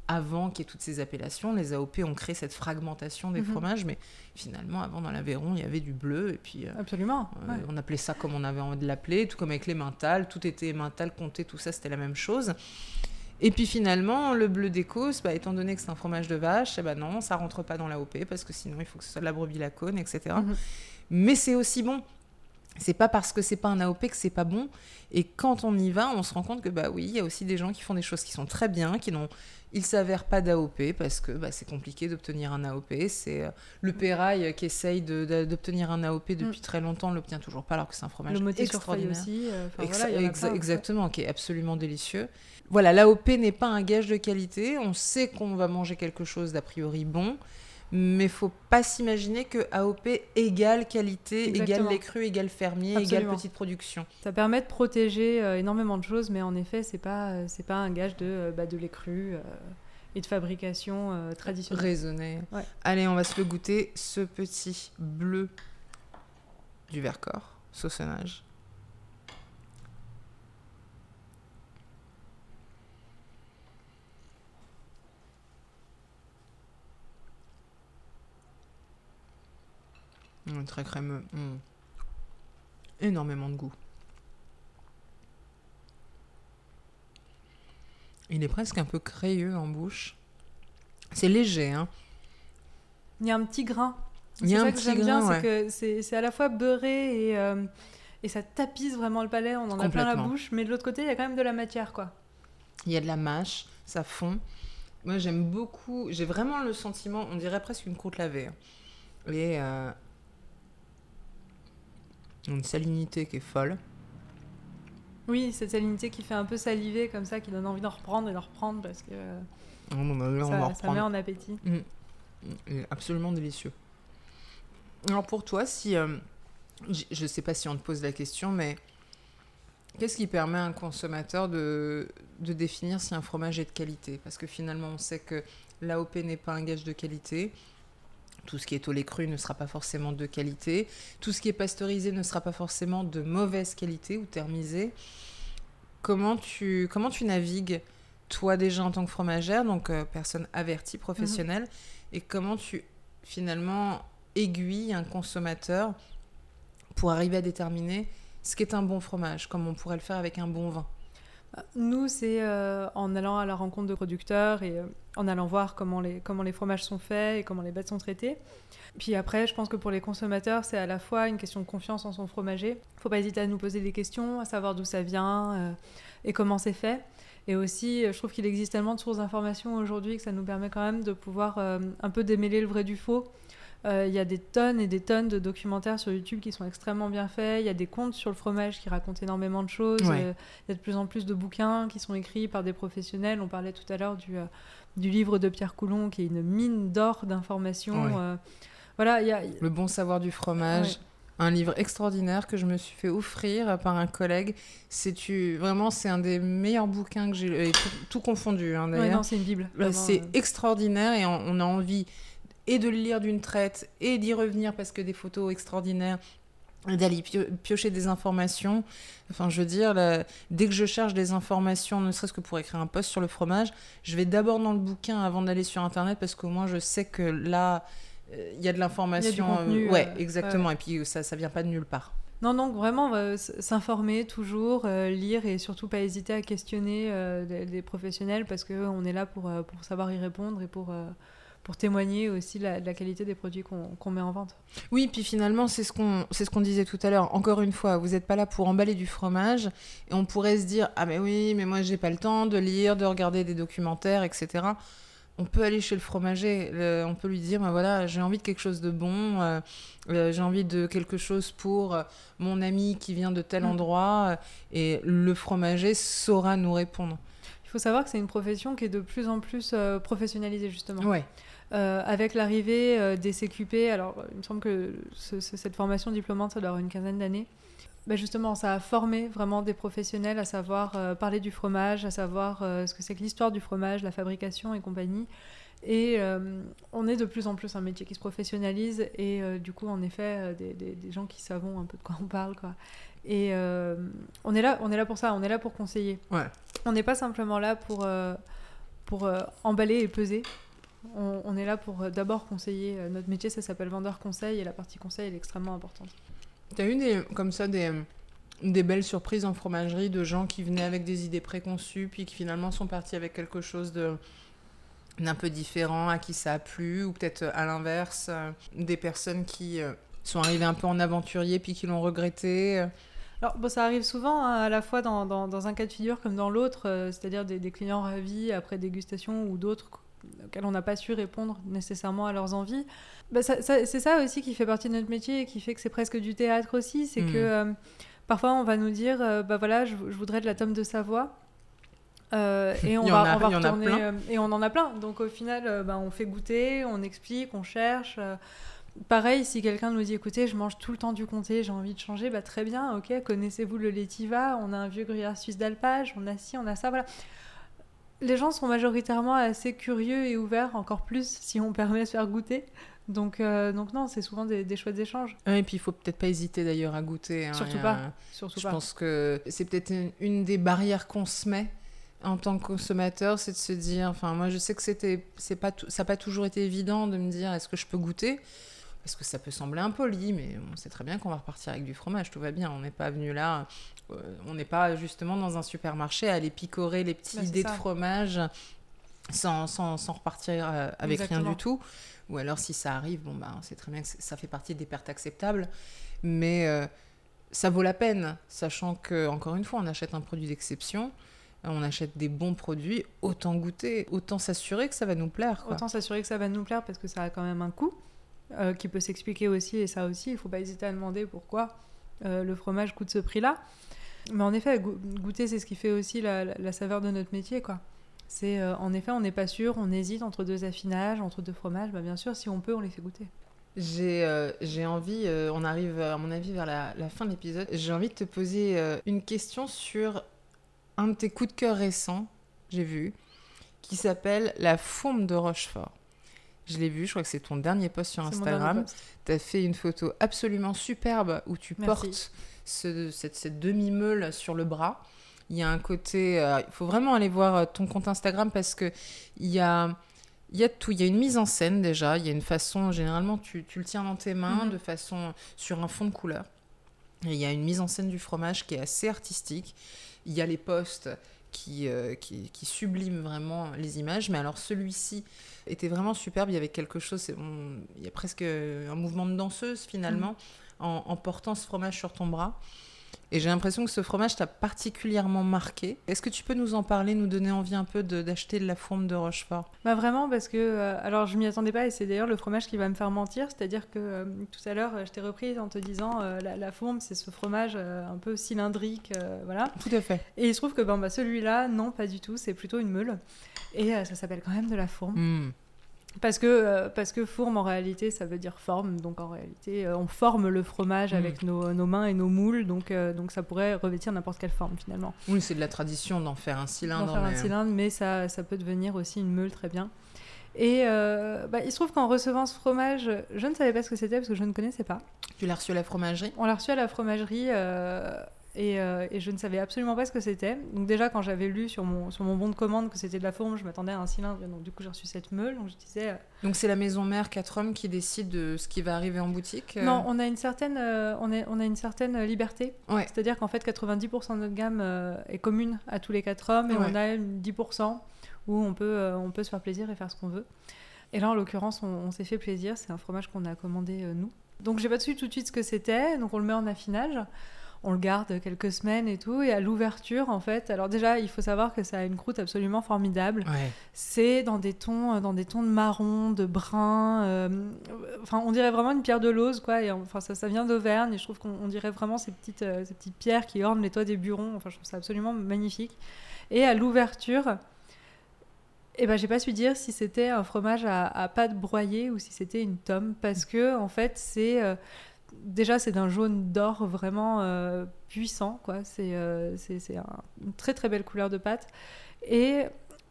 avant qu'il y ait toutes ces appellations, les AOP ont créé cette fragmentation des mhm. fromages, mais finalement, avant dans l'Aveyron, il y avait du bleu, et puis... Euh, Absolument. Euh, on appelait ça comme on avait envie de l'appeler, tout comme avec les mentales, tout était mental, comté, tout ça, c'était la même chose. Et puis finalement, le bleu d'Écosse, bah, étant donné que c'est un fromage de vache, eh ben non, ça rentre pas dans l'AOP, parce que sinon, il faut que ce soit de la brebis lacone, etc. Mhm. Mais c'est aussi bon. C'est pas parce que c'est pas un AOP que c'est pas bon. Et quand on y va, on se rend compte que bah oui, il y a aussi des gens qui font des choses qui sont très bien, qui n'ont il s'avère pas d'AOP parce que bah, c'est compliqué d'obtenir un AOP. C'est euh, le Pérail qui essaye d'obtenir un AOP depuis mm. très longtemps, l'obtient toujours pas alors que c'est un fromage le extraordinaire. aussi. Euh, exactement, qui est absolument délicieux. Voilà, l'AOP n'est pas un gage de qualité. On sait qu'on va manger quelque chose d'a priori bon mais faut pas s'imaginer que AOP égale qualité, égale les crus, égale fermier, égale petite production. Ça permet de protéger euh, énormément de choses, mais en effet, c'est pas euh, c'est pas un gage de euh, bah, de lait cru. et de fabrication traditionnelle. Raisonné. Ouais. Allez, on va se le goûter, ce petit bleu du Vercors, sauconnage. Mmh, très crémeux. Mmh. Énormément de goût. Il est presque un peu crayeux en bouche. C'est léger, hein. Il y a un petit grain. Il y C'est a ça un que petit j'aime bien, grain, c'est que c'est à la fois beurré et, euh, et ça tapisse vraiment le palais, on en a plein la bouche, mais de l'autre côté, il y a quand même de la matière, quoi. Il y a de la mâche, ça fond. Moi, j'aime beaucoup. J'ai vraiment le sentiment, on dirait presque une croûte lavée. hein. Et euh, une salinité qui est folle. Oui, cette salinité qui fait un peu saliver comme ça, qui donne envie d'en reprendre et d'en reprendre parce que Oh, bah, là, on va ça, ça met en appétit. Il est absolument délicieux. Alors pour toi, si euh, je ne sais pas si on te pose la question, mais qu'est-ce qui permet à un consommateur de, de définir si un fromage est de qualité? Parce que finalement, on sait que l'AOP n'est pas un gage de qualité. Tout ce qui est au lait cru ne sera pas forcément de qualité. Tout ce qui est pasteurisé ne sera pas forcément de mauvaise qualité ou thermisé. Comment tu, comment tu navigues, toi déjà en tant que fromagère, donc euh, personne avertie, professionnelle, et comment tu finalement aiguilles un consommateur pour arriver à déterminer ce qu'est un bon fromage, comme on pourrait le faire avec un bon vin? Nous, c'est euh, en allant à la rencontre de producteurs et euh, en allant voir comment les, comment les fromages sont faits et comment les bêtes sont traitées. Puis après, je pense que pour les consommateurs, c'est à la fois une question de confiance en son fromager. faut pas hésiter à nous poser des questions, à savoir d'où ça vient euh, et comment c'est fait. Et aussi, je trouve qu'il existe tellement de sources d'informations aujourd'hui que ça nous permet quand même de pouvoir un peu démêler le vrai du faux. Euh, Il y a des tonnes et des tonnes de documentaires sur YouTube qui sont extrêmement bien faits. Il y a des contes sur le fromage qui racontent énormément de choses. Ouais. Euh, il y a de plus en plus de bouquins qui sont écrits par des professionnels. On parlait tout à l'heure du, euh, du livre de Pierre Coulon, qui est une mine d'or d'informations. Ouais. Voilà, il y a... Le bon savoir du fromage. Ouais. Un livre extraordinaire que je me suis fait offrir par un collègue. C'est tu vraiment c'est un des meilleurs bouquins que j'ai tout, tout confondu hein, d'ailleurs. c'est une bible. C'est euh. extraordinaire et on, on a envie et de le lire d'une traite et d'y revenir parce que des photos extraordinaires d'aller pio- piocher des informations. Enfin, je veux dire, là, dès que je cherche des informations, ne serait-ce que pour écrire un post sur le fromage, je vais d'abord dans le bouquin avant d'aller sur Internet parce qu'au moins je sais que là, euh, il y a de l'information. euh, ouais, euh, exactement. Et puis ça, ça vient pas de nulle part. Non, non, vraiment euh, s'informer toujours, euh, lire et surtout pas hésiter à questionner euh, des, des professionnels parce qu'on est là pour, euh, pour savoir y répondre et pour, euh, pour témoigner aussi de la qualité des produits qu'on met en vente. Oui, puis finalement, c'est ce qu'on ce qu'on disait tout à l'heure. Encore une fois, vous n'êtes pas là pour emballer du fromage et on pourrait se dire ah mais oui, mais moi j'ai pas le temps de lire, de regarder des documentaires, etc. On peut aller chez le fromager, le- on peut lui dire bah voilà, j'ai envie de quelque chose de bon, euh, euh, j'ai envie de quelque chose pour euh, mon ami qui vient de tel Mm. endroit et le fromager saura nous répondre. Il faut savoir que c'est une profession qui est de plus en plus professionnalisée justement. Ouais. Euh, avec l'arrivée euh, des CQP, alors euh, il me semble que ce- ce- cette formation diplômante, ça doit avoir une quinzaine d'années. Bah, justement, ça a formé vraiment des professionnels à savoir euh, parler du fromage, à savoir ce que c'est que l'histoire du fromage, la fabrication et compagnie. Et on est de plus en plus un métier qui se professionnalise et du coup, en effet, des, des- des gens qui savons un peu de quoi on parle. Quoi. Et on, est là, on est là pour ça, on est là pour conseiller. Ouais. On n'est pas simplement là pour, pour emballer et peser. On, on est là pour euh, d'abord conseiller. Euh, Notre métier, ça s'appelle vendeur conseil et la partie conseil elle est extrêmement importante. T'as eu des, comme ça des, des belles surprises en fromagerie de gens qui venaient avec des idées préconçues, puis qui finalement sont partis avec quelque chose de d'un peu différent, à qui ça a plu, ou peut-être euh, à l'inverse, des personnes qui sont arrivées un peu en aventurier, puis qui l'ont regretté. Alors, bon, ça arrive souvent, hein, à la fois dans, dans- dans un cas de figure comme dans l'autre, euh, c'est-à-dire des, des clients ravis après dégustation ou d'autres auxquels on n'a pas su répondre nécessairement à leurs envies. Bah, ça- ça- c'est ça aussi qui fait partie de notre métier et qui fait que c'est presque du théâtre aussi. C'est Mhm. que euh, parfois on va nous dire euh, bah voilà, je, je voudrais de la tome de Savoie. Euh, et on va, a- on va retourner, euh, et on en a plein. Donc au final, bah, on fait goûter, on explique, on cherche. Pareil, si quelqu'un nous dit écoutez, je mange tout le temps du comté, j'ai envie de changer, bah très bien, ok, connaissez-vous le lativa On a un vieux gruyère suisse d'alpage, on a ci, on a ça, voilà. Les gens sont majoritairement assez curieux et ouverts, encore plus si on permet de se faire goûter. Donc, euh, donc non, c'est souvent des, des chouettes échanges. Ouais, et puis il faut peut-être pas hésiter d'ailleurs à goûter. hein. Surtout pas. Surtout Je pas. pense que c'est peut-être une, une des barrières qu'on se met en tant que consommateur, c'est de se dire, enfin moi je sais que c'était, c'est pas, ça n'a pas toujours été évident de me dire est-ce que je peux goûter? Parce que ça peut sembler impoli, mais on sait très bien qu'on va repartir avec du fromage, tout va bien. On n'est pas venu là, on n'est pas justement dans un supermarché à aller picorer les petits c'est dés de fromage sans, sans, sans repartir euh, avec rien du tout. Ou alors si ça arrive, bon bah, on sait très bien que c'est- ça fait partie des pertes acceptables, mais euh, ça vaut la peine, sachant que encore une fois, on achète un produit d'exception, on achète des bons produits, autant goûter, autant s'assurer que ça va nous plaire. quoi. Autant s'assurer que ça va nous plaire parce que ça a quand même un coût euh, qui peut s'expliquer aussi. Et ça aussi, il faut pas hésiter à demander pourquoi euh, le fromage coûte ce prix-là. Mais en effet, go- goûter, c'est ce qui fait aussi la, la- la saveur de notre métier. quoi. C'est euh, en effet, on n'est pas sûr, on hésite entre deux affinages, entre deux fromages. Bah, bien sûr, si on peut, on les fait goûter. J'ai euh, j'ai envie, euh, on arrive à mon avis vers la, la fin de l'épisode, j'ai envie de te poser euh, une question sur un de tes coups de cœur récents, j'ai vu, qui s'appelle la fourme de Rochefort. Je l'ai vu, je crois que c'est ton dernier post sur Instagram. Tu as fait une photo absolument superbe où tu Merci. portes ce- cette, cette demi-meule sur le bras. Il y a un côté. euh, il faut vraiment aller voir euh, ton compte Instagram parce que il y a. Il y a tout, il y a une mise en scène déjà, il y a une façon, généralement tu, tu le tiens dans tes mains Mhm. de façon sur un fond de couleur. Et il y a une mise en scène du fromage qui est assez artistique. Il y a les postes qui, euh, qui, qui subliment vraiment les images, mais alors celui-ci était vraiment superbe. Il y avait quelque chose, on- il y a presque un mouvement de danseuse finalement en, en portant ce fromage sur ton bras. Et j'ai l'impression que ce fromage t'a particulièrement marqué. Est-ce que tu peux nous en parler, nous donner envie un peu d'acheter de, la fourme de Rochefort? Bah vraiment parce que euh, alors je m'y attendais pas et c'est d'ailleurs le fromage qui va me faire mentir, c'est-à-dire que euh, tout à l'heure euh, je t'ai reprise en te disant euh, la, la fourme c'est ce fromage un peu cylindrique, voilà. Tout à fait. Et il se trouve que ben, bah, celui-là non pas du tout, c'est plutôt une meule et ça s'appelle quand même de la fourme Hmm. Parce que euh, parce que fourme en réalité ça veut dire forme donc en réalité euh, on forme le fromage Mm. avec nos, nos mains et nos moules donc euh, donc ça pourrait revêtir n'importe quelle forme finalement. Oui, c'est de la tradition d'en faire un cylindre. d'en faire un cylindre, mais ça, ça peut devenir aussi une meule très bien. Et bah, il se trouve qu'en recevant ce fromage, je ne savais pas ce que c'était parce que je ne connaissais pas. Tu l'as reçu à la fromagerie? On l'a reçu à la fromagerie et, euh, et je ne savais absolument pas ce que c'était. Donc déjà quand j'avais lu sur mon, sur mon bon de commande que c'était de la fourme, je m'attendais à un cylindre. Donc du coup j'ai reçu cette meule. Donc je disais, euh, Donc c'est la maison mère 4 hommes qui décide de ce qui va arriver en boutique euh, non, on a une certaine, on est- on a une certaine liberté. Ouais. C'est-à-dire qu'en fait 90% de notre gamme est commune à tous les quatre hommes et Ouais. on a une 10% où on peut, on peut se faire plaisir et faire ce qu'on veut. Et là, en l'occurrence, on, on s'est fait plaisir. C'est un fromage qu'on a commandé nous. Donc, j'ai pas su tout de suite ce que c'était. Donc, on le met en affinage. On le garde quelques semaines et tout. Et à l'ouverture, en fait, alors déjà, il faut savoir que ça a une croûte absolument formidable. Ouais. C'est dans des tons, euh, dans des tons de marron, de brun. euh, enfin, on dirait vraiment une pierre de Lose, quoi. Et enfin, ça, ça vient d'Auvergne. Et je trouve qu'on on dirait vraiment ces petites, euh, ces petites pierres qui ornent les toits des burons. Enfin, je trouve ça absolument magnifique. Et à l'ouverture, eh ben, j'ai pas su dire si c'était un fromage à, à pâte broyée ou si c'était une tome, parce que en fait, c'est euh, déjà c'est d'un jaune d'or vraiment euh, puissant, quoi. C'est euh, c'est c'est un- une très très belle couleur de pâte et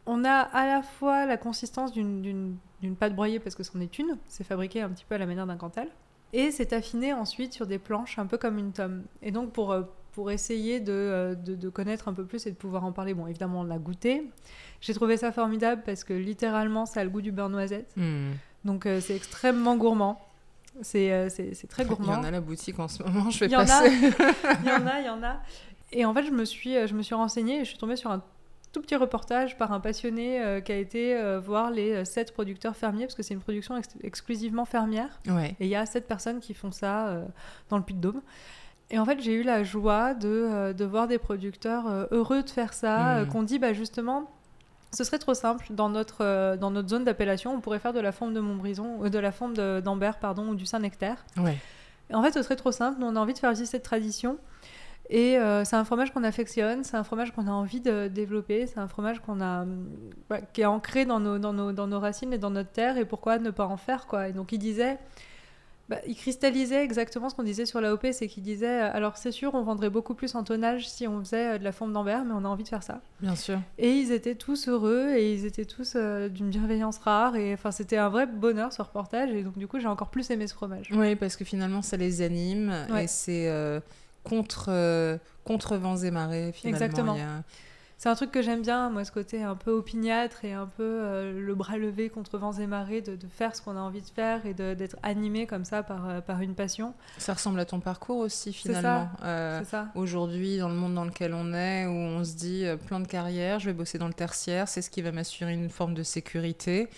on a à la fois la consistance d'une- pâte broyée parce que c'en est une, c'est fabriqué un petit peu à la manière d'un cantal, et c'est affiné ensuite sur des planches un peu comme une tome. Et donc pour, euh, pour essayer de, de, de connaître un peu plus et de pouvoir en parler, bon évidemment on l'a goûté, j'ai trouvé ça formidable parce que littéralement ça a le goût du beurre noisette, Hmm. donc euh, c'est extrêmement gourmand. C'est euh, c'est- c'est très Il y gourmand. en a à la boutique en ce moment, je vais Il y en a. passer. Il y en a, il y en a. Et en fait, je me suis, euh, je me suis renseignée et je suis tombée sur un tout petit reportage par un passionné euh, qui a été euh, voir les sept producteurs fermiers, parce que c'est une production ex- exclusivement fermière. Ouais. Et il y a sept personnes qui font ça euh, dans le Puy-de-Dôme. Et en fait, j'ai eu la joie de, de voir des producteurs heureux de faire ça, euh, qu'on dit bah, justement, ce serait trop simple. Dans notre, euh, dans notre zone d'appellation, on pourrait faire de la forme de Montbrison, euh, de la forme d'Ambert, pardon, ou du Saint-Nectaire. Ouais. En fait, ce serait trop simple. Nous, on a envie de faire vivre cette tradition. Et euh, c'est un fromage qu'on affectionne, c'est un fromage qu'on a envie de développer, c'est un fromage qu'on a, bah, qui est ancré dans nos, dans, nos, dans nos racines et dans notre terre. Et pourquoi ne pas en faire quoi Et donc, il disait bah, il cristallisait exactement ce qu'on disait sur l'AOP, c'est qu'il disait euh, alors c'est sûr, on vendrait beaucoup plus en tonnage si on faisait euh, de la forme d'Ambert, mais on a envie de faire ça. Bien sûr. Et ils étaient tous heureux et ils étaient tous euh, d'une bienveillance rare et enfin c'était un vrai bonheur ce reportage et donc du coup j'ai encore plus aimé ce fromage. Oui, parce que finalement ça les anime Ouais. et c'est euh, contre euh, contre vents et marées finalement. Exactement. Il y a- C'est un truc que j'aime bien, moi, ce côté un peu opiniâtre et un peu euh, le bras levé contre vents et marées, de, de faire ce qu'on a envie de faire et d'être animé comme ça par, euh, par une passion. Ça ressemble à ton parcours aussi finalement. Euh, C'est ça Aujourd'hui, dans le monde dans lequel on est, où on se dit euh, plein de carrières, je vais bosser dans le tertiaire, c'est ce qui va m'assurer une forme de sécurité.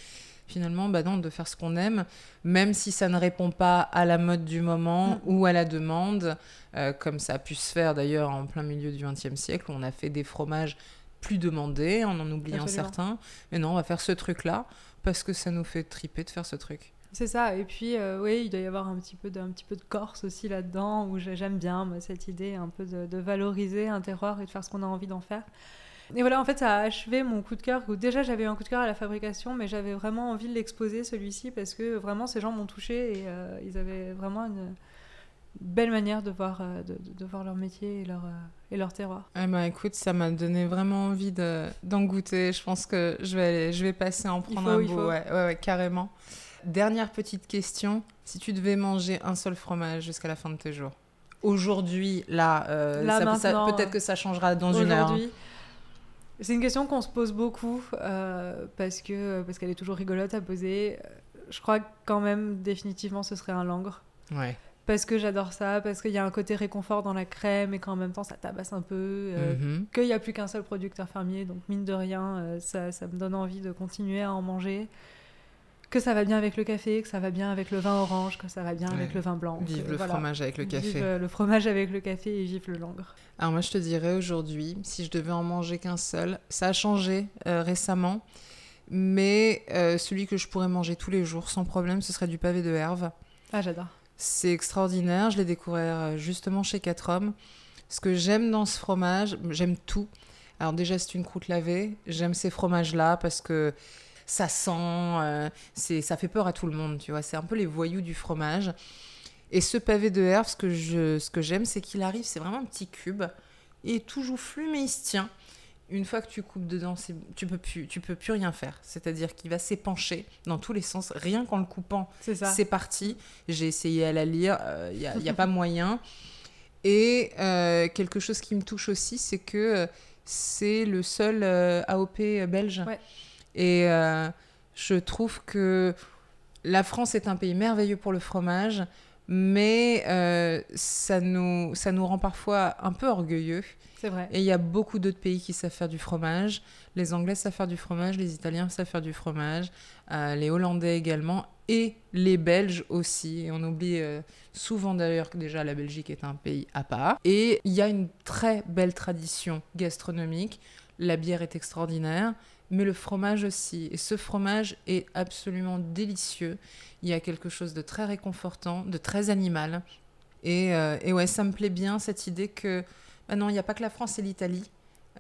Finalement, bah non, de faire ce qu'on aime, même si ça ne répond pas à la mode du moment Mm. ou à la demande, euh, comme ça a pu se faire d'ailleurs en plein milieu du XXe siècle, où on a fait des fromages plus demandés, en en oubliant Absolument. certains. Mais non, on va faire ce truc-là parce que ça nous fait triper de faire ce truc. C'est ça. Et puis, euh, oui, il doit y avoir un petit peu de, un petit peu de Corse aussi là-dedans, où j'ai- j'aime bien moi, cette idée un peu de, de valoriser un terroir et de faire ce qu'on a envie d'en faire. Et voilà, en fait, ça a achevé mon coup de cœur. où Déjà, j'avais eu un coup de cœur à la fabrication, mais j'avais vraiment envie de l'exposer, celui-ci, parce que vraiment, ces gens m'ont touché et euh, ils avaient vraiment une belle manière de voir, euh, de, voir leur métier et leur, euh, et leur terroir. Eh ben, écoute, ça m'a donné vraiment envie de- d'en goûter. Je pense que je vais, aller- je vais passer en Il prendre faut, un bout. Ouais, ouais, ouais, carrément. Dernière petite question. Si tu devais manger un seul fromage jusqu'à la fin de tes jours, aujourd'hui, là, euh, peut-être que ça changera dans une heure. hein. Aujourd'hui, c'est une question qu'on se pose beaucoup euh, parce que parce qu'elle est toujours rigolote à poser. Je crois que quand même définitivement ce serait un langre Ouais. parce que j'adore ça, parce qu'il y a un côté réconfort dans la crème et qu'en même temps ça tabasse un peu. euh, Mhm. Qu'il n'y a plus qu'un seul producteur fermier, donc mine de rien, euh, ça, ça me donne envie de continuer à en manger. Que ça va bien avec le café, que ça va bien avec le vin orange, que ça va bien avec le vin blanc. Vive que le voilà. fromage avec le Vive, café. euh, le fromage avec le café et vive le langre. Alors moi, je te dirais aujourd'hui, si je devais en manger qu'un seul, ça a changé euh, récemment, mais euh, celui que je pourrais manger tous les jours sans problème, ce serait du pavé de herbe. Ah, j'adore. C'est extraordinaire, je l'ai découvert euh, justement chez 4 hommes. Ce que j'aime dans ce fromage, j'aime tout. Alors déjà, c'est une croûte lavée. J'aime ces fromages-là parce que ça sent, euh, c'est, ça fait peur à tout le monde, tu vois. C'est un peu les voyous du fromage. Et ce pavé de herbe, ce que, je, ce que j'aime, c'est qu'il arrive, c'est vraiment un petit cube. Il est tout joufflu, mais il se tient. Une fois que tu coupes dedans, c'est- tu peux plus, tu peux plus rien faire. C'est-à-dire qu'il va s'épancher dans tous les sens, rien qu'en le coupant C'est ça. c'est parti. J'ai essayé à la lire, il n'y a, a pas moyen. Et euh, quelque chose qui me touche aussi, c'est que euh, c'est le seul euh, AOP belge. Ouais. Et euh, je trouve que la France est un pays merveilleux pour le fromage, mais euh, ça, nous, ça nous rend parfois un peu orgueilleux. C'est vrai. Et il y a beaucoup d'autres pays qui savent faire du fromage. Les Anglais savent faire du fromage, les Italiens savent faire du fromage, euh, les Hollandais également, et les Belges aussi. Et on oublie euh, souvent d'ailleurs que déjà la Belgique est un pays à part. Et il y a une très belle tradition gastronomique. La bière est extraordinaire, mais le fromage aussi. Et ce fromage est absolument délicieux. Il y a quelque chose de très réconfortant, de très animal. Et, euh, et ouais, ça me plaît bien cette idée que ah non, il n'y a pas que la France et l'Italie.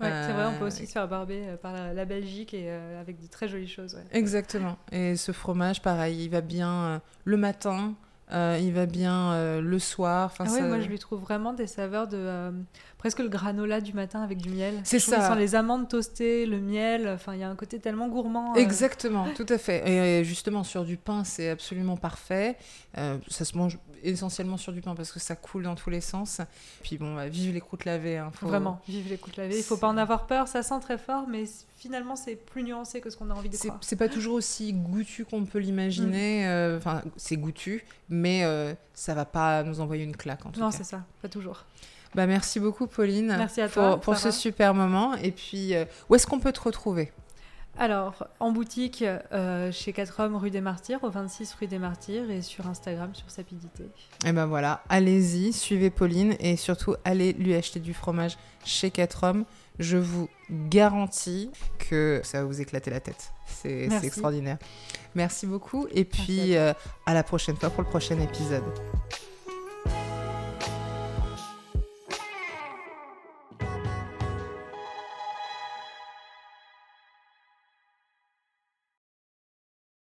Ouais, c'est vrai, on peut Euh, aussi se faire barber euh, par la, la Belgique et euh, avec de très jolies choses. ouais. Exactement. Et ce fromage, pareil, il va bien euh, le matin, euh, il va bien le soir. Ah ouais, ça- moi je lui trouve vraiment des saveurs de presque le granola du matin avec du miel. C'est ça. Sans les amandes toastées, le miel, enfin il y a un côté tellement gourmand. euh, Exactement, tout à fait. Et justement, sur du pain, c'est absolument parfait. Euh, ça se mange essentiellement sur du pain parce que ça coule dans tous les sens. Puis bon, bah, vive les croûtes lavées. hein, faut- Vraiment, vive les coups lavées. Il faut pas en avoir peur, ça sent très fort, mais finalement c'est plus nuancé que ce qu'on a envie de C'est croire. c'est pas toujours aussi goûtu qu'on peut l'imaginer. euh, Enfin, c'est goûtu, mais ça va pas nous envoyer une claque en tout Non, cas. c'est ça, pas toujours. Bah, merci beaucoup, Pauline. Merci à pour, toi, pour ce super moment. Et puis, euh, où est-ce qu'on peut te retrouver? Alors, en boutique, euh, chez 4 hommes rue des Martyrs, au 26 rue des Martyrs, et sur Instagram, sur Sapidité. Et ben voilà, allez-y, suivez Pauline et surtout allez lui acheter du fromage chez 4 hommes. Je vous garantis que ça va vous éclater la tête. C'est extraordinaire. Merci beaucoup et puis à euh, à la prochaine fois pour le prochain épisode.